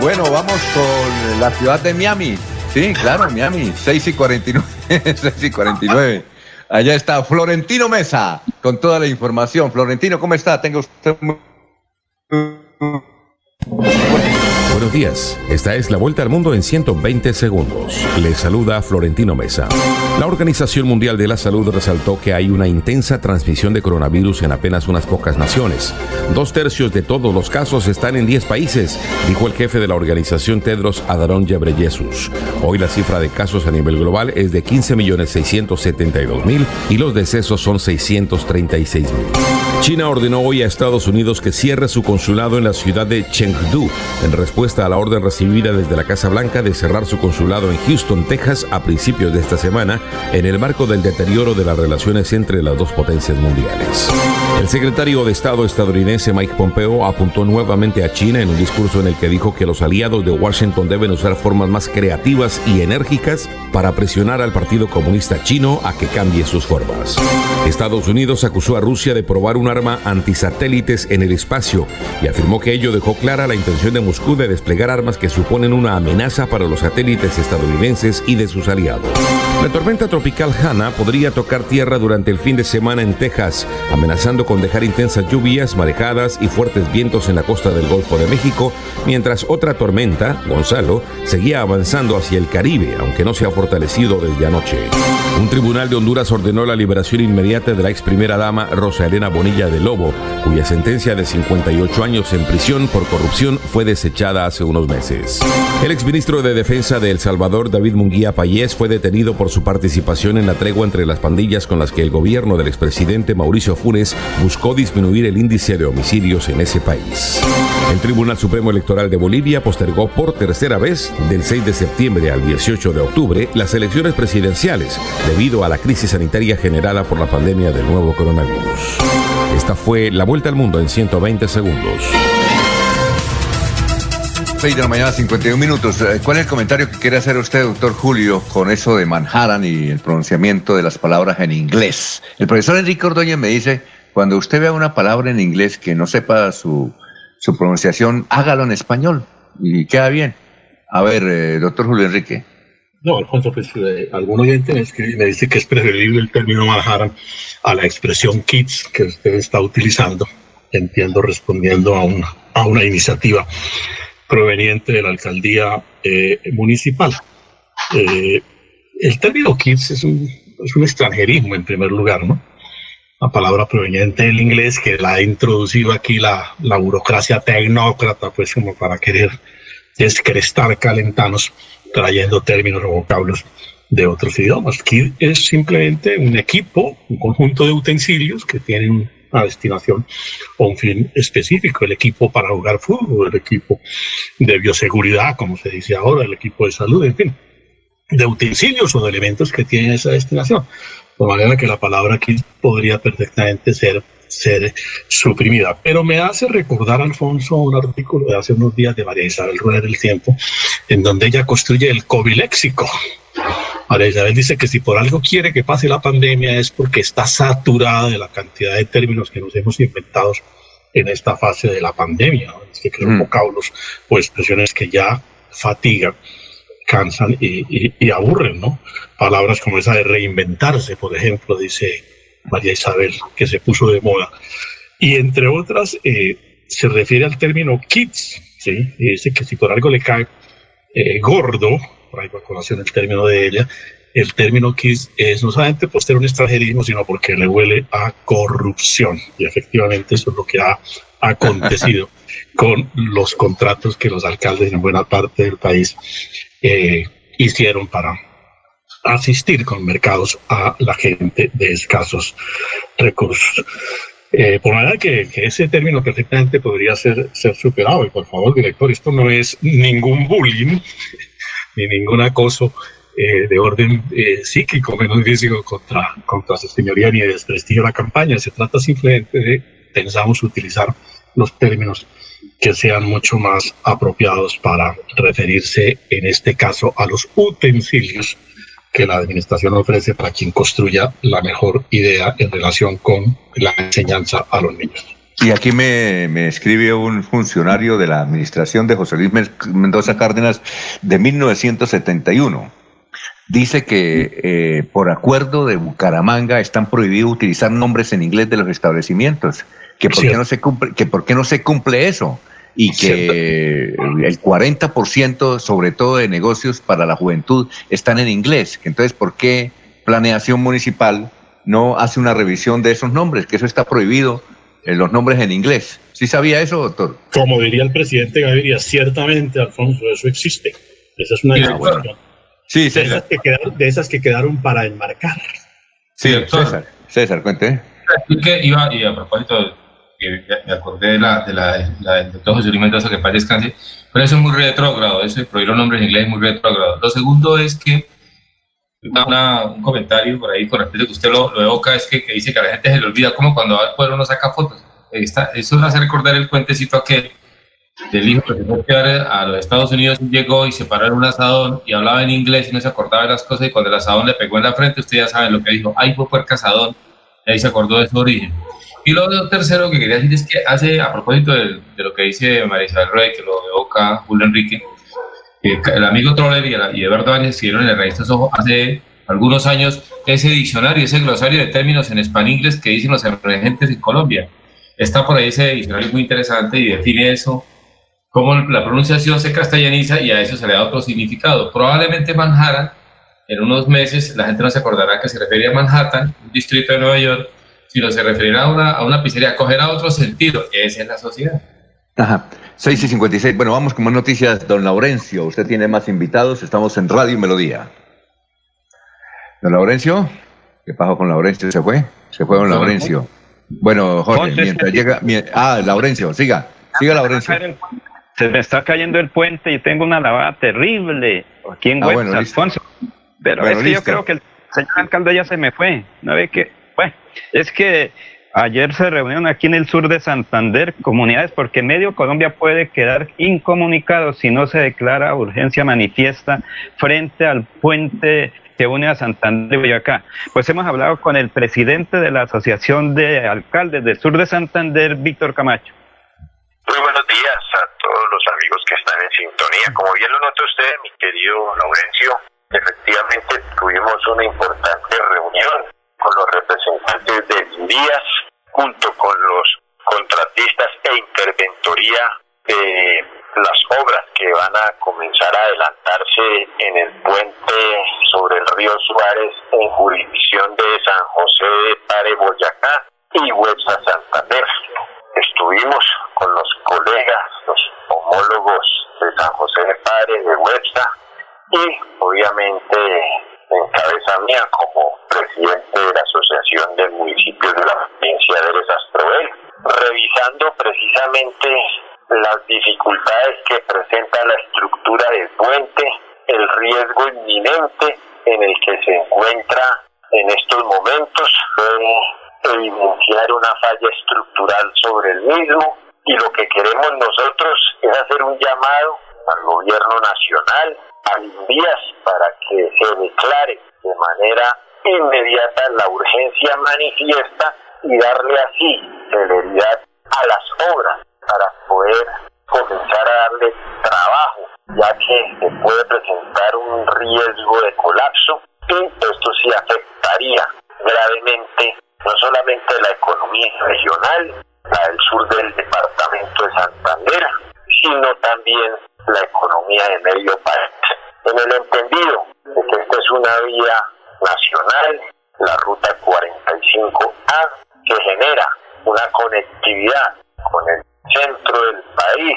Bueno, vamos con la ciudad de Miami. Sí, claro, Miami, 6 y 49. 6 y 49. Allá está Florentino Mesa con toda la información. Florentino, ¿cómo está? Tengo usted Buenos días, esta es la vuelta al mundo en 120 segundos. Les saluda Florentino Mesa. La Organización Mundial de la Salud resaltó que hay una intensa transmisión de coronavirus en apenas unas pocas naciones. Dos tercios de todos los casos están en 10 países, dijo el jefe de la organización Tedros Adharom Ghebreyesus. Hoy la cifra de casos a nivel global es de 15.672.000 y los decesos son 636.000. China ordenó hoy a Estados Unidos que cierre su consulado en la ciudad de Chengdu en respuesta a la orden recibida desde la Casa Blanca de cerrar su consulado en Houston, Texas, a principios de esta semana, en el marco del deterioro de las relaciones entre las dos potencias mundiales. El secretario de Estado estadounidense Mike Pompeo apuntó nuevamente a China en un discurso en el que dijo que los aliados de Washington deben usar formas más creativas y enérgicas para presionar al Partido Comunista Chino a que cambie sus formas. Estados Unidos acusó a Rusia de probar un arma antisatélites en el espacio y afirmó que ello dejó clara la intención de Moscú de desplegar armas que suponen una amenaza para los satélites estadounidenses y de sus aliados. La tormenta tropical Hanna podría tocar tierra durante el fin de semana en Texas, amenazando con dejar intensas lluvias, marejadas y fuertes vientos en la costa del Golfo de México, mientras otra tormenta, Gonzalo, seguía avanzando hacia el Caribe, aunque no se ha fortalecido desde anoche. Un tribunal de Honduras ordenó la liberación inmediata de la ex primera dama Rosa Elena Bonilla de Lobo, cuya sentencia de 58 años en prisión por corrupción fue desechada hace unos meses. El exministro de Defensa de El Salvador, David Munguía Payés, fue detenido por su participación en la tregua entre las pandillas con las que el gobierno del expresidente Mauricio Funes buscó disminuir el índice de homicidios en ese país. El Tribunal Supremo Electoral de Bolivia postergó por tercera vez, del 6 de septiembre al 18 de octubre, las elecciones presidenciales debido a la crisis sanitaria generada por la pandemia del nuevo coronavirus. Esta fue la vuelta al mundo en 120 segundos. 6 de la mañana, 51 minutos. Eh, ¿Cuál es el comentario que quiere hacer usted, doctor Julio, con eso de Manhattan y el pronunciamiento de las palabras en inglés? El profesor Enrique Ordóñez me dice, cuando usted vea una palabra en inglés que no sepa su, su pronunciación, hágalo en español y queda bien. A ver, eh, doctor Julio Enrique. No, Alfonso, pues eh, algún oyente me, me dice que es preferible el término Manhattan a la expresión kids que usted está utilizando. Entiendo respondiendo a una, a una iniciativa proveniente de la alcaldía eh, municipal. Eh, el término kids es un, es un extranjerismo en primer lugar, ¿no? La palabra proveniente del inglés que la ha introducido aquí la, la burocracia tecnócrata, pues como para querer descrestar calentanos, trayendo términos o vocablos de otros idiomas. Kid es simplemente un equipo, un conjunto de utensilios que tienen una destinación o un fin específico, el equipo para jugar fútbol, el equipo de bioseguridad, como se dice ahora, el equipo de salud, en fin, de utensilios o de elementos que tienen esa destinación. De manera que la palabra aquí podría perfectamente ser, ser suprimida. Pero me hace recordar, Alfonso, un artículo de hace unos días de María Isabel Rueda del Tiempo, en donde ella construye el coviléxico María Isabel dice que si por algo quiere que pase la pandemia es porque está saturada de la cantidad de términos que nos hemos inventado en esta fase de la pandemia. que son mm. vocablos o expresiones que ya fatigan, cansan y, aburren, ¿no? Palabras como esa de reinventarse, por ejemplo, dice María Isabel, que se puso de moda. Y entre otras, eh, se refiere al término kids, ¿sí? Y dice que si por algo le cae eh, gordo, traigo a colación el término de ella, el término KISS es no solamente por ser un extranjerismo, sino porque le huele a corrupción. Y efectivamente eso es lo que ha acontecido con los contratos que los alcaldes en buena parte del país eh, hicieron para asistir con mercados a la gente de escasos recursos. Eh, por manera que, que, ese término perfectamente podría ser, ser superado. Y por favor, director, esto no es ningún bullying, ni ningún acoso eh, de orden eh, psíquico, menos físico contra, contra su señoría ni de desprestigio la campaña. Se trata simplemente de, pensamos, utilizar los términos que sean mucho más apropiados para referirse, en este caso, a los utensilios que la administración ofrece para quien construya la mejor idea en relación con la enseñanza a los niños. Y aquí me, me, escribe un funcionario de la administración de José Luis Mendoza Cárdenas de 1971. Dice que eh, por acuerdo de Bucaramanga están prohibidos utilizar nombres en inglés de los establecimientos. Que por, qué no se cumple, que por qué no se cumple eso y que el 40% sobre todo de negocios para la juventud están en inglés. Entonces, ¿por qué planeación municipal no hace una revisión de esos nombres? Que eso está prohibido los nombres en inglés. ¿Sí sabía eso, doctor? Como diría el presidente Gaviria, ciertamente, Alfonso, eso existe. Esa es una ah, Sí, César. De esas, que quedaron, para enmarcar. Sí, César. César, cuente. Iba, y a propósito, me acordé de la, de la, del doctor José Luis Mendoza, que para descanse, pero eso es muy retrógrado, eso de prohibir los nombres en inglés es muy retrógrado. Lo segundo es que un comentario por ahí con respecto a que usted lo, evoca, es que, dice que a la gente se le olvida como cuando va al pueblo no saca fotos. eso hace recordar el cuentecito aquel del hijo que fue a, los Estados Unidos llegó y se paró en un asadón y hablaba en inglés y no se acordaba de las cosas y cuando el asadón le pegó en la frente, usted ya sabe lo que dijo, ay, fue el asadón, y ahí se acordó de su origen. Y lo tercero que quería decir es que hace, a propósito de, de lo que dice María Isabel Rey, que lo evoca Julio Enrique, el amigo Troller y, el, y Eduardo Áñez escribieron en el Registro Sojo hace algunos años ese diccionario, ese glosario de términos en español-inglés que dicen los emergentes en Colombia. Está por ahí ese diccionario muy interesante y define eso, cómo la pronunciación se castellaniza y a eso se le da otro significado. Probablemente Manhattan, en unos meses la gente no se acordará que se refería a Manhattan, un distrito de Nueva York, sino se referirá a una, a una pizzería, cogerá otro sentido. Esa es la sociedad. Ajá. 6 y 56. Bueno, vamos con más noticias. Don Laurencio, usted tiene más invitados. Estamos en Radio Melodía. Don Laurencio, ¿qué pasó con Laurencio? ¿Se fue? Se fue don Laurencio. Bueno, Jorge, mientras llega... Ah, Laurencio, siga. Siga, Laurencio. Se me está cayendo el puente y tengo una lavada terrible aquí en ah, bueno, Alfonso. Pero es que yo creo que el señor alcalde ya se me fue. ¿No ve que? Bueno, es que Ayer se reunieron aquí en el sur de Santander comunidades porque medio Colombia puede quedar incomunicado si no se declara urgencia manifiesta frente al puente que une a Santander y Boyacá. Pues hemos hablado con el presidente de la Asociación de Alcaldes del Sur de Santander, Víctor Camacho. Muy buenos días a todos los amigos que están en sintonía. Como bien lo notó usted, mi querido Laurencio, efectivamente tuvimos una importante reunión con los representantes de Díaz junto con los contratistas e interventoría de las obras que van a comenzar a adelantarse en el puente sobre el río Suárez en jurisdicción de San José de Pare Boyacá y Huesa Santander. Estuvimos con los colegas, los homólogos de San José de Pare, de Huesa y obviamente en cabeza mía como presidente de la Asociación de Municipios de la provincia de Desastrobel, revisando precisamente las dificultades que presenta la estructura del puente, el riesgo inminente en el que se encuentra en estos momentos, evidenciar una falla estructural sobre el mismo y lo que queremos nosotros es hacer un llamado al gobierno nacional, a vías para que se declare de manera inmediata la urgencia manifiesta y darle así celeridad a las obras para poder comenzar a darle trabajo, ya que se puede presentar un riesgo de colapso y esto sí afectaría gravemente no solamente la economía regional, la del sur del departamento de Santander, sino también la economía de medio país. En el entendido de que esta es una vía nacional, la ruta 45A, que genera una conectividad con el centro del país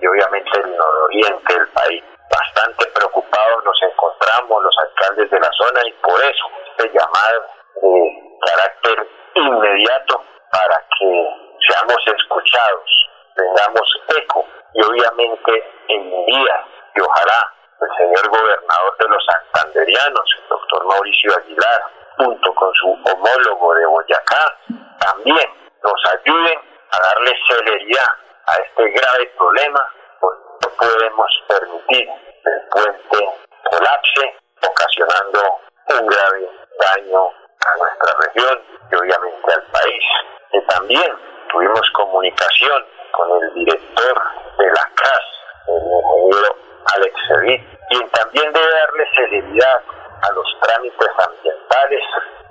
y obviamente el nororiente del país. Bastante preocupados nos encontramos los alcaldes de la zona y por eso este llamado de carácter inmediato para que seamos escuchados, tengamos eco y obviamente en día y ojalá el señor gobernador de los santanderianos, el doctor Mauricio Aguilar, junto con su homólogo de Boyacá, también nos ayuden a darle celeridad a este grave problema, pues no podemos permitir que el puente colapse, ocasionando un grave daño a nuestra región y obviamente al país. Y también tuvimos comunicación con el director de la CAS, el ingeniero Alex Sevit, quien también debe darle celeridad a los trámites ambientales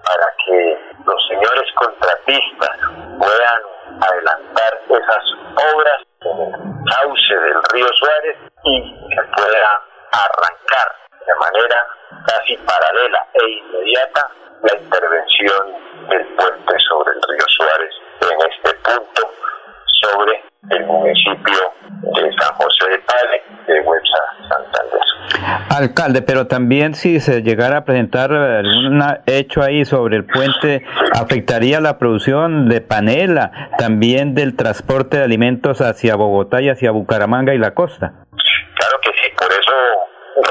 para que los señores contratistas puedan adelantar esas obras en el cauce del río Suárez y se pueda arrancar de manera casi paralela e inmediata la intervención del puente sobre el río Suárez en este punto sobre el municipio de San José de Pale de Huesa Santander. Alcalde, pero también si se llegara a presentar algún hecho ahí sobre el puente, afectaría la producción de panela, también del transporte de alimentos hacia Bogotá y hacia Bucaramanga y la costa. Claro que sí, por eso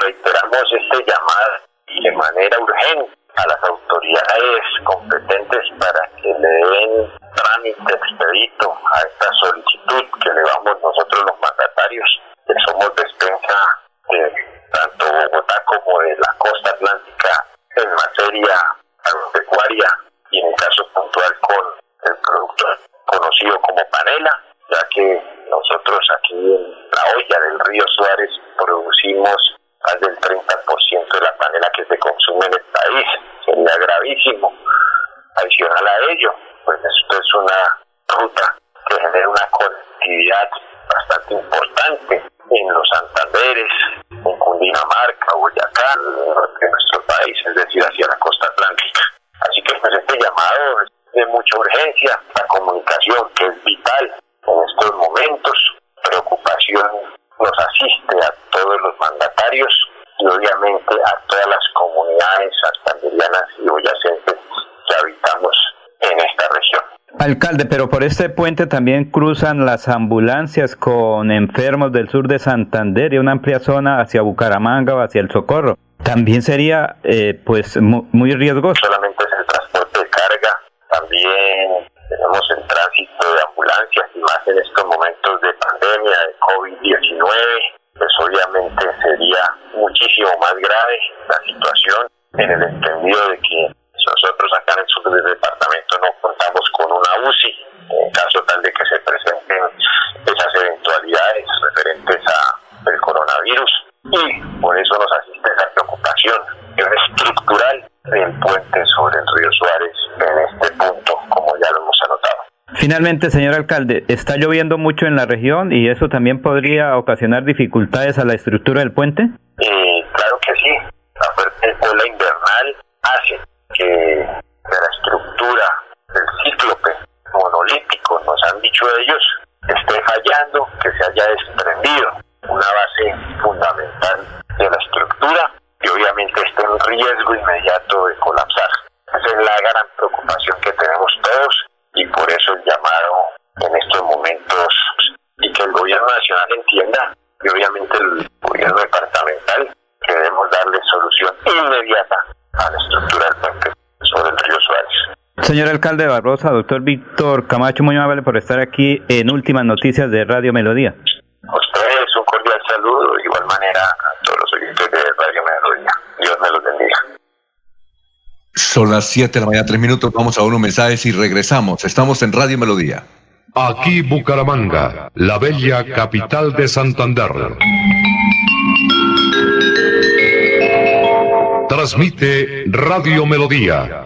reiteramos este llamado de manera urgente a las autoridades competentes para que le den trámite expedito a esta solicitud que le vamos nosotros los mandatarios, que somos despensa de tanto Bogotá como de la costa atlántica en materia agropecuaria y en el caso puntual con el producto conocido como panela, ya que nosotros aquí en la olla del río Suárez producimos más del 30% de la panela que se consume en el país. Sería gravísimo. Adicional a ello, pues esto es una ruta que genera una conectividad bastante importante en los Santanderes, en Cundinamarca, Boyacá, en nuestro país, es decir, hacia la costa atlántica. Así que pues este llamado es de mucha urgencia, la comunicación que es vital en estos momentos, preocupación nos asiste a todos los mandatarios y obviamente a todas las comunidades santanderianas y boyacenses que habitamos en esta región. Alcalde, pero por este puente también cruzan las ambulancias con enfermos del sur de Santander y una amplia zona hacia Bucaramanga o hacia el Socorro. También sería eh, pues muy riesgoso. Solamente es el transporte de carga, también tenemos ambulancias y más en estos momentos de pandemia, de COVID-19, pues obviamente sería muchísimo más grave la situación en el entendido de que nosotros acá en el sur del departamento no contamos con una UCI, en caso tal de que se presenten esas eventualidades referentes a el coronavirus y por eso nos asiste esa preocupación estructural del puente sobre el río Suárez en este punto, como ya lo hemos anotado. Finalmente, señor alcalde, está lloviendo mucho en la región y eso también podría ocasionar dificultades a la estructura del puente. Eh, claro que sí. La fuerte ola invernal hace que la estructura del cíclope monolítico, nos han dicho ellos, esté fallando, que se haya desprendido una base fundamental de la estructura y obviamente esté en riesgo inmediato de colapsar. Esa es la gran preocupación que tenemos todos y por eso el llamado en estos momentos y que el gobierno nacional entienda y obviamente el gobierno departamental que debemos darle solución inmediata a la estructura del puente sobre el río Suárez. Señor alcalde Barrosa, doctor Víctor Camacho, muy amable por estar aquí en Últimas Noticias de Radio Melodía. Ustedes un cordial saludo, de igual manera a todos los oyentes de Radio Melodía. Dios me los bendiga. Son las 7 de la mañana, 3 minutos, vamos a unos mensajes y regresamos. Estamos en Radio Melodía. Aquí Bucaramanga, la bella capital de Santander. Transmite Radio Melodía,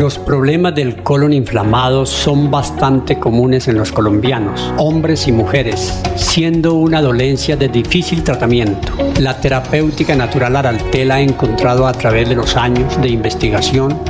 Los problemas del colon inflamado son bastante comunes en los colombianos, hombres y mujeres, siendo una dolencia de difícil tratamiento. La terapéutica natural Araltela ha encontrado a través de los años de investigación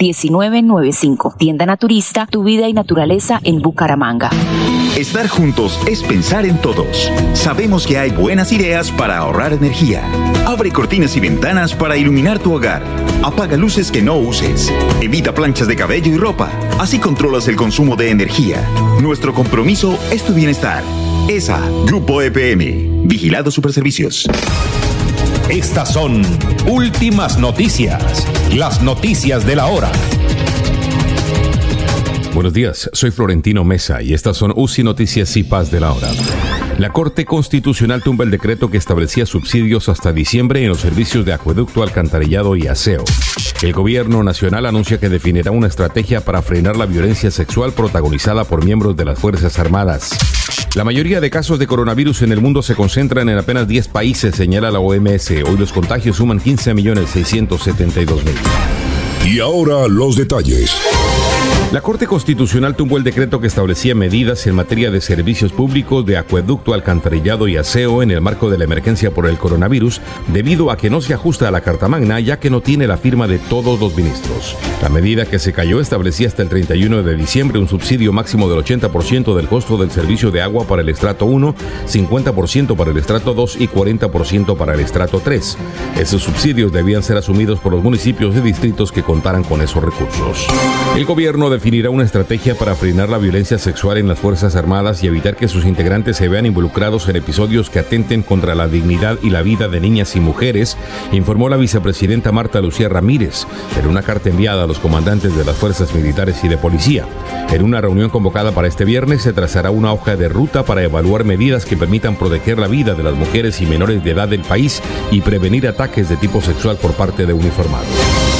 1995. Tienda Naturista, tu vida y naturaleza en Bucaramanga. Estar juntos es pensar en todos. Sabemos que hay buenas ideas para ahorrar energía. Abre cortinas y ventanas para iluminar tu hogar. Apaga luces que no uses. Evita planchas de cabello y ropa. Así controlas el consumo de energía. Nuestro compromiso es tu bienestar. ESA, Grupo EPM. Vigilado Superservicios. Estas son últimas noticias, las noticias de la hora. Buenos días, soy Florentino Mesa y estas son UCI Noticias y Paz de la Hora. La Corte Constitucional tumba el decreto que establecía subsidios hasta diciembre en los servicios de acueducto, alcantarillado y aseo. El gobierno nacional anuncia que definirá una estrategia para frenar la violencia sexual protagonizada por miembros de las Fuerzas Armadas. La mayoría de casos de coronavirus en el mundo se concentran en apenas 10 países, señala la OMS. Hoy los contagios suman 15.672.000. Y ahora los detalles. La Corte Constitucional tumbó el decreto que establecía medidas en materia de servicios públicos de acueducto, alcantarillado y aseo en el marco de la emergencia por el coronavirus, debido a que no se ajusta a la Carta Magna, ya que no tiene la firma de todos los ministros. La medida que se cayó establecía hasta el 31 de diciembre un subsidio máximo del 80% del costo del servicio de agua para el estrato 1, 50% para el estrato 2 y 40% para el estrato 3. Esos subsidios debían ser asumidos por los municipios y distritos que contaran con esos recursos. El gobierno de definirá una estrategia para frenar la violencia sexual en las Fuerzas Armadas y evitar que sus integrantes se vean involucrados en episodios que atenten contra la dignidad y la vida de niñas y mujeres, informó la vicepresidenta Marta Lucía Ramírez en una carta enviada a los comandantes de las fuerzas militares y de policía. En una reunión convocada para este viernes se trazará una hoja de ruta para evaluar medidas que permitan proteger la vida de las mujeres y menores de edad del país y prevenir ataques de tipo sexual por parte de uniformados.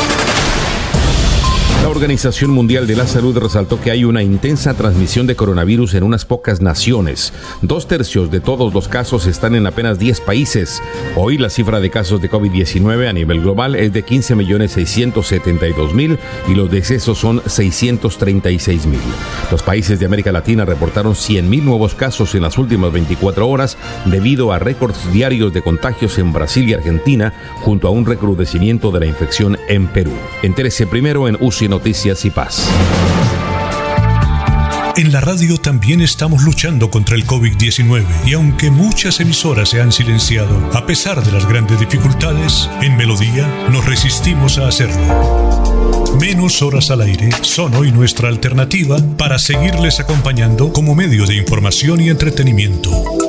Organización Mundial de la Salud resaltó que hay una intensa transmisión de coronavirus en unas pocas naciones. Dos tercios de todos los casos están en apenas 10 países. Hoy la cifra de casos de COVID-19 a nivel global es de 15.672.000 y los decesos son 636.000. Los países de América Latina reportaron 100.000 nuevos casos en las últimas 24 horas debido a récords diarios de contagios en Brasil y Argentina, junto a un recrudecimiento de la infección en Perú. Entérese primero en UCI Noticias y Paz. En la radio también estamos luchando contra el COVID-19 y aunque muchas emisoras se han silenciado, a pesar de las grandes dificultades, en Melodía nos resistimos a hacerlo. Menos horas al aire son hoy nuestra alternativa para seguirles acompañando como medio de información y entretenimiento.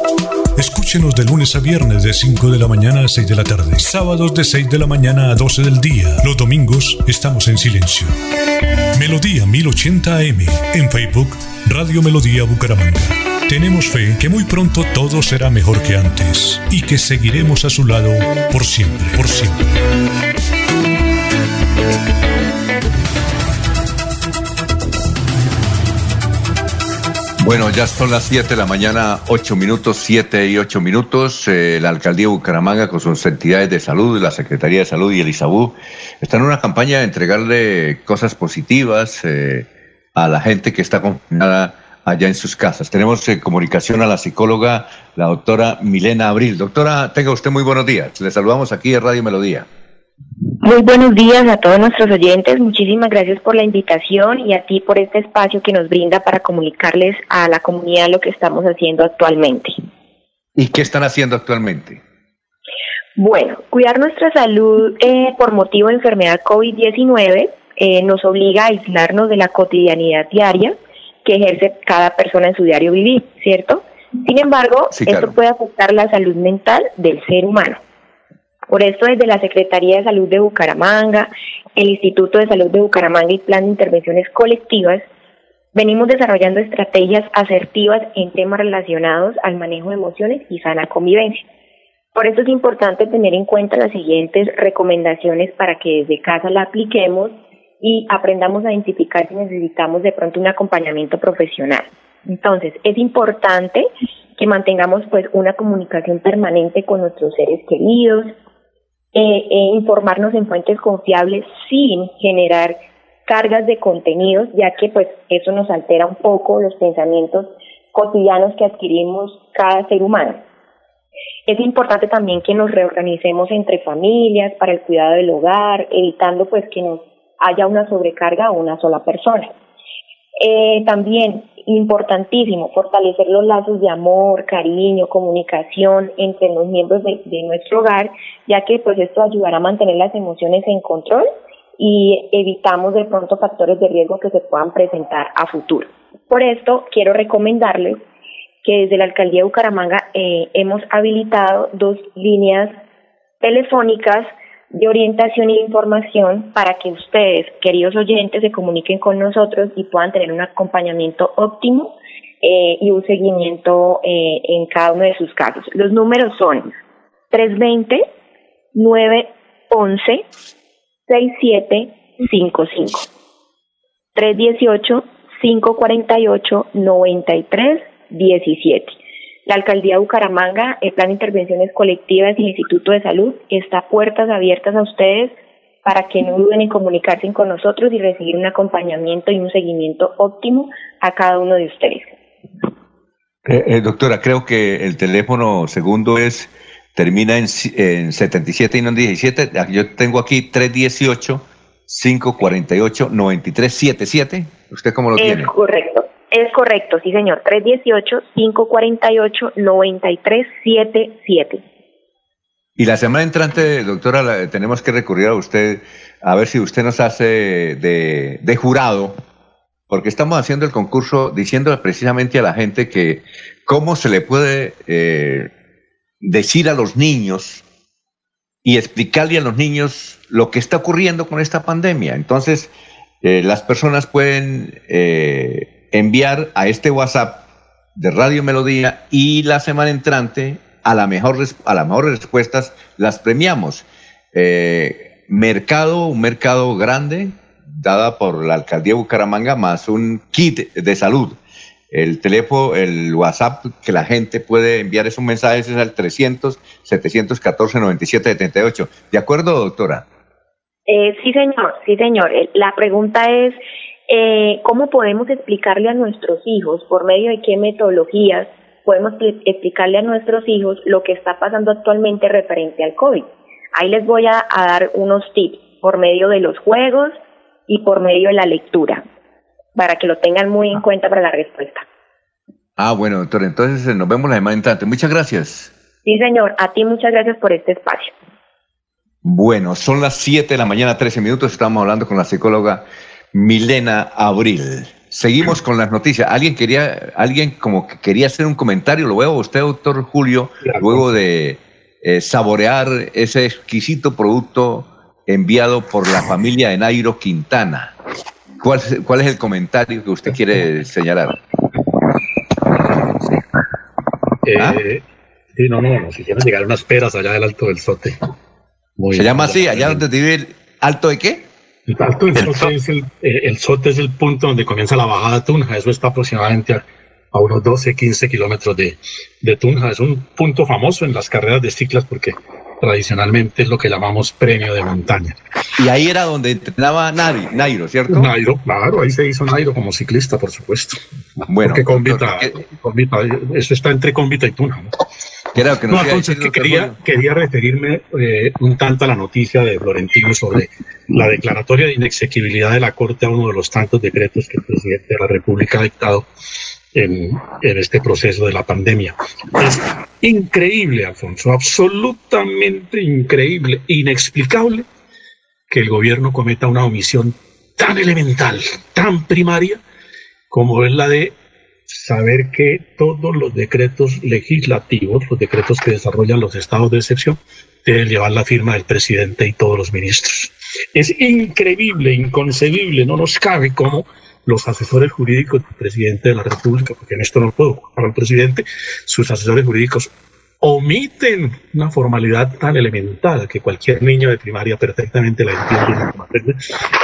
Escúchenos de lunes a viernes de 5 de la mañana a 6 de la tarde. Sábados de 6 de la mañana a 12 del día. Los domingos estamos en silencio. Melodía 1080 AM. En Facebook, Radio Melodía Bucaramanga. Tenemos fe que muy pronto todo será mejor que antes y que seguiremos a su lado por siempre, por siempre. Bueno, ya son las 7 de la mañana, 8 minutos, 7 y 8 minutos. Eh, la alcaldía de Bucaramanga con sus entidades de salud, la Secretaría de Salud y el ISABU, están en una campaña de entregarle cosas positivas eh, a la gente que está confinada allá en sus casas. Tenemos en comunicación a la psicóloga, la doctora Milena Abril. Doctora, tenga usted muy buenos días. Le saludamos aquí en Radio Melodía. Muy buenos días a todos nuestros oyentes. Muchísimas gracias por la invitación y a ti por este espacio que nos brinda para comunicarles a la comunidad lo que estamos haciendo actualmente. ¿Y qué están haciendo actualmente? Bueno, cuidar nuestra salud eh, por motivo de enfermedad COVID-19 eh, nos obliga a aislarnos de la cotidianidad diaria que ejerce cada persona en su diario vivir, ¿cierto? Sin embargo, esto puede afectar la salud mental del ser humano. Por esto, desde la Secretaría de Salud de Bucaramanga, el Instituto de Salud de Bucaramanga y Plan de Intervenciones Colectivas, venimos desarrollando estrategias asertivas en temas relacionados al manejo de emociones y sana convivencia. Por eso es importante tener en cuenta las siguientes recomendaciones para que desde casa la apliquemos y aprendamos a identificar si necesitamos de pronto un acompañamiento profesional. Entonces, es importante que mantengamos pues una comunicación permanente con nuestros seres queridos, eh, eh, informarnos en fuentes confiables sin generar cargas de contenidos, ya que pues eso nos altera un poco los pensamientos cotidianos que adquirimos cada ser humano. Es importante también que nos reorganicemos entre familias para el cuidado del hogar, evitando pues que nos haya una sobrecarga a una sola persona. Eh, también importantísimo fortalecer los lazos de amor, cariño, comunicación entre los miembros de, nuestro hogar, ya que pues esto ayudará a mantener las emociones en control y evitamos de pronto factores de riesgo que se puedan presentar a futuro. Por esto quiero recomendarles que desde la alcaldía de Bucaramanga eh, hemos habilitado dos líneas telefónicas de orientación e información para que ustedes, queridos oyentes, se comuniquen con nosotros y puedan tener un acompañamiento óptimo eh, y un seguimiento eh, en cada uno de sus casos. Los números son 320-911-6755, 318-548-9317. La Alcaldía de Bucaramanga, el Plan de Intervenciones Colectivas y el Instituto de Salud está puertas abiertas a ustedes para que no duden en comunicarse con nosotros y recibir un acompañamiento y un seguimiento óptimo a cada uno de ustedes. Eh, eh, doctora, creo que el teléfono segundo es termina en, en 77 y no en 17. Yo tengo aquí 318 548 9377. ¿Usted cómo lo tiene? Es correcto. Es correcto, sí señor, 318-548-9377. Y la semana entrante, doctora, tenemos que recurrir a usted a ver si usted nos hace de, jurado, porque estamos haciendo el concurso diciendo precisamente a la gente que cómo se le puede eh, decir a los niños y explicarle a los niños lo que está ocurriendo con esta pandemia. Entonces, eh, las personas pueden eh, enviar a este WhatsApp de Radio Melodía y la semana entrante a la mejor a las mejores respuestas las premiamos. Eh, mercado, un mercado grande, dada por la alcaldía de Bucaramanga, más un kit de salud. El teléfono, el WhatsApp que la gente puede enviar esos mensajes es al 300 714 97 78. ¿De acuerdo, doctora? Eh, sí, señor, sí, señor. La pregunta es eh, ¿cómo podemos explicarle a nuestros hijos, por medio de qué metodologías podemos explicarle a nuestros hijos lo que está pasando actualmente referente al COVID? Ahí les voy a, dar unos tips por medio de los juegos y por medio de la lectura, para que lo tengan muy en cuenta para la respuesta. Ah, bueno, doctor, entonces eh, nos vemos la semana entrante. Muchas gracias. Sí, señor, a ti muchas gracias por este espacio. Bueno, son las 7 de la mañana, 13 minutos, estamos hablando con la psicóloga Milena Abril. Seguimos con las noticias. Alguien quería, alguien como que quería hacer un comentario, lo veo usted, doctor Julio, luego de eh, saborear ese exquisito producto enviado por la familia de Nairo Quintana. ¿Cuál, ¿Cuál es el comentario que usted quiere señalar? Eh, ¿Ah? Sí, no, no, no, si quieren llegar unas peras allá del Alto del Sote. ¿Se llama así? ¿Allá donde vive el Alto de qué? El Alto del Sote, es el, eh, el Sote es el punto donde comienza la bajada de Tunja. Eso está aproximadamente a, unos 12, 15 kilómetros de, de, Tunja. Es un punto famoso en las carreras de ciclas porque tradicionalmente es lo que llamamos premio de montaña. Y ahí era donde entrenaba Nairo, ¿cierto? Nairo, claro, ahí se hizo Nairo como ciclista, por supuesto. Bueno, porque Convita, eso está entre Convita y Tunja. ¿no? No, entonces que quería, quería referirme eh, un tanto a la noticia de Florentino sobre la declaratoria de inexequibilidad de la Corte a uno de los tantos decretos que el presidente de la República ha dictado en, en este proceso de la pandemia. Es increíble, Alfonso, absolutamente increíble, inexplicable que el gobierno cometa una omisión tan elemental, tan primaria, como es la de saber que todos los decretos legislativos, los decretos que desarrollan los estados de excepción, deben llevar la firma del presidente y todos los ministros. Es increíble, inconcebible, no nos cabe cómo los asesores jurídicos del presidente de la República, porque en esto no puedo para el presidente, sus asesores jurídicos omiten una formalidad tan elemental que cualquier niño de primaria perfectamente la entiende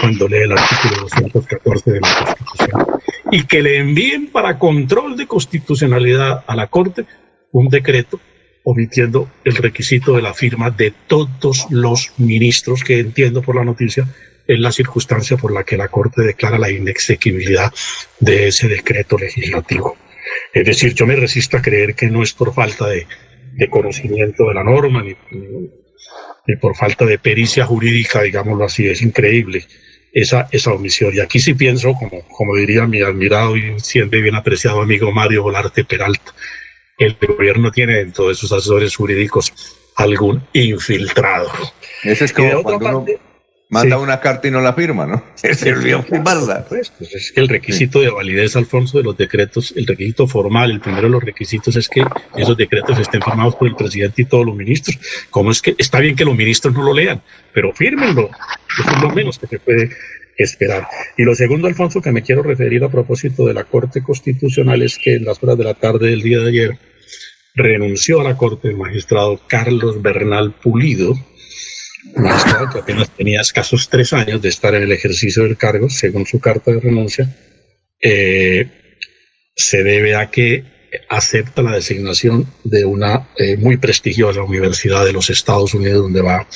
cuando lee el artículo 214 de la Constitución y que le envíen para control de constitucionalidad a la Corte un decreto omitiendo el requisito de la firma de todos los ministros que entiendo por la noticia es la circunstancia por la que la Corte declara la inexequibilidad de ese decreto legislativo. Es decir, yo me resisto a creer que no es por falta de de conocimiento de la norma, ni, por falta de pericia jurídica, digámoslo así, es increíble esa, esa omisión. Y aquí sí pienso, como, como diría mi admirado y siempre bien apreciado amigo Mario Volarte Peralta, el gobierno tiene dentro de sus asesores jurídicos algún infiltrado. Ese es como manda una carta y no la firma, ¿no? Se olvidó firmarla. Pues, pues es que el requisito de validez, Alfonso, de los decretos, el requisito formal, el primero de los requisitos es que esos decretos estén firmados por el presidente y todos los ministros. ¿Cómo es que está bien que los ministros no lo lean, pero fírmenlo? Eso es lo menos que se puede esperar. Y lo segundo, Alfonso, que me quiero referir a propósito de la Corte Constitucional es que en las horas de la tarde del día de ayer renunció a la Corte el magistrado Carlos Bernal Pulido, magistrado que apenas tenía escasos tres años de estar en el ejercicio del cargo, según su carta de renuncia, eh, se debe a que acepta la designación de una eh, muy prestigiosa universidad de los Estados Unidos, donde va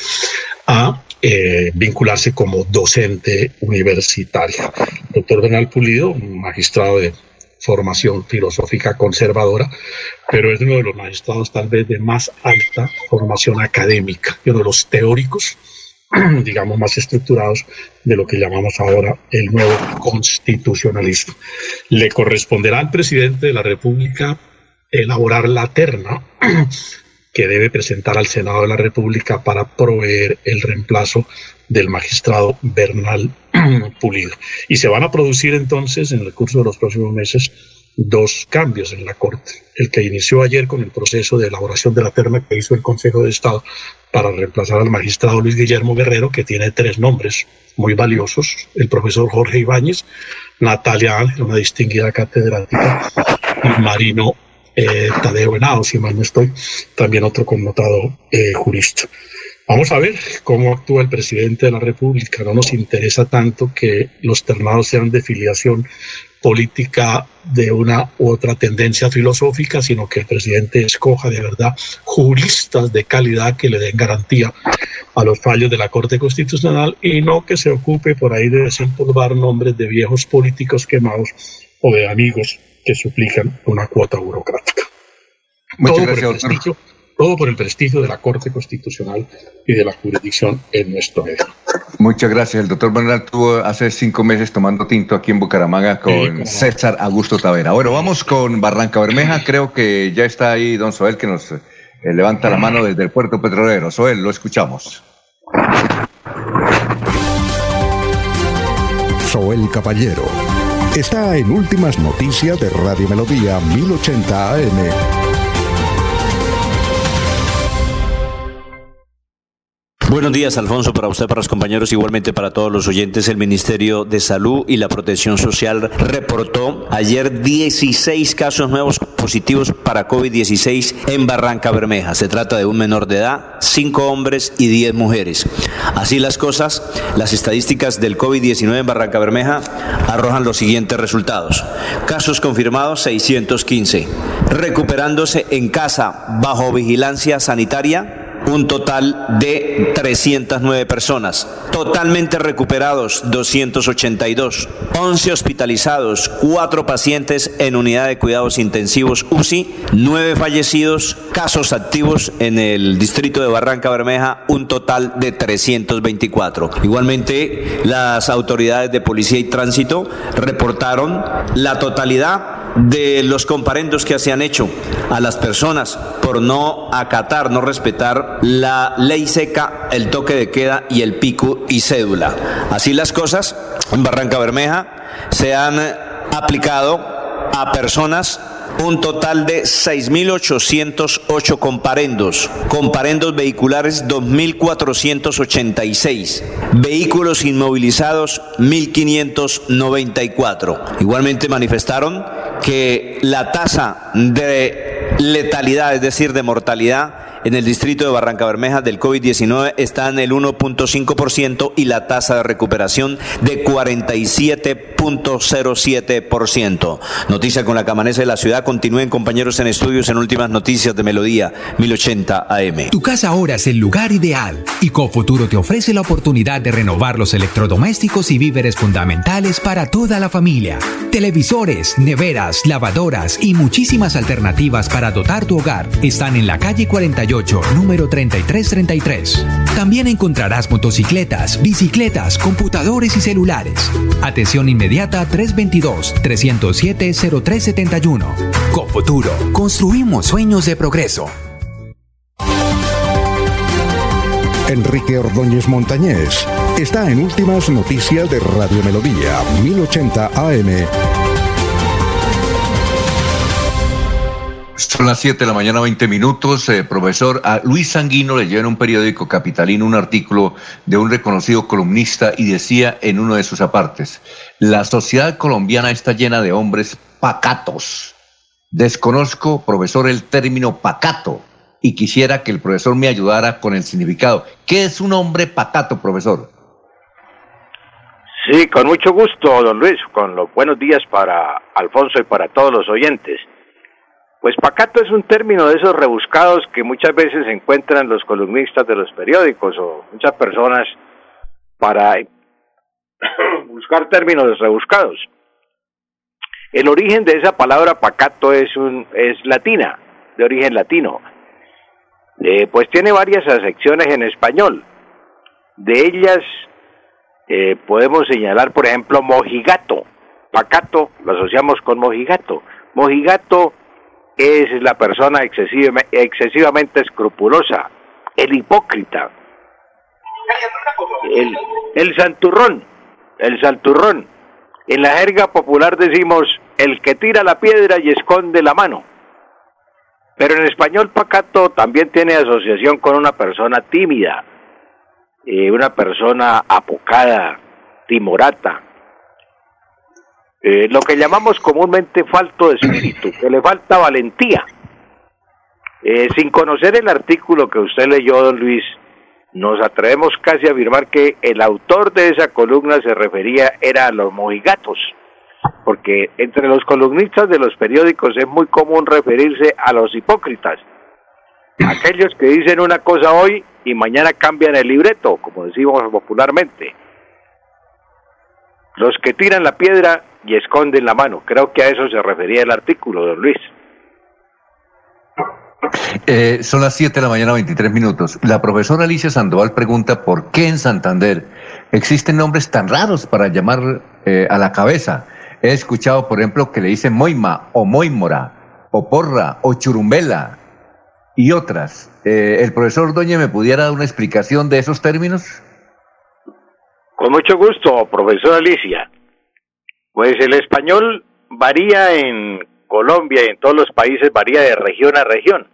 a eh, vincularse como docente universitario. Doctor Bernal Pulido, magistrado de formación filosófica conservadora, pero es uno de los magistrados tal vez de más alta formación académica, uno de los teóricos, digamos, más estructurados de lo que llamamos ahora el nuevo constitucionalismo. Le corresponderá al presidente de la República elaborar la terna que debe presentar al Senado de la República para proveer el reemplazo del magistrado Bernal Pulido. Y se van a producir entonces en el curso de los próximos meses dos cambios en la Corte. El que inició ayer con el proceso de elaboración de la terna que hizo el Consejo de Estado para reemplazar al magistrado Luis Guillermo Guerrero, que tiene tres nombres muy valiosos, el profesor Jorge Ibáñez, Natalia Ángel, una distinguida catedrática, y Marino eh, Tadeo Henao, si mal no estoy, también otro connotado eh, jurista. Vamos a ver cómo actúa el presidente de la República. No nos interesa tanto que los ternados sean de filiación política de una u otra tendencia filosófica, sino que el presidente escoja de verdad juristas de calidad que le den garantía a los fallos de la Corte Constitucional y no que se ocupe por ahí de desempolvar nombres de viejos políticos quemados o de amigos que suplican una cuota burocrática. Muchas todo gracias, por el prestigio, todo por el prestigio de la Corte Constitucional y de la jurisdicción en nuestro medio. Muchas gracias. El doctor Manuel estuvo hace cinco meses tomando tinto aquí en Bucaramanga con César Augusto Tavera. Bueno, vamos con Barranca Bermeja. Creo que ya está ahí don Soel que nos eh, levanta la mano desde el puerto petrolero. Soel, lo escuchamos. Soel Caballero está en Últimas Noticias de Radio Melodía 1080 AM. Buenos días, Alfonso, para usted, para los compañeros, igualmente para todos los oyentes. El Ministerio de Salud y la Protección Social reportó ayer 16 casos nuevos positivos para COVID-16 en Barranca Bermeja. Se trata de un menor de edad, 5 hombres y 10 mujeres. Así las cosas, las estadísticas del COVID-19 en Barranca Bermeja arrojan los siguientes resultados. Casos confirmados 615. Recuperándose en casa bajo vigilancia sanitaria un total de 309 personas. Totalmente recuperados 282. 11 hospitalizados, 4 pacientes en unidad de cuidados intensivos UCI, 9 fallecidos, casos activos en el distrito de Barranca Bermeja, un total de 324. Igualmente, las autoridades de policía y tránsito reportaron la totalidad de los comparendos que se han hecho a las personas por no acatar, no respetar la ley seca, el toque de queda y el pico y cédula. Así las cosas, en Barranca Bermeja se han aplicado a personas un total de 6.808 comparendos, comparendos vehiculares 2.486, vehículos inmovilizados 1.594. Igualmente manifestaron que la tasa de letalidad, es decir, de mortalidad, en el distrito de Barranca Bermeja del COVID-19 está en el 1.5% y la tasa de recuperación de 47.07%. Noticia con la que amanece la ciudad. Continúen compañeros en estudios en últimas noticias de Melodía 1080 AM. Tu casa ahora es el lugar ideal y Cofuturo te ofrece la oportunidad de renovar los electrodomésticos y víveres fundamentales para toda la familia. Televisores, neveras, lavadoras y muchísimas alternativas para dotar tu hogar están en la calle 41 número 3333. También encontrarás motocicletas, bicicletas, computadores y celulares. Atención inmediata 322-307-0371. Con futuro, construimos sueños de progreso. Enrique Ordóñez Montañés está en Últimas Noticias de Radio Melodía, 1080 AM. Son las 7 de la mañana, 20 minutos. Eh, profesor, a Luis Sanguino leyó en un periódico capitalino un artículo de un reconocido columnista y decía en uno de sus apartes, la sociedad colombiana está llena de hombres pacatos. Desconozco, profesor, el término pacato y quisiera que el profesor me ayudara con el significado. ¿Qué es un hombre pacato, profesor? Sí, con mucho gusto, don Luis, con los buenos días para Alfonso y para todos los oyentes. Pues pacato es un término de esos rebuscados que muchas veces encuentran los columnistas de los periódicos o muchas personas para buscar términos rebuscados. El origen de esa palabra pacato es, un, es latina, de origen latino. Eh, pues tiene varias acepciones en español. De ellas eh, podemos señalar, por ejemplo, mojigato. Pacato lo asociamos con mojigato. Mojigato es la persona excesivamente escrupulosa, el hipócrita, el, el santurrón, el santurrón. En la jerga popular decimos el que tira la piedra y esconde la mano. Pero en español pacato también tiene asociación con una persona tímida, eh, una persona apocada, timorata, eh, lo que llamamos comúnmente falto de espíritu, que le falta valentía. Eh, sin conocer el artículo que usted leyó, don Luis, nos atrevemos casi a afirmar que el autor de esa columna se refería era a los mojigatos, porque entre los columnistas de los periódicos es muy común referirse a los hipócritas, aquellos que dicen una cosa hoy y mañana cambian el libreto, como decimos popularmente. Los que tiran la piedra y esconden la mano. Creo que a eso se refería el artículo, don Luis. Eh, son las 7 de la mañana, 23 minutos. La profesora Alicia Sandoval pregunta por qué en Santander existen nombres tan raros para llamar eh, a la cabeza. He escuchado, por ejemplo, que le dicen Moima o Moimora o Porra o Churumbela y otras. Eh, ¿El profesor Doña me pudiera dar una explicación de esos términos? Con mucho gusto, profesor Alicia. Pues el español varía en Colombia y en todos los países, varía de región a región.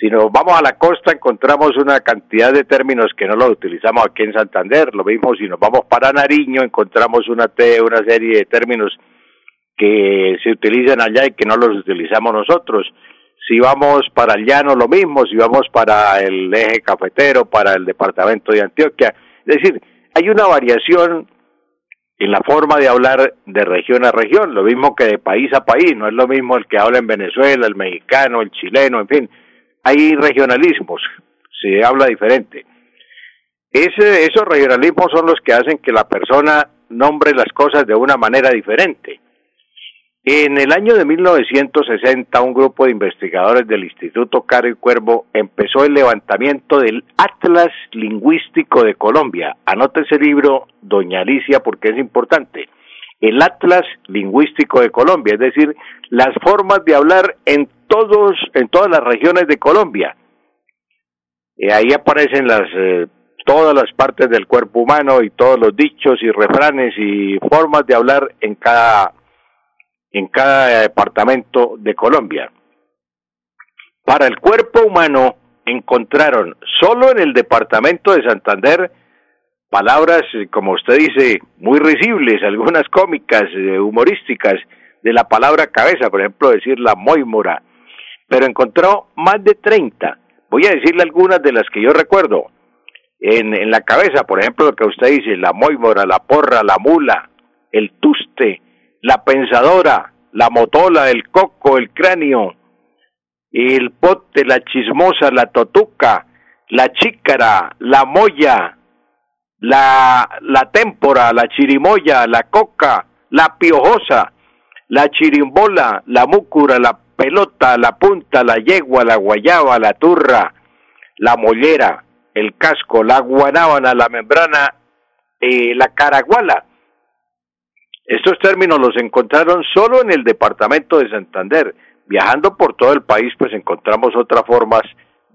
Si nos vamos a la costa encontramos una cantidad de términos que no los utilizamos aquí en Santander. Lo mismo si nos vamos para Nariño encontramos una, una serie de términos que se utilizan allá y que no los utilizamos nosotros. Si vamos para el llano lo mismo, si vamos para el eje cafetero, para el departamento de Antioquia. Es decir, hay una variación en la forma de hablar de región a región, lo mismo que de país a país, no es lo mismo el que habla en Venezuela, el mexicano, el chileno, en fin, hay regionalismos, se habla diferente. Ese, esos regionalismos son los que hacen que la persona nombre las cosas de una manera diferente. En el año de 1960, un grupo de investigadores del Instituto Caro y Cuervo empezó el levantamiento del Atlas Lingüístico de Colombia. Anote ese libro, doña Alicia, porque es importante. El Atlas Lingüístico de Colombia, es decir, las formas de hablar en todos, en todas las regiones de Colombia. Y ahí aparecen las eh, todas las partes del cuerpo humano y todos los dichos y refranes y formas de hablar en cada en cada departamento de Colombia. Para el cuerpo humano encontraron solo en el departamento de Santander palabras, como usted dice, muy risibles, algunas cómicas, eh, humorísticas, de la palabra cabeza, por ejemplo, decir la moimora, pero encontró más de 30. Voy a decirle algunas de las que yo recuerdo. En, en la cabeza, por ejemplo, lo que usted dice, la moimora, la porra, la mula, el tuste, la pensadora, la motola, el coco, el cráneo, el pote, la chismosa, la totuca, la chícara, la moya, la, la témpora, la chirimoya, la coca, la piojosa, la chirimbola, la múcura, la pelota, la punta, la yegua, la guayaba, la turra, la mollera, el casco, la guanábana, la membrana, eh, la caraguala, estos términos los encontraron solo en el departamento de Santander. Viajando por todo el país, pues encontramos otras formas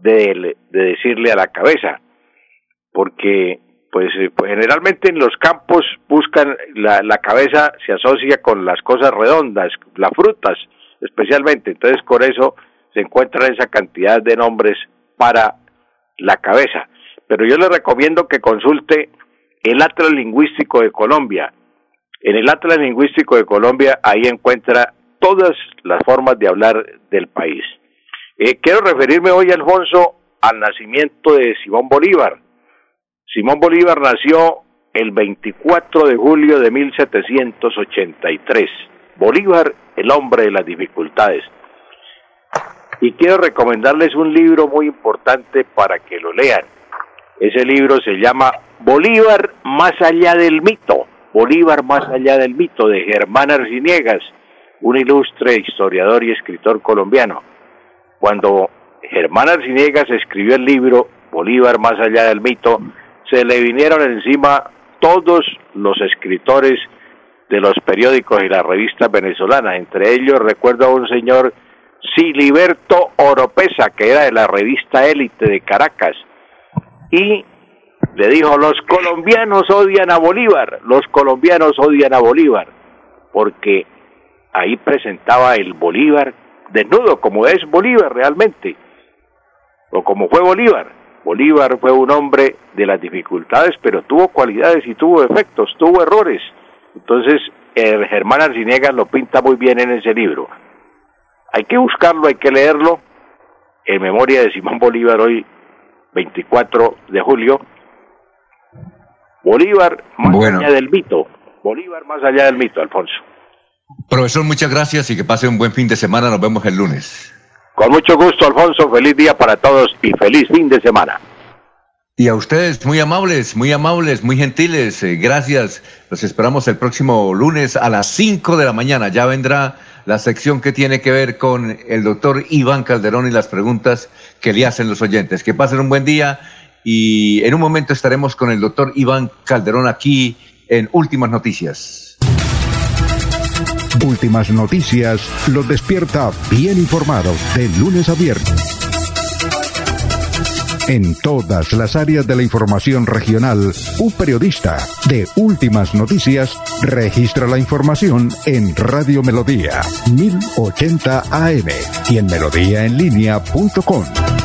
de, decirle a la cabeza, porque pues, eh, pues, generalmente en los campos buscan la, cabeza se asocia con las cosas redondas, las frutas especialmente, entonces por eso se encuentra esa cantidad de nombres para la cabeza. Pero yo le recomiendo que consulte el Atlas Lingüístico de Colombia, en el Atlas Lingüístico de Colombia, ahí encuentra todas las formas de hablar del país. Eh, quiero referirme hoy, Alfonso, al nacimiento de Simón Bolívar. Simón Bolívar nació el 24 de julio de 1783. Bolívar, el hombre de las dificultades. Y quiero recomendarles un libro muy importante para que lo lean. Ese libro se llama Bolívar más allá del mito, Bolívar más allá del mito de Germán Arciniegas, un ilustre historiador y escritor colombiano. Cuando Germán Arciniegas escribió el libro Bolívar más allá del mito, se le vinieron encima todos los escritores de los periódicos y las revistas venezolanas. Entre ellos recuerdo a un señor Siliberto Oropesa, que era de la revista Élite de Caracas, y le dijo, los colombianos odian a Bolívar, los colombianos odian a Bolívar, porque ahí presentaba el Bolívar desnudo, como es Bolívar realmente, o como fue Bolívar. Bolívar fue un hombre de las dificultades, pero tuvo cualidades y tuvo efectos, tuvo errores. Entonces, el Germán Arciniegas lo pinta muy bien en ese libro. Hay que buscarlo, hay que leerlo. En memoria de Simón Bolívar, hoy 24 de julio. Bolívar más allá del mito. Bolívar más allá del mito, Alfonso. Profesor, muchas gracias y que pase un buen fin de semana. Nos vemos el lunes. Con mucho gusto, Alfonso. Feliz día para todos y feliz fin de semana. Y a ustedes, muy amables, muy amables, muy gentiles, eh, gracias. Los esperamos el próximo lunes a las 5 de la mañana. Ya vendrá la sección que tiene que ver con el doctor Iván Calderón y las preguntas que le hacen los oyentes. Que pasen un buen día y en un momento estaremos con el doctor Iván Calderón aquí en Últimas Noticias. Últimas Noticias los despierta bien informados de lunes a viernes. En todas las áreas de la información regional, un periodista de Últimas Noticias registra la información en Radio Melodía 1080 AM y en melodíaenlínea.com.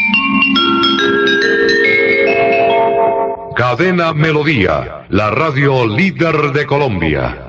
Cadena Melodía, la radio líder de Colombia.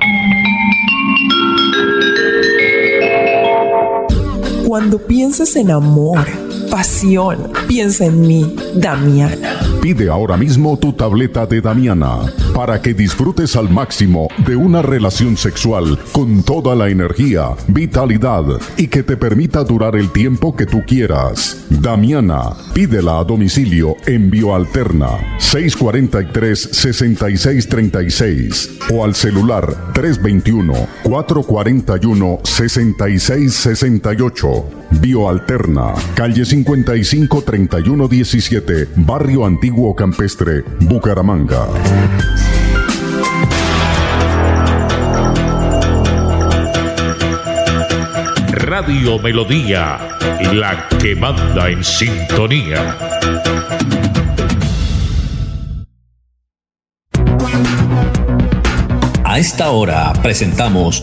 Cuando pienses en amor, pasión. Piensa en mí, Damiana. Pide ahora mismo tu tableta de Damiana para que disfrutes al máximo de una relación sexual con toda la energía, vitalidad y que te permita durar el tiempo que tú quieras. Damiana, pídela a domicilio en Bioalterna 643-6636 o al celular 321-441-6668. Bioalterna, calle 55 3117, Barrio Antiguo Campestre, Bucaramanga. Radio Melodía, la que manda en sintonía. A esta hora presentamos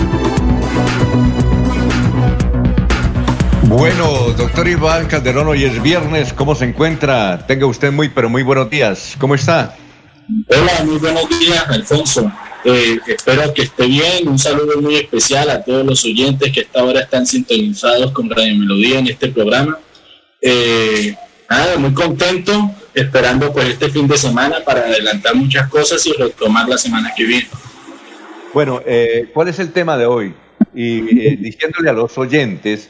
Bueno, doctor Iván Calderón, hoy es viernes, ¿cómo se encuentra? Tenga usted muy, pero muy buenos días. ¿Cómo está? Hola, muy buenos días, Alfonso. Eh, espero que esté bien. Un saludo muy especial a todos los oyentes que hasta ahora están sintonizados con Radio Melodía en este programa. Eh, nada, muy contento, esperando por este fin de semana para adelantar muchas cosas y retomar la semana que viene. Bueno, eh, ¿cuál es el tema de hoy? Y diciéndole a los oyentes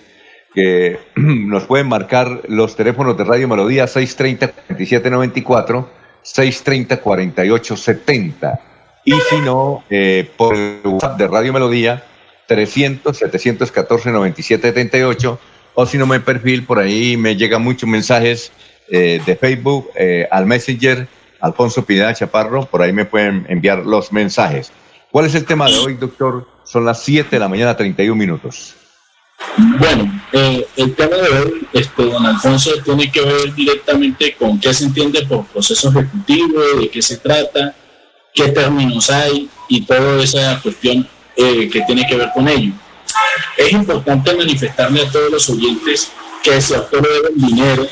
que nos pueden marcar los teléfonos de Radio Melodía 630-4794, 630-4870. Y si no, eh, por el WhatsApp de Radio Melodía 300-714-9778. O si no, me perfil por ahí me llegan muchos mensajes eh, de Facebook eh, al Messenger Alfonso Pineda Chaparro, por ahí me pueden enviar los mensajes. ¿Cuál es el tema de hoy, doctor? Son las 7 de la mañana, 31 minutos. Bueno, eh, el tema de hoy, este, don Alfonso, tiene que ver directamente con qué se entiende por proceso ejecutivo, de qué se trata, qué términos hay y toda esa cuestión eh, que tiene que ver con ello. Es importante manifestarle a todos los oyentes que si a usted le deben dinero,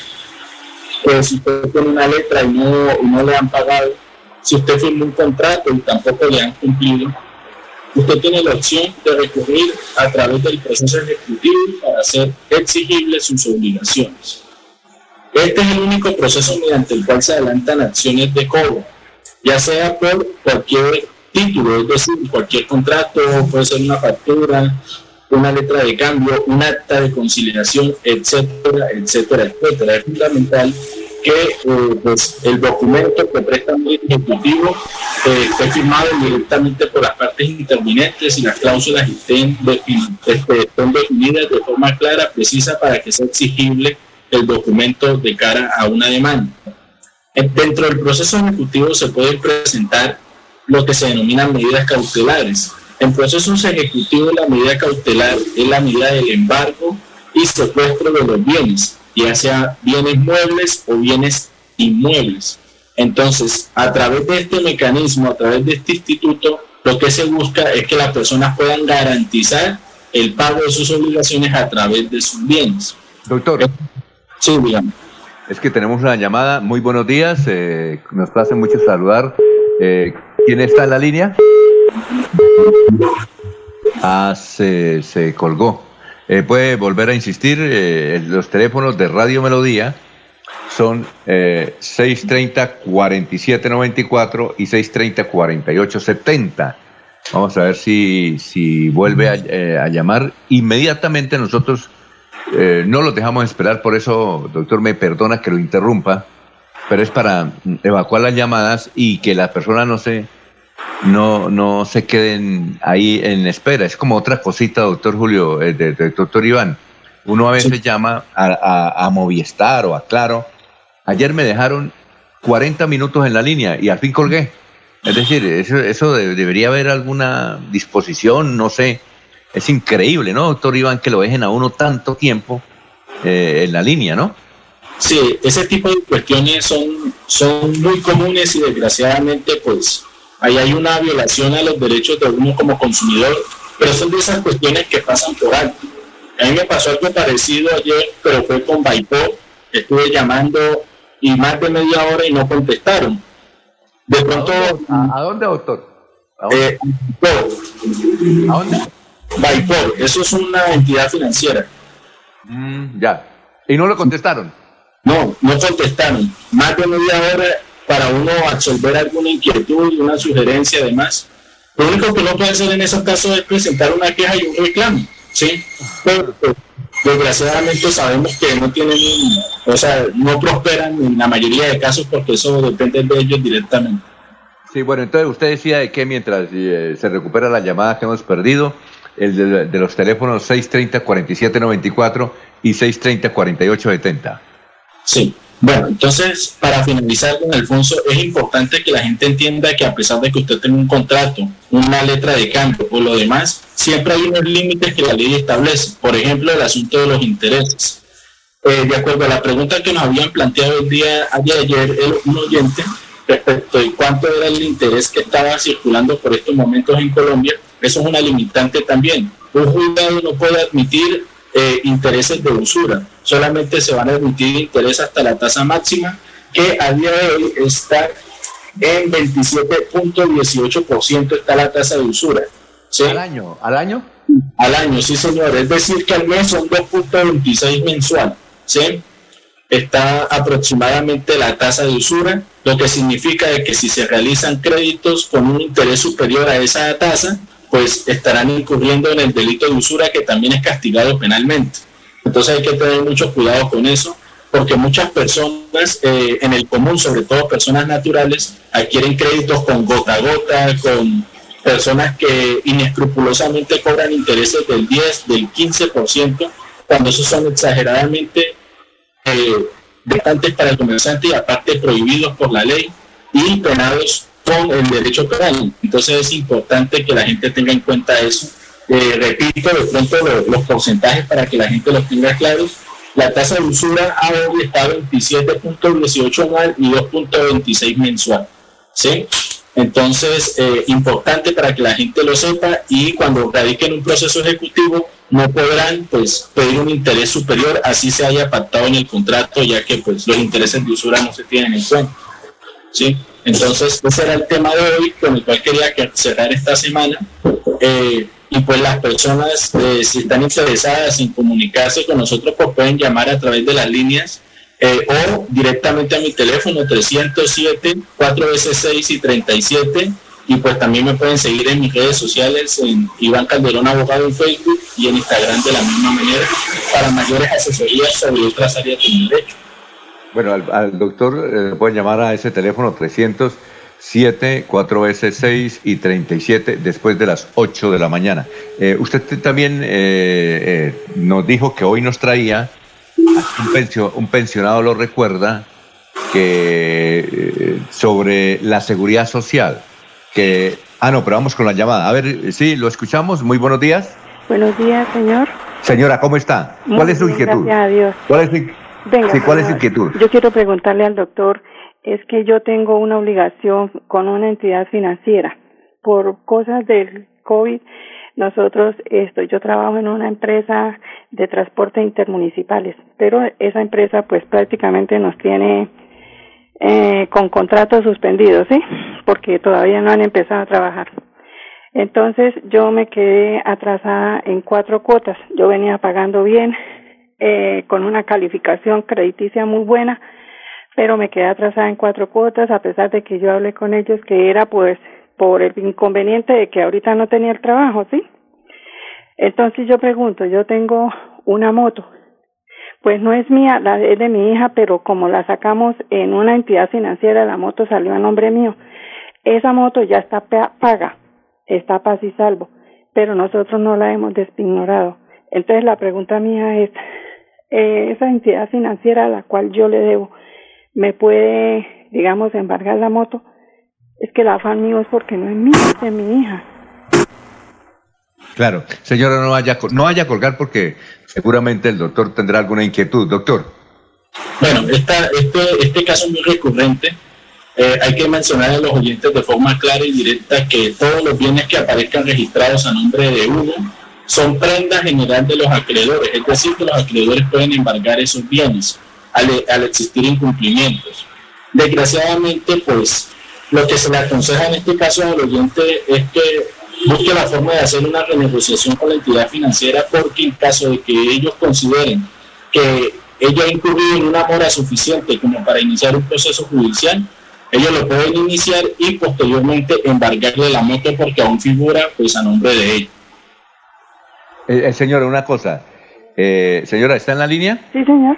que si usted tiene una letra y no, y no le han pagado, si usted firmó un contrato y tampoco le han cumplido, usted tiene la opción de recurrir a través del proceso ejecutivo para hacer exigibles sus obligaciones. Este es el único proceso mediante el cual se adelantan acciones de cobro, ya sea por cualquier título, es decir, cualquier contrato, puede ser una factura, una letra de cambio, un acta de conciliación, etcétera, etcétera, etcétera. Es fundamental que eh, pues, el documento que presta el ejecutivo eh, esté firmado directamente por las partes intervinientes y las cláusulas estén, este, definidas de forma clara, precisa, para que sea exigible el documento de cara a una demanda. Dentro del proceso ejecutivo se pueden presentar lo que se denominan medidas cautelares. En procesos ejecutivos la medida cautelar es la medida del embargo y secuestro de los bienes, ya sea bienes muebles o bienes inmuebles. Entonces, a través de este mecanismo, a través de este instituto, lo que se busca es que las personas puedan garantizar el pago de sus obligaciones a través de sus bienes. Doctor. Sí, digamos. Es que tenemos una llamada. Muy buenos días. Eh, nos hace mucho saludar. Eh, ¿Quién está en la línea? Ah, se, se colgó. Eh, puede volver a insistir. los teléfonos de Radio Melodía son 630-4794 y 630-4870. Vamos a ver si, si vuelve a, a llamar. Inmediatamente nosotros eh, no los dejamos esperar, por eso, doctor, me perdona que lo interrumpa, pero es para evacuar las llamadas y que las personas no se, no, no se queden ahí en espera. Es como otra cosita, doctor Julio, eh, doctor Iván. Uno a veces llama a, Movistar o a Claro. Ayer me dejaron 40 minutos en la línea y al fin colgué. Es decir, eso, eso debería haber alguna disposición, no sé, es increíble, ¿no, doctor Iván, que lo dejen a uno tanto tiempo eh, en la línea, ¿no? Sí, ese tipo de cuestiones son, son muy comunes y desgraciadamente pues ahí hay una violación a los derechos de uno como consumidor, pero son de esas cuestiones que pasan por alto. A mí me pasó algo parecido ayer, pero fue con Baipó, estuve llamando y más de media hora y no contestaron. De pronto... ¿A dónde, doctor? ¿A dónde? Eh, ¿A dónde? Baipor, eso es una entidad financiera. Mm, ya. ¿Y no lo contestaron? No, no contestaron. Más de media hora para uno absorber alguna inquietud, una sugerencia, además. Lo único que uno puede hacer en esos casos es presentar una queja y un reclamo, ¿sí? Pero, pues, desgraciadamente sabemos que no tienen, o sea, no prosperan en la mayoría de casos porque eso depende de ellos directamente. Sí, bueno, entonces usted decía de que mientras eh, se recupera la llamada que hemos perdido, el de, los teléfonos 630-4794 y 630-4870. Sí. Bueno, entonces, para finalizar con Alfonso, es importante que la gente entienda que a pesar de que usted tenga un contrato, una letra de cambio o lo demás, siempre hay unos límites que la ley establece. Por ejemplo, el asunto de los intereses. Eh, de acuerdo a la pregunta que nos habían planteado el día de ayer, un oyente respecto de cuánto era el interés que estaba circulando por estos momentos en Colombia, eso es una limitante también. Un juzgado no puede admitir eh, intereses de usura, solamente se van a admitir intereses hasta la tasa máxima, que a día de hoy está en 27.18% está la tasa de usura. ¿Al año? ¿Al año? Al año, sí señor. Es decir, que al mes son 2.26 mensual. ¿sí? Está aproximadamente la tasa de usura, lo que significa que si se realizan créditos con un interés superior a esa tasa, pues estarán incurriendo en el delito de usura que también es castigado penalmente. Entonces hay que tener mucho cuidado con eso, porque muchas personas eh, en el común, sobre todo personas naturales, adquieren créditos con gota a gota, con personas que inescrupulosamente cobran intereses del 10, del 15%, cuando esos son exageradamente eh, para el comerciante y aparte prohibidos por la ley y penados con el derecho penal. Entonces es importante que la gente tenga en cuenta eso. Eh, repito de pronto los, porcentajes para que la gente los tenga claros. La tasa de usura hoy está 27.18 anual y 2.26 mensual. ¿sí? Entonces, eh, importante para que la gente lo sepa y cuando radiquen un proceso ejecutivo no podrán pues pedir un interés superior así se haya pactado en el contrato ya que pues los intereses de usura no se tienen en cuenta. ¿sí? Entonces, ese era el tema de hoy con el cual quería cerrar esta semana. Eh, y pues las personas, eh, si están interesadas en comunicarse con nosotros, pues pueden llamar a través de las líneas eh, o directamente a mi teléfono 307 4 veces 6 y 37 y pues también me pueden seguir en mis redes sociales en Iván Calderón Abogado en Facebook y en Instagram de la misma manera para mayores asesorías sobre otras áreas del derecho. Bueno, al, doctor eh, pueden llamar a ese teléfono 307 4 veces 6 y 37 después de las 8 de la mañana. Eh, usted también nos dijo que hoy nos traía un, pensionado lo recuerda que eh, sobre la seguridad social, que... Ah, no, pero vamos con la llamada. A ver, sí, lo escuchamos. Muy buenos días. Buenos días, señor. Señora, ¿cómo está? ¿Cuál es su inquietud? Gracias a Dios. ¿Cuál es su, ¿cuál es inquietud? Yo quiero preguntarle al doctor, es que yo tengo una obligación con una entidad financiera por cosas del COVID nosotros, esto, yo trabajo en una empresa de transporte intermunicipales, pero esa empresa pues prácticamente nos tiene eh, con contratos suspendidos, ¿sí? Porque todavía no han empezado a trabajar. Entonces yo me quedé atrasada en cuatro cuotas. Yo venía pagando bien, eh, con una calificación crediticia muy buena, pero me quedé atrasada en cuatro cuotas a pesar de que yo hablé con ellos que era pues por el inconveniente de que ahorita no tenía el trabajo, ¿sí? Entonces yo pregunto, yo tengo una moto, pues no es mía, la es de mi hija, pero como la sacamos en una entidad financiera, la moto salió a nombre mío. Esa moto ya está paga, está paz y salvo, pero nosotros no la hemos designorado. Entonces la pregunta mía es, eh, esa entidad financiera a la cual yo le debo, ¿me puede, digamos, embargar la moto? Es que la afán mío es porque no es mía, es de mi hija. Claro, señora, no vaya, no vaya a colgar porque seguramente el doctor tendrá alguna inquietud. Doctor. Bueno, esta, este, este caso es muy recurrente. Eh, hay que mencionar a los oyentes de forma clara y directa que todos los bienes que aparezcan registrados a nombre de uno son prendas general de los acreedores, es decir, que los acreedores pueden embargar esos bienes al, existir incumplimientos. Desgraciadamente, pues lo que se le aconseja en este caso al oyente es que busque la forma de hacer una renegociación con la entidad financiera porque en caso de que ellos consideren que ella ha incurrido en una mora suficiente como para iniciar un proceso judicial, ellos lo pueden iniciar y posteriormente embargarle la moto porque aún figura pues a nombre de ella. Eh, eh señora, una cosa. Eh, señora, ¿está en la línea? Sí, señor.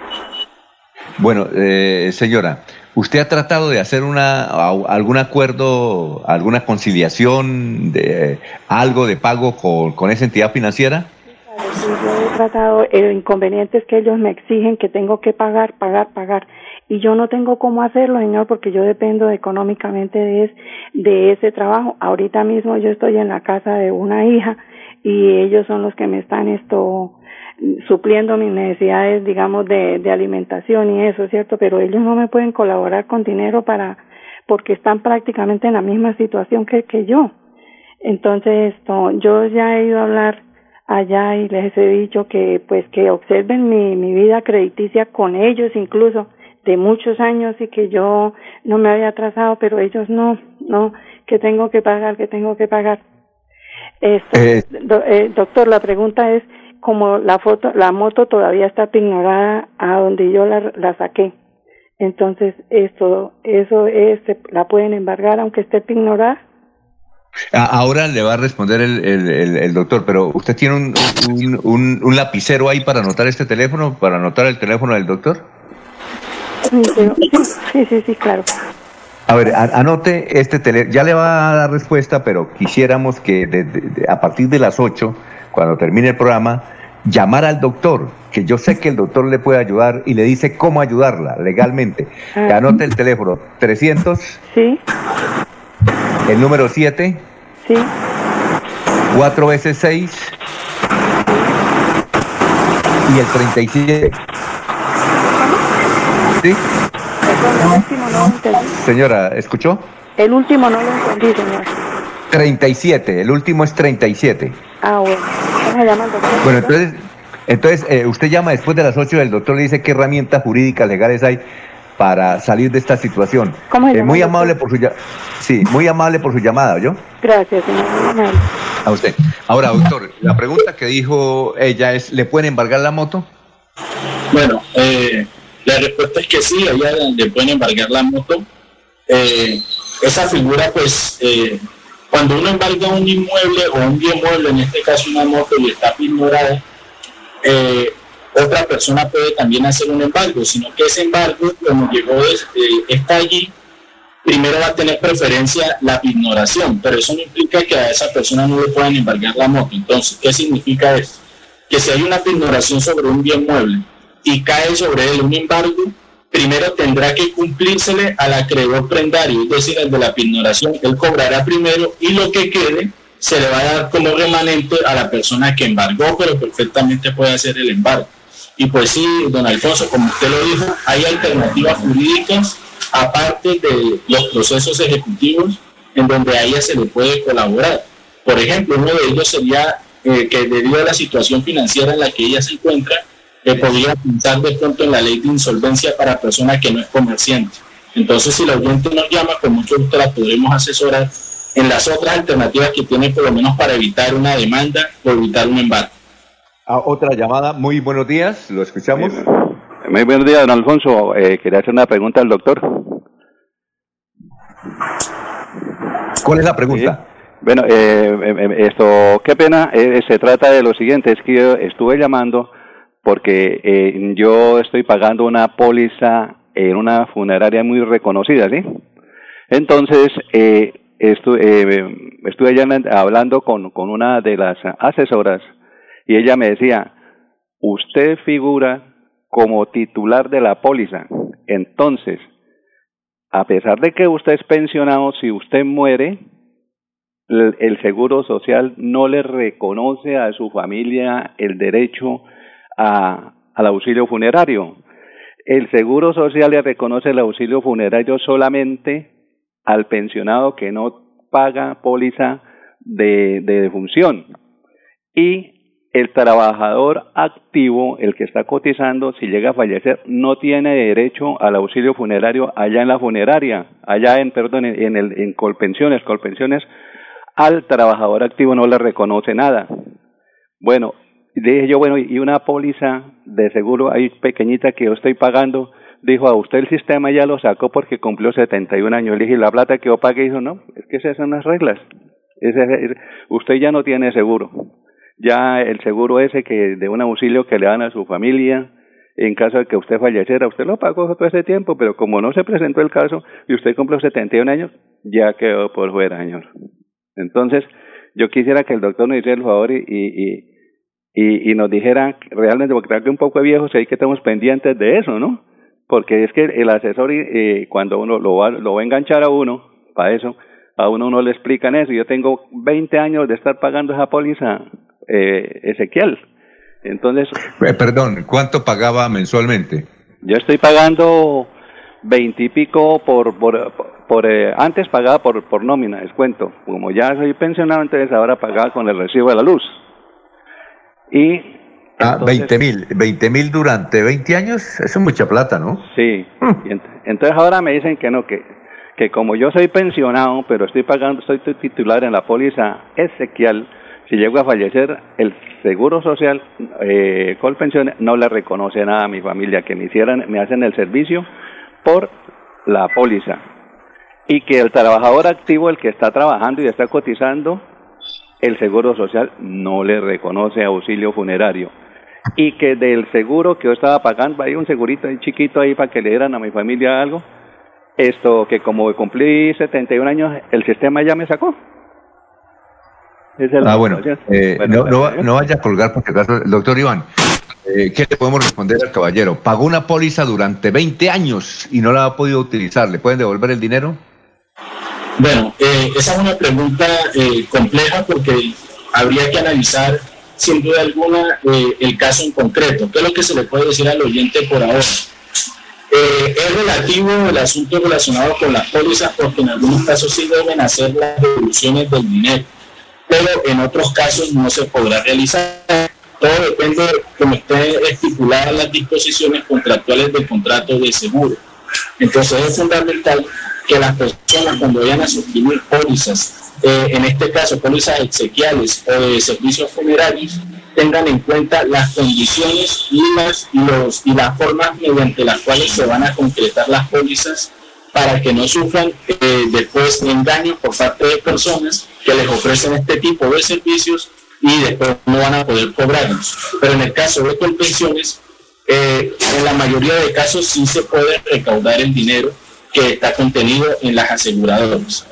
Bueno, eh, señora, ¿Usted ha tratado de hacer una, algún acuerdo, alguna conciliación, de algo de pago con, esa entidad financiera? Sí, yo he tratado, el inconveniente es que ellos me exigen que tengo que pagar, pagar, pagar. Y yo no tengo cómo hacerlo, señor, porque yo dependo económicamente de, de ese trabajo. Ahorita mismo yo estoy en la casa de una hija y ellos son los que me están esto supliendo mis necesidades, digamos, de, de alimentación y eso, ¿cierto? Pero ellos no me pueden colaborar con dinero para, porque están prácticamente en la misma situación que, que yo. Entonces, esto, yo ya he ido a hablar allá y les he dicho que, pues, que observen mi, mi vida crediticia con ellos incluso de muchos años y que yo no me había atrasado, pero ellos no, no, que tengo que pagar, que tengo que pagar. Esto, eh, eh, doctor, la pregunta es, como la foto, la moto todavía está ignorada a donde yo la, la saqué. Entonces, esto, eso es, la pueden embargar aunque esté ignorada. Ahora le va a responder el, el, el, doctor, pero ¿usted tiene un, un, un, lapicero ahí para anotar este teléfono, para anotar el teléfono del doctor? Sí, sí, sí, claro. A ver, anote este teléfono, ya le va a dar respuesta, pero quisiéramos que a partir de las 8, cuando termine el programa, llamar al doctor, que yo sé que el doctor le puede ayudar y le dice cómo ayudarla legalmente. Ah. Anote el teléfono, 300. Sí. El número 7. Sí. 4 veces 6. Y el 37. ¿Sí? El último no lo entendí. Señora, ¿escuchó? El último no lo entendí, señor. 37, el último es 37. Ah, bueno. Bueno, entonces, entonces eh, usted llama después de las 8 del doctor le dice qué herramientas jurídicas legales hay para salir de esta situación. ¿Cómo eh, muy amable por su sí, muy amable por su llamada, ¿yo? Gracias, señor. A usted. Ahora, doctor, la pregunta que dijo ella es, ¿le pueden embargar la moto? Bueno, eh, la respuesta es que sí, ella le pueden embargar la moto. esa figura, pues, cuando uno embarga un inmueble o un bien mueble, en este caso una moto, y está ignorada, eh, otra persona puede también hacer un embargo, sino que ese embargo, como llegó, eh, está allí, primero va a tener preferencia la ignoración, pero eso no implica que a esa persona no le puedan embargar la moto. Entonces, ¿qué significa esto? Que si hay una ignoración sobre un bien mueble y cae sobre él un embargo, primero tendrá que cumplírsele al acreedor prendario, es decir, el de la pignoración, él cobrará primero y lo que quede se le va a dar como remanente a la persona que embargó, pero perfectamente puede hacer el embargo. Y pues sí, don Alfonso, como usted lo dijo, hay alternativas jurídicas aparte de los procesos ejecutivos en donde a ella se le puede colaborar. Por ejemplo, uno de ellos sería eh, que debido a la situación financiera en la que ella se encuentra, que podría pensar de pronto en la ley de insolvencia para persona que no es comerciante. Entonces, si la oyente nos llama, con mucho gusto la podremos asesorar en las otras alternativas que tiene, por lo menos para evitar una demanda o evitar un embargo. Ah, otra llamada, muy buenos días, lo escuchamos. Muy, buenos días, don Alfonso. Eh, quería hacer una pregunta al doctor. ¿Cuál es la pregunta? Bueno, eh, eh, esto, qué pena, se trata de lo siguiente, es que yo estuve llamando porque eh, yo estoy pagando una póliza en una funeraria muy reconocida, ¿sí? Entonces, eh, eh, estuve hablando con, con una de las asesoras y ella me decía, usted figura como titular de la póliza. Entonces, a pesar de que usted es pensionado, si usted muere, el Seguro Social no le reconoce a su familia el derecho a, al auxilio funerario. El Seguro Social le reconoce el auxilio funerario solamente al pensionado que no paga póliza de, de defunción. Y el trabajador activo, el que está cotizando, si llega a fallecer, no tiene derecho al auxilio funerario allá en la funeraria, allá en, perdón, en, el, en Colpensiones. Colpensiones, al trabajador activo no le reconoce nada. Bueno, dije yo, bueno, y una póliza de seguro ahí pequeñita que yo estoy pagando, dijo, a usted el sistema ya lo sacó porque cumplió 71 años. Le dije, ¿la plata que yo pagué? Dijo, no, es que esas son las reglas. usted ya no tiene seguro. Ya el seguro ese que de un auxilio que le dan a su familia, en caso de que usted falleciera, usted lo pagó todo ese tiempo, pero como no se presentó el caso y usted cumplió 71 años, ya quedó por fuera, señor. Entonces, yo quisiera que el doctor nos hiciera el favor y y, y nos dijera realmente, porque creo que un poco viejos hay que estamos pendientes de eso, ¿no? Porque es que el asesor, eh, cuando uno lo va, lo va a enganchar a uno, para eso, a uno no le explican eso. Yo tengo 20 años de estar pagando esa póliza, eh, Ezequiel. Entonces. Eh, perdón, ¿cuánto pagaba mensualmente? Yo estoy pagando veintipico por, por, por, eh, antes pagaba por, por nómina, descuento. Como ya soy pensionado, entonces ahora pagaba con el recibo de la luz. Y Ah, 20 mil, 20 mil durante 20 años, eso es mucha plata, ¿no? Sí, hmm. entonces ahora me dicen que no, que, que como yo soy pensionado, pero estoy pagando, soy titular en la póliza Ezequiel, si llego a fallecer, el Seguro Social, eh, pensiones no le reconoce nada a mi familia, que me hicieran, me hacen el servicio por la póliza. Y que el trabajador activo, el que está trabajando y está cotizando, el Seguro Social no le reconoce auxilio funerario. Y que del seguro que yo estaba pagando, hay un segurito ahí chiquito ahí para que le dieran a mi familia algo, esto que como cumplí 71 años, el sistema ya me sacó. ah, bueno, eh, no, no, vaya a colgar porque doctor Iván, eh, ¿qué le podemos responder al caballero? Pagó una póliza durante 20 años y no la ha podido utilizar. ¿Le pueden devolver el dinero? Bueno, eh, esa es una pregunta compleja porque habría que analizar sin duda alguna el caso en concreto. ¿Qué es lo que se le puede decir al oyente por ahora? es relativo el asunto relacionado con las pólizas porque en algunos casos sí deben hacer las devoluciones del dinero pero en otros casos no se podrá realizar. Todo depende de cómo estén estipuladas las disposiciones contractuales del contrato de seguro. Entonces es fundamental que las personas cuando vayan a suscribir pólizas, eh, en este caso pólizas exequiales o de servicios funerarios, tengan en cuenta las condiciones y las, los, y las formas mediante las cuales se van a concretar las pólizas para que no sufran eh, después engaños por parte de personas que les ofrecen este tipo de servicios y después no van a poder cobrarlos. Pero en el caso de pensiones, eh, en la mayoría de casos sí se puede recaudar el dinero que está contenido en las aseguradoras.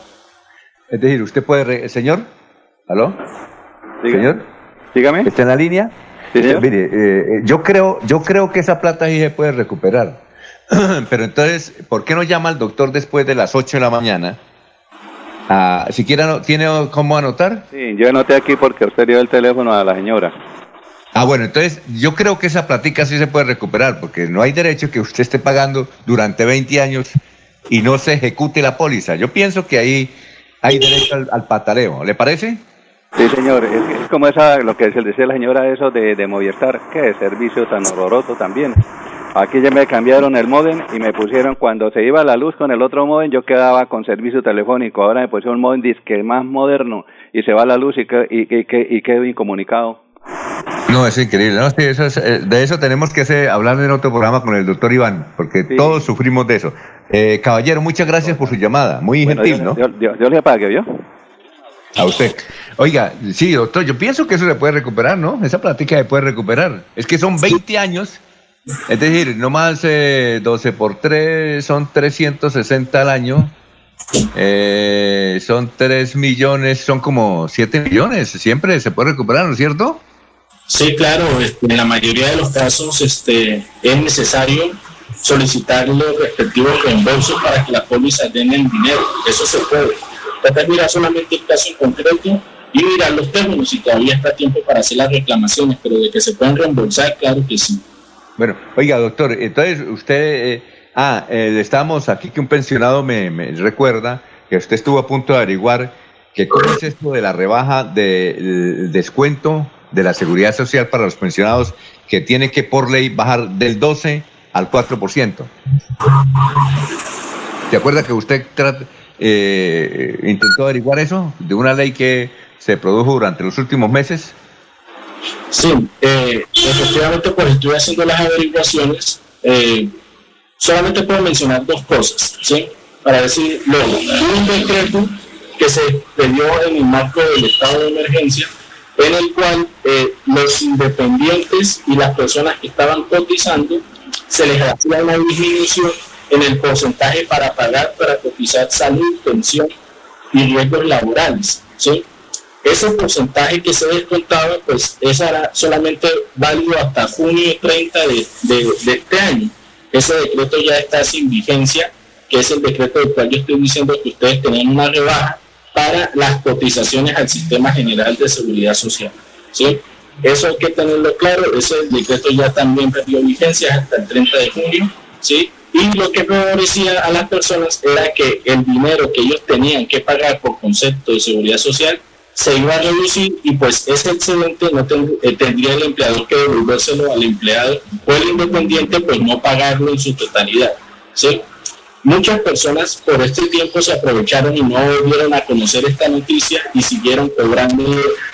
Es decir, usted puede, señor, ¿aló? Señor, dígame. ¿Está en la línea? Mire, eh, yo creo, yo creo que esa plata sí se puede recuperar. Pero entonces, ¿por qué no llama al doctor después de las 8 de la mañana? Ah, siquiera tiene cómo anotar. Sí, yo anoté aquí porque usted dio el teléfono a la señora. Ah, bueno, entonces yo creo que esa platica sí se puede recuperar, porque no hay derecho que usted esté pagando durante 20 años y no se ejecute la póliza. Yo pienso que ahí hay derecho al, pataleo. ¿Le parece? Sí, señor. Es, como esa, lo que decía la señora, eso de, de Movistar, que servicio tan horroroso también. Aquí ya me cambiaron el modem y me pusieron cuando se iba la luz con el otro modem yo quedaba con servicio telefónico. Ahora me pusieron un modem disque más moderno y se va la luz y, y, quedo incomunicado. No, es increíble. No, eso eh, de eso tenemos que hacer, hablar en otro programa con el doctor Iván, porque todos sufrimos de eso. Eh, caballero, muchas gracias por su llamada. Muy gentil, ¿no? Yo, le apague, ¿vio? A usted. Oiga, sí, doctor, yo pienso que eso se puede recuperar, ¿no? Esa plática se puede recuperar. Es que son 20 años es decir, no más 12 por 3 son 360 al año. Eh, son 3 millones, son como 7 millones. Siempre se puede recuperar, ¿no es cierto? Sí, claro. Este, en la mayoría de los casos este, es necesario solicitar los respectivos reembolsos para que la póliza den el dinero. Eso se puede. Trata mirar solamente el caso en concreto y mirar los términos y todavía está tiempo para hacer las reclamaciones, pero de que se puedan reembolsar, claro que sí. Bueno, oiga, doctor, entonces usted, eh, ah, eh, estamos aquí que un pensionado me, recuerda que usted estuvo a punto de averiguar que cómo es esto de la rebaja del descuento de la seguridad social para los pensionados que tiene que por ley bajar del 12 al 4%. ¿Se acuerda que usted eh, intentó averiguar eso de una ley que se produjo durante los últimos meses? Sí, eh, efectivamente, pues estoy haciendo las averiguaciones. Eh, solamente puedo mencionar dos cosas, ¿sí? Para decir, luego, un decreto que se dio en el marco del estado de emergencia, en el cual eh, los independientes y las personas que estaban cotizando se les hacía una disminución en el porcentaje para pagar, para cotizar salud, pensión y riesgos laborales, ¿sí? Ese porcentaje que se descontaba, pues esa era solamente válido hasta junio 30 de, de, este año. Ese decreto ya está sin vigencia, que es el decreto del cual yo estoy diciendo que ustedes tenían una rebaja para las cotizaciones al Sistema General de Seguridad Social. ¿sí? Eso hay que tenerlo claro, ese decreto ya también perdió vigencia hasta el 30 de junio, ¿sí? Y lo que favorecía a las personas era que el dinero que ellos tenían que pagar por concepto de seguridad social se iba a reducir y pues ese excedente no eh, tendría el empleador que devolvérselo al empleado o el independiente pues no pagarlo en su totalidad. ¿sí? Muchas personas por este tiempo se aprovecharon y no volvieron a conocer esta noticia y siguieron cobrando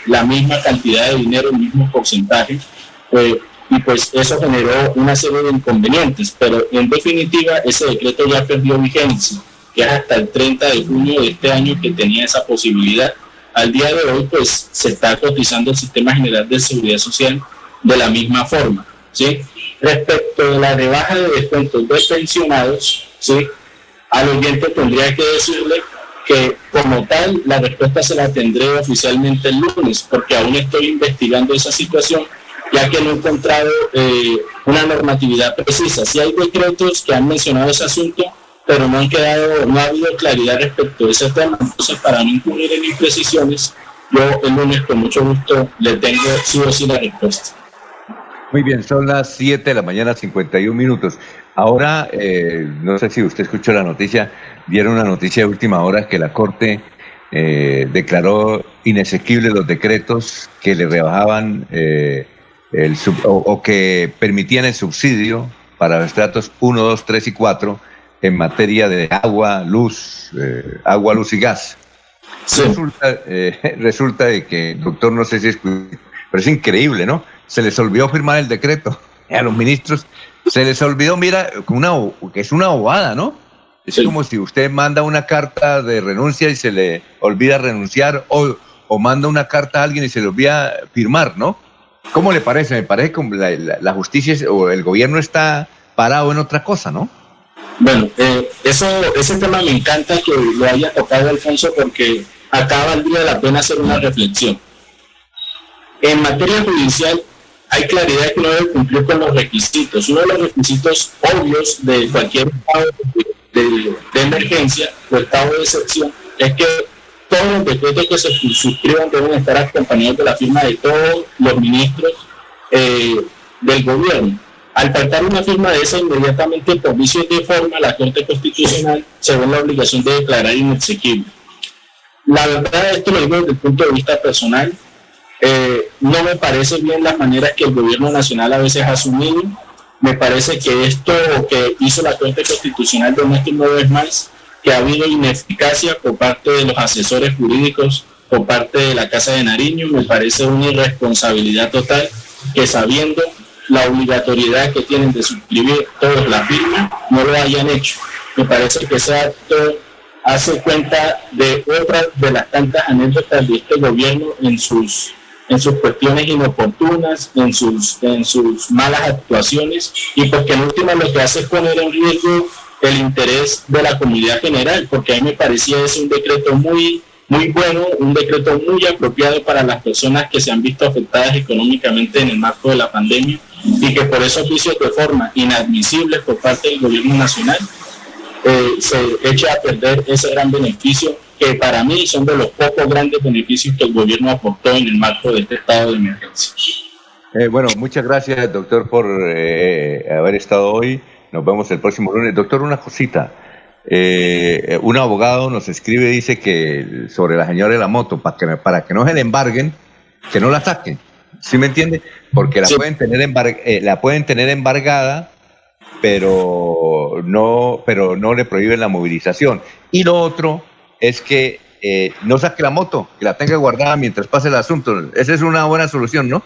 la misma cantidad de dinero, el mismo porcentaje. Eh, y pues eso generó una serie de inconvenientes, pero en definitiva ese decreto ya perdió vigencia, que es hasta el 30 de junio de este año que tenía esa posibilidad al día de hoy pues se está cotizando el Sistema General de Seguridad Social de la misma forma. ¿sí? Respecto de la rebaja de descuentos de pensionados, ¿sí? Al oyente tendría que decirle que como tal la respuesta se la tendré oficialmente el lunes, porque aún estoy investigando esa situación, ya que no he encontrado eh, una normatividad precisa. Si hay decretos que han mencionado ese asunto, pero no han quedado, no ha habido claridad respecto a ese tema. Entonces, para no incurrir en imprecisiones, yo el lunes con mucho gusto le tengo sí o sí la respuesta. Muy bien, son las 7 de la mañana, 51 minutos. Ahora, eh, no sé si usted escuchó la noticia, dieron una noticia de última hora que la Corte eh, declaró inexequibles los decretos que le rebajaban eh, el o, que permitían el subsidio para los estratos 1, 2, 3 y 4 en materia de agua, luz, agua, luz y gas. Resulta, resulta de que, doctor, no sé si es, pero es increíble, ¿no? Se les olvidó firmar el decreto a los ministros se les olvidó, mira, una, que es una bobada, ¿no? Es como si usted manda una carta de renuncia y se le olvida renunciar o, o, manda una carta a alguien y se le olvida firmar, ¿no? ¿Cómo le parece? Me parece que la, la, justicia o el gobierno está parado en otra cosa, ¿no? Bueno, eh, eso, ese tema me encanta que lo haya tocado Alfonso porque acá valdría la pena hacer una reflexión. En materia judicial, hay claridad que uno debe cumplir con los requisitos. Uno de los requisitos obvios de cualquier estado de, emergencia o estado de excepción es que todos los decretos que se suscriban deben estar acompañados de la firma de todos los ministros eh, del gobierno. Al faltar una firma de esa, inmediatamente por vicio de forma, la Corte Constitucional se ve la obligación de declarar inexequible. La verdad, esto lo digo desde el punto de vista personal, eh, no me parece bien las maneras que el gobierno nacional a veces ha asumido. Me parece que esto que hizo la Corte Constitucional de no vez más, que ha habido ineficacia por parte de los asesores jurídicos, por parte de la Casa de Nariño, me parece una irresponsabilidad total que sabiendo la obligatoriedad que tienen de suscribir todos la firma, no lo hayan hecho. Me parece que ese acto hace cuenta de otras de las tantas anécdotas de este gobierno en sus en sus cuestiones inoportunas, en sus, en sus malas actuaciones y porque en última lo que hace es poner en riesgo el interés de la comunidad general, porque a mí me parecía ese un decreto muy, muy bueno, un decreto muy apropiado para las personas que se han visto afectadas económicamente en el marco de la pandemia y que por esos vicios de forma inadmisibles por parte del gobierno nacional eh, se echa a perder ese gran beneficio que para mí son de los pocos grandes beneficios que el gobierno aportó en el marco de este estado de emergencia. Eh, bueno, muchas gracias, doctor, por eh, haber estado hoy. Nos vemos el próximo lunes. Doctor, una cosita. Eh, un abogado nos escribe, dice que sobre la señora de la moto, para que, para que no se le embarguen, que no la saquen. ¿Sí me entiende? Porque la, pueden tener la pueden tener embargada, pero no, pero no le prohíben la movilización. Y lo otro es que eh, no saque la moto, que la tenga guardada mientras pase el asunto. Esa es una buena solución, ¿no?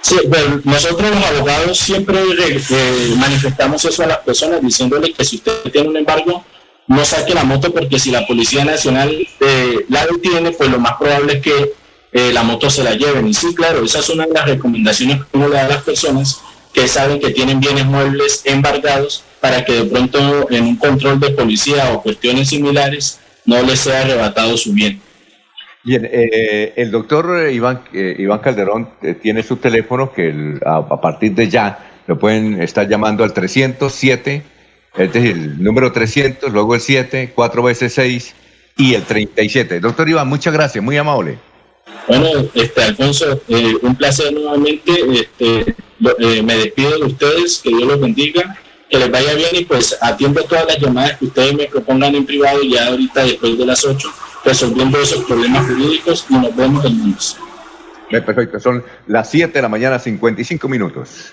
Sí, bueno, nosotros los abogados siempre eh, manifestamos eso a las personas diciéndole que si usted tiene un embargo, no saque la moto porque si la Policía Nacional eh, la detiene, pues lo más probable es que la moto se la lleven. Y sí, claro, esa es una de las recomendaciones que uno le da a las personas que saben que tienen bienes muebles embargados para que de pronto en un control de policía o cuestiones similares no le sea arrebatado su bien. Bien, eh, el doctor Iván, eh, Iván Calderón eh, tiene su teléfono que a, partir de ya lo pueden estar llamando al 307, es decir, el número 300, luego el 7, 4 veces 6 y el 37. Doctor Iván, muchas gracias, muy amable. Bueno, este, Alfonso, un placer nuevamente. Este, me despido de ustedes, que Dios los bendiga que les vaya bien y pues atiendo todas las llamadas que ustedes me propongan en privado ya ahorita después de las 8, resolviendo esos problemas jurídicos y nos vemos el lunes. Perfecto, son las 7 de la mañana, 55 minutos.